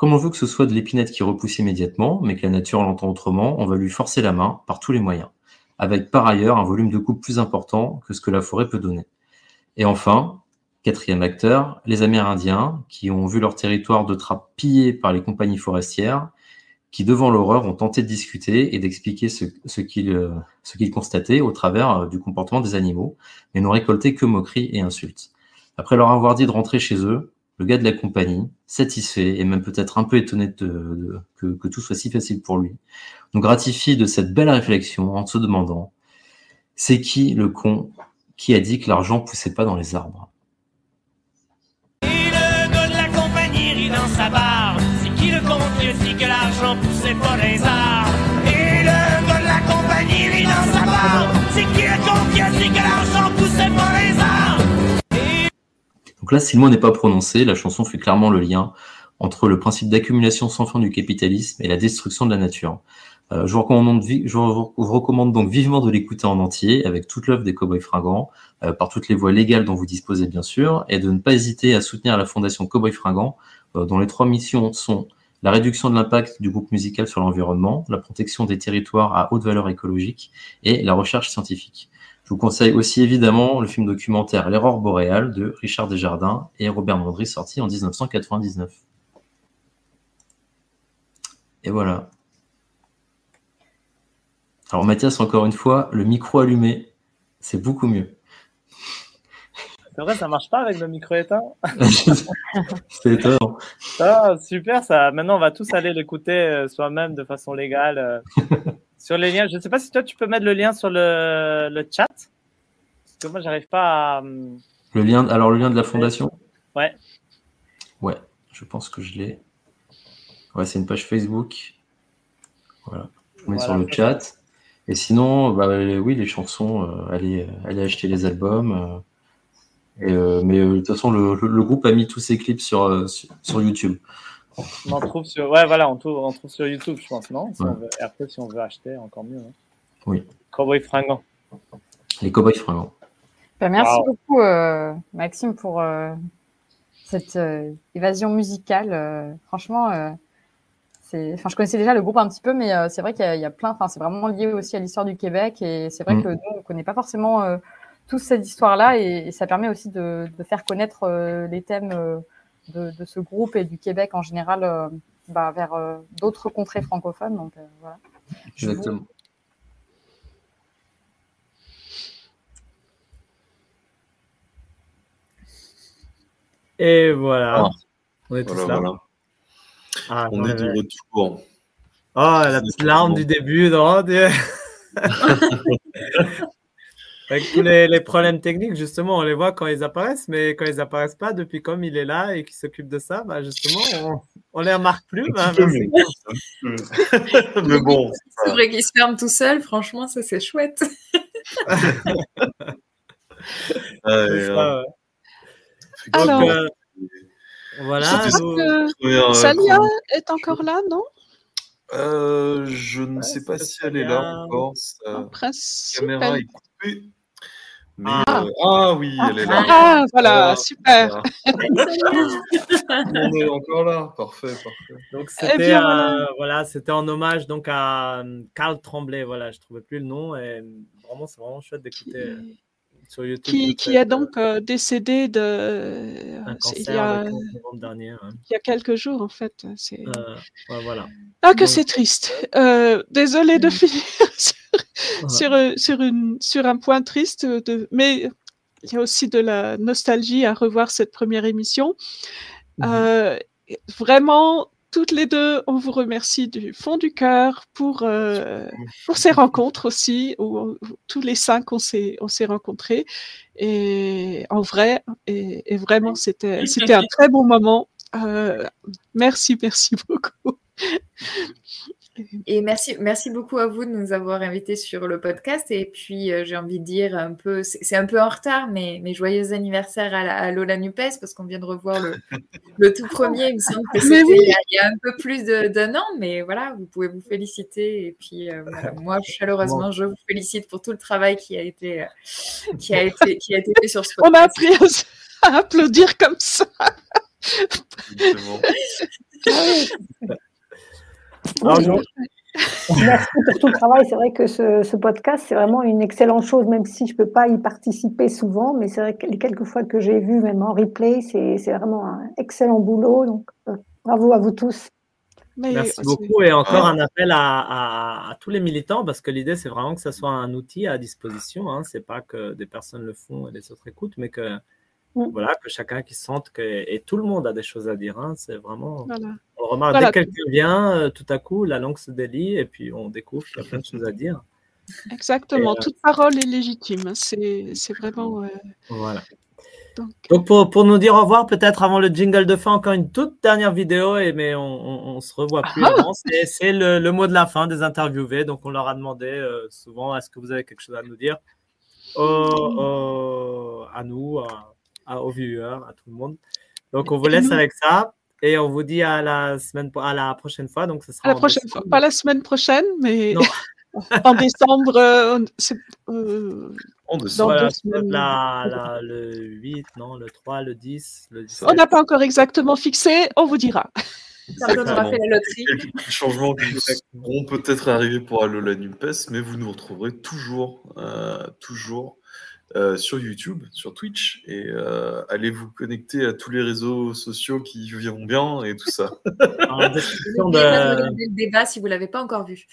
on, veut que ce soit de l'épinette qui repousse immédiatement, mais que la nature l'entend autrement, on va lui forcer la main par tous les moyens, avec par ailleurs un volume de coupe plus important que ce que la forêt peut donner. Et enfin, quatrième acteur, les Amérindiens, qui ont vu leur territoire de trappe pillé par les compagnies forestières, qui, devant l'horreur, ont tenté de discuter et d'expliquer ce, ce qu'ils ce qu'ils constataient au travers euh, du comportement des animaux, mais n'ont récolté que moqueries et insultes. Après leur avoir dit de rentrer chez eux, le gars de la compagnie, satisfait et même peut-être un peu étonné de, de- que, que tout soit si facile pour lui, nous gratifie de cette belle réflexion en se demandant c'est qui le con qui a dit que l'argent poussait pas dans les arbres? Et le gars de la compagnie rit dans sa barre. C'est qui le con qui a dit que l'argent poussait pas dans les arbres? Et le gars de la compagnie rit dans sa barre. C'est qui le con qui a dit que l'argent poussait pas dans les arbres? Donc là, si le mot n'est pas prononcé, la chanson fait clairement le lien entre le principe d'accumulation sans fin du capitalisme et la destruction de la nature. Euh, je, vous recommande, donc vivement de l'écouter en entier, avec toute l'œuvre des Cowboys Fringants, euh, par toutes les voies légales dont vous disposez bien sûr, et de ne pas hésiter à soutenir la fondation Cowboys Fringants, euh, dont les trois missions sont la réduction de l'impact du groupe musical sur l'environnement, la protection des territoires à haute valeur écologique et la recherche scientifique. Je vous conseille aussi évidemment le film documentaire L'erreur boréale de Richard Desjardins et Robert Mondry sorti en 1999. Et voilà. Alors Mathias, encore une fois, le micro allumé, c'est beaucoup mieux. C'est vrai, ça marche pas avec le micro éteint *laughs* C'est étonnant. Ah, super, ça. Maintenant, on va tous aller l'écouter euh, soi-même de façon légale euh, sur les liens. Je ne sais pas si toi, tu peux mettre le lien sur le, le chat. Parce que moi, j'arrive pas à. hum, Le lien, alors le lien de la fondation? Ouais. Ouais, je pense que je l'ai. Ouais, c'est une page Facebook. Voilà, je mets Voilà. sur le chat. Et sinon, bah, oui, les chansons, euh, allez, allez acheter les albums. Euh, et, euh, mais euh, de toute façon, le, le- le groupe a mis tous ses clips sur, euh, sur, sur YouTube. On en trouve sur. Ouais, voilà, on trouve, on trouve sur YouTube, je pense, non? Si Ouais. on veut- Et après, si on veut acheter, encore mieux. hein. Oui, Cowboy fringant. les Cowboys Fringants. Ben, merci Wow. beaucoup, euh, Maxime, pour euh, cette euh, évasion musicale. euh, franchement, euh, c'est, enfin, je connaissais déjà le groupe un petit peu, mais euh, c'est vrai qu'il y a, il y a plein. Enfin, c'est vraiment lié aussi à l'histoire du Québec, et c'est vrai Mm. que nous, on connaît pas forcément euh, toute cette histoire-là, et, et ça permet aussi de, de faire connaître euh, les thèmes euh, de, de ce groupe et du Québec en général euh, bah, vers euh, d'autres contrées francophones. Donc euh, voilà. Vous- Exactement. Et voilà. Ah. On est tous là. voilà. Ah, On ouais, est de ouais. retour. Oh, la petite larme du début, non Dieu. *laughs* Avec tous les, les problèmes techniques, justement, on les voit quand ils apparaissent, mais quand ils apparaissent pas, depuis comme il est là et qu'il s'occupe de ça, bah, justement, on, on les remarque plus. bah, merci. *laughs* Mais bon, C'est vrai qu'il se ferme tout seul, franchement, ça c'est chouette. *laughs* Ça, ouais. Alors, Donc, euh, voilà. que Première, euh, Salia est encore là, non? Euh, je ne sais pas si elle est là encore. Sa caméra est coupée. Mais, Ah. euh, ah oui, elle est là. Ah, voilà, Ah, super. On est encore là. Parfait, parfait. Donc Eh c'était bien, euh, voilà. voilà, c'était en hommage donc à euh, Karl Tremblay. Voilà, je trouvais plus le nom et vraiment c'est vraiment chouette d'écouter euh, sur YouTube. qui, qui est donc euh, décédé de un c'est- il y cancer a, le 15 novembre dernier. hein. il y a quelques jours en fait. C'est Euh, ouais, voilà. ah que Donc, c'est triste. Euh, désolé de *laughs* finir sur, sur, euh, sur une sur un point triste de mais il y a aussi de la nostalgie à revoir cette première émission. Euh, vraiment, toutes les deux, on vous remercie du fond du cœur pour, euh, pour ces rencontres aussi, où, où tous les cinq, on s'est, on s'est rencontrés. Et en vrai, et, et vraiment, c'était, c'était un très bon moment. Euh, merci, merci beaucoup. *laughs* Et merci, merci beaucoup à vous de nous avoir invités sur le podcast. Et puis, euh, j'ai envie de dire un peu, c'est un peu en retard, mais, mais joyeux anniversaire à, la- à Lola Nupes, parce qu'on vient de revoir le, *laughs* le tout premier. Il me semble que c'était oui. il, y a- il y a un peu plus d'un an, mais voilà, vous pouvez vous féliciter. Et puis, euh, *laughs* voilà, moi, chaleureusement, je vous félicite pour tout le travail qui a été, euh, qui a été, qui a été fait sur ce On a podcast. appris à, à applaudir comme ça. Alors, je- Merci pour tout le travail. C'est vrai que ce, ce podcast, c'est vraiment une excellente chose, même si je ne peux pas y participer souvent. Mais c'est vrai que les quelques fois que j'ai vu, même en replay, c'est vraiment un excellent boulot. Donc, euh, bravo à vous tous. Merci beaucoup et encore un appel à, à- à tous les militants parce que l'idée c'est vraiment que ce soit un outil à disposition. Hein. C'est pas que des personnes le font et les autres écoutent, mais que voilà que chacun qui se sente que et tout le monde a des choses à dire. Hein. C'est vraiment Voilà. on remarque Voilà. dès que quelqu'un vient, euh, tout à coup la langue se délie et puis on découvre qu'il y a plein de choses à dire. Exactement, Et, euh, toute parole est légitime. C'est, c'est vraiment. euh, Voilà. Donc, Donc pour, pour nous dire au revoir, peut-être avant le jingle de fin, encore une toute dernière vidéo, et, mais on, on se revoit plus Ah avant. C'est, le, le mot de la fin des interviewés. Donc on leur a demandé euh, souvent est-ce que vous avez quelque chose à nous dire au- à nous, à, à- aux viewers, à tout le monde. Donc on vous laisse nous- avec ça. Et on vous dit à la semaine à la prochaine fois. Donc ce sera à la prochaine décembre. fois. Pas la semaine prochaine, mais *laughs* en décembre. euh, on- euh, dans Voilà, deux semaines. la- la- le 8, non, le 3, le 10, le 17. On n'a pas encore exactement fixé, on vous dira. aura fait la loterie. Quelques petits changements qui pourront peut-être arriver pour Alola Nupes, mais vous nous retrouverez toujours, euh, toujours euh, sur YouTube, sur Twitch, et euh, allez vous connecter à tous les réseaux sociaux qui vont bien et tout ça. *laughs* Regarder le débat si vous ne l'avez pas encore vu.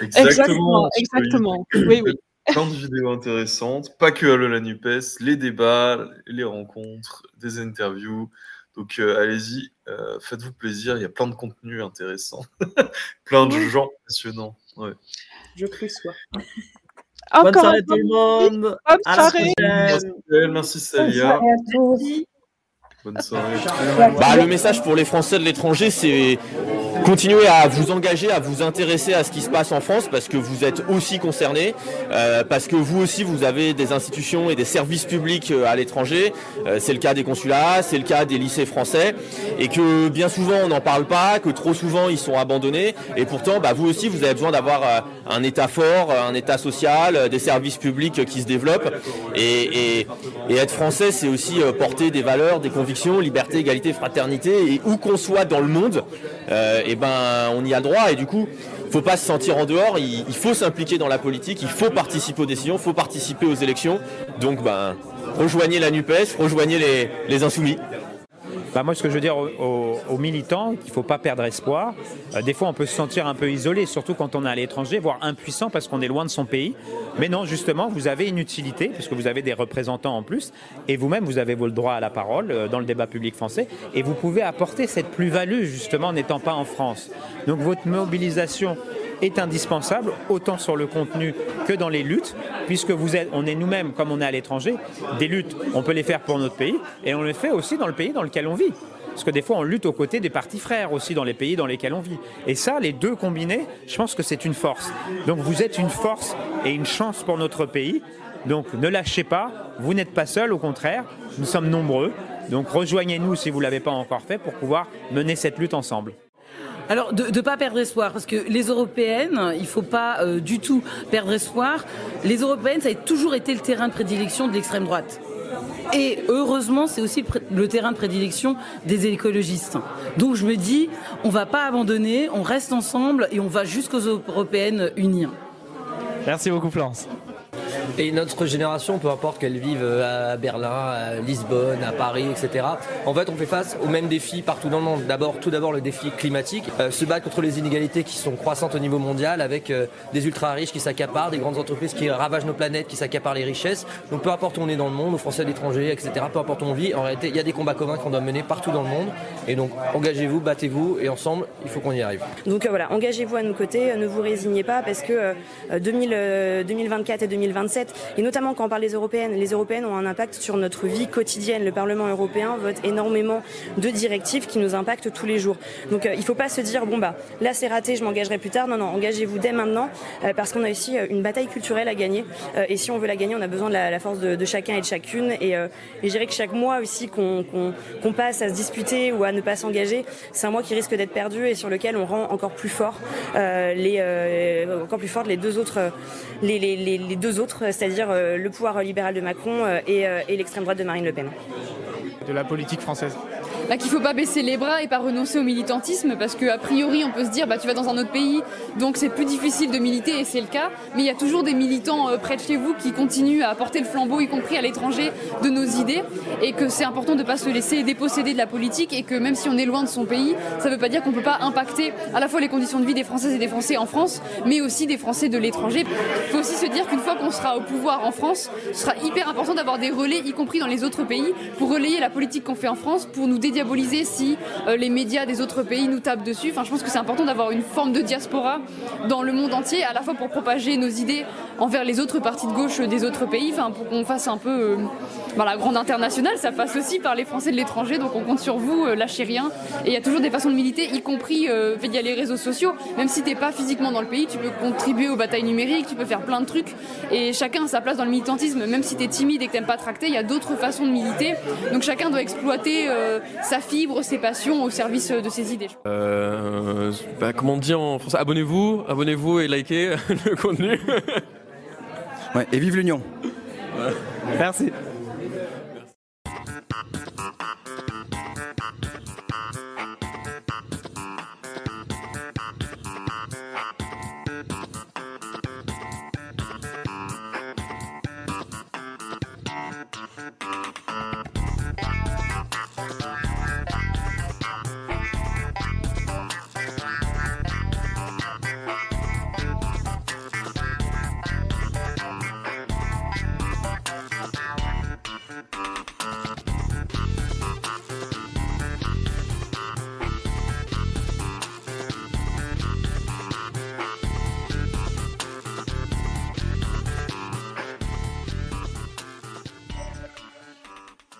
Exactement, exactement. Oui, oui. *laughs* Plein de vidéos intéressantes, pas que Alola Nupes, les débats, les rencontres, des interviews. Donc euh, allez-y, euh, faites-vous plaisir, il y a plein de contenus intéressants, *laughs* plein de Oui. gens passionnants. Ouais. Je plus sois. Bonne Encore soirée un tout le monde. Bonne À la soirée. prochaine. Merci, Salia. à tous. Bonne soirée. Bah, le message pour les Français de l'étranger, c'est continuer à vous engager, à vous intéresser à ce qui se passe en France, parce que vous êtes aussi concernés, euh, parce que vous aussi, vous avez des institutions et des services publics euh, à l'étranger. Euh, c'est le cas des consulats, c'est le cas des lycées français, et que bien souvent, on n'en parle pas, que trop souvent, ils sont abandonnés. Et pourtant, bah, vous aussi, vous avez besoin d'avoir euh, un État fort, un État social, euh, des services publics qui se développent. Et, et- et être français, c'est aussi porter des valeurs, des convictions, liberté, égalité, fraternité. Et où qu'on soit dans le monde, euh, ben, on y a droit. Et du coup, faut pas se sentir en dehors. Il, il faut s'impliquer dans la politique. Il faut participer aux décisions. Il faut participer aux élections. Donc, ben, rejoignez la Nupes, rejoignez les insoumis. Bah, moi, ce que je veux dire aux, militants, qu'il ne faut pas perdre espoir. Euh, des fois, on peut se sentir un peu isolé, surtout quand on est à l'étranger, voire impuissant parce qu'on est loin de son pays. Mais non, justement, vous avez une utilité, puisque vous avez des représentants en plus, et vous-même, vous avez le droit à la parole euh, dans le débat public français, et vous pouvez apporter cette plus-value, justement, en n'étant pas en France. Donc, votre mobilisation est indispensable, autant sur le contenu que dans les luttes. puisque vous êtes, on est nous-mêmes, comme on est à l'étranger, des luttes, on peut les faire pour notre pays, et on les fait aussi dans le pays dans lequel on vit. Parce que des fois, on lutte aux côtés des partis frères aussi dans les pays dans lesquels on vit. Et ça, les deux combinés, je pense que c'est une force. Donc vous êtes une force et une chance pour notre pays. Donc ne lâchez pas, vous n'êtes pas seul, au contraire, nous sommes nombreux. Donc rejoignez-nous si vous ne l'avez pas encore fait pour pouvoir mener cette lutte ensemble. Alors, de ne pas perdre espoir, parce que les européennes, il ne faut pas euh, du tout perdre espoir. Les européennes, ça a toujours été le terrain de prédilection de l'extrême droite. Et heureusement, c'est aussi le terrain de prédilection des écologistes. Donc je me dis, on va pas abandonner, on reste ensemble et on va jusqu'aux européennes unir. Merci beaucoup Florence. Et notre génération, peu importe qu'elle vive à Berlin, à Lisbonne, à Paris, etc. En fait, on fait face aux mêmes défis partout dans le monde. D'abord, tout d'abord le défi climatique, euh, se battre contre les inégalités qui sont croissantes au niveau mondial, avec euh, des ultra riches qui s'accaparent, des grandes entreprises qui ravagent nos planètes, qui s'accaparent les richesses. Donc, peu importe où on est dans le monde, aux Français à l'étranger, etc. Peu importe où on vit, en réalité, il y a des combats communs qu'on doit mener partout dans le monde. Et donc, engagez-vous, battez-vous, et ensemble, il faut qu'on y arrive. Donc euh, voilà, engagez-vous à nos côtés, ne vous résignez pas, parce que 2000, 2024 et 2027, et notamment quand on parle des européennes, les européennes ont un impact sur notre vie quotidienne. Le Parlement européen vote énormément de directives qui nous impactent tous les jours. Donc euh, il ne faut pas se dire bon bah là c'est raté, je m'engagerai plus tard. Non non, engagez-vous dès maintenant euh, parce qu'on a aussi euh, une bataille culturelle à gagner. et si on veut la gagner, on a besoin de la, force de, chacun et de chacune. Et, je dirais que chaque mois aussi qu'on passe à se disputer ou à ne pas s'engager, c'est un mois qui risque d'être perdu et sur lequel on rend encore plus fort les encore plus fortes les deux autres les deux autres, c'est-à-dire euh, le pouvoir libéral de Macron euh, euh, et, l'extrême droite de Marine Le Pen. De la politique française bah, qu'il faut pas baisser les bras et pas renoncer au militantisme parce qu'a priori on peut se dire bah tu vas dans un autre pays donc c'est plus difficile de militer et c'est le cas mais il y a toujours des militants près de chez vous qui continuent à porter le flambeau y compris à l'étranger de nos idées et que c'est important de ne pas se laisser déposséder de la politique et que même si on est loin de son pays ça ne veut pas dire qu'on ne peut pas impacter à la fois les conditions de vie des Françaises et des Français en France mais aussi des Français de l'étranger. Il faut aussi se dire qu'une fois qu'on sera au pouvoir en France ce sera hyper important d'avoir des relais y compris dans les autres pays pour relayer la politique qu'on fait en France pour nous dédier diaboliser si euh, les médias des autres pays nous tapent dessus. Enfin, je pense que c'est important d'avoir une forme de diaspora dans le monde entier, à la fois pour propager nos idées envers les autres partis de gauche des autres pays, pour qu'on fasse un peu euh, bah, la grande internationale. Ça passe aussi par les Français de l'étranger, donc on compte sur vous, euh, lâchez rien. Et il y a toujours des façons de militer, y compris via les réseaux sociaux. Même si tu n'es pas physiquement dans le pays, tu peux contribuer aux batailles numériques, tu peux faire plein de trucs. Et chacun a sa place dans le militantisme. Même si tu es timide et que tu pas tracter, il y a d'autres façons de militer. Donc chacun doit exploiter sa fibre, ses passions au service de ses idées. Euh, bah, comment on dit en français? Abonnez-vous, abonnez-vous et likez *laughs* le contenu. ouais, et vive l'Union. Merci.